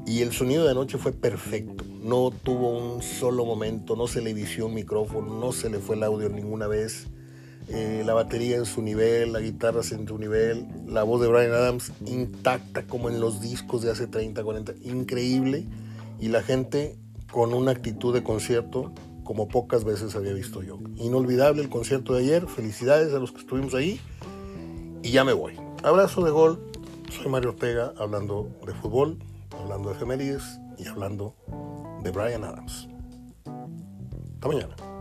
S1: Y el sonido de anoche fue perfecto no tuvo un solo momento, no se le vició un micrófono, no se le fue el audio ninguna vez. Eh, la batería en su nivel, la guitarra en su nivel, la voz de Brian Adams intacta como en los discos de hace 30, 40, increíble. Y la gente con una actitud de concierto como pocas veces había visto yo. Inolvidable el concierto de ayer, felicidades a los que estuvimos ahí y ya me voy. Abrazo de gol, soy Mario Ortega hablando de fútbol, hablando de efemérides y hablando de Brian Adams. Hasta mañana.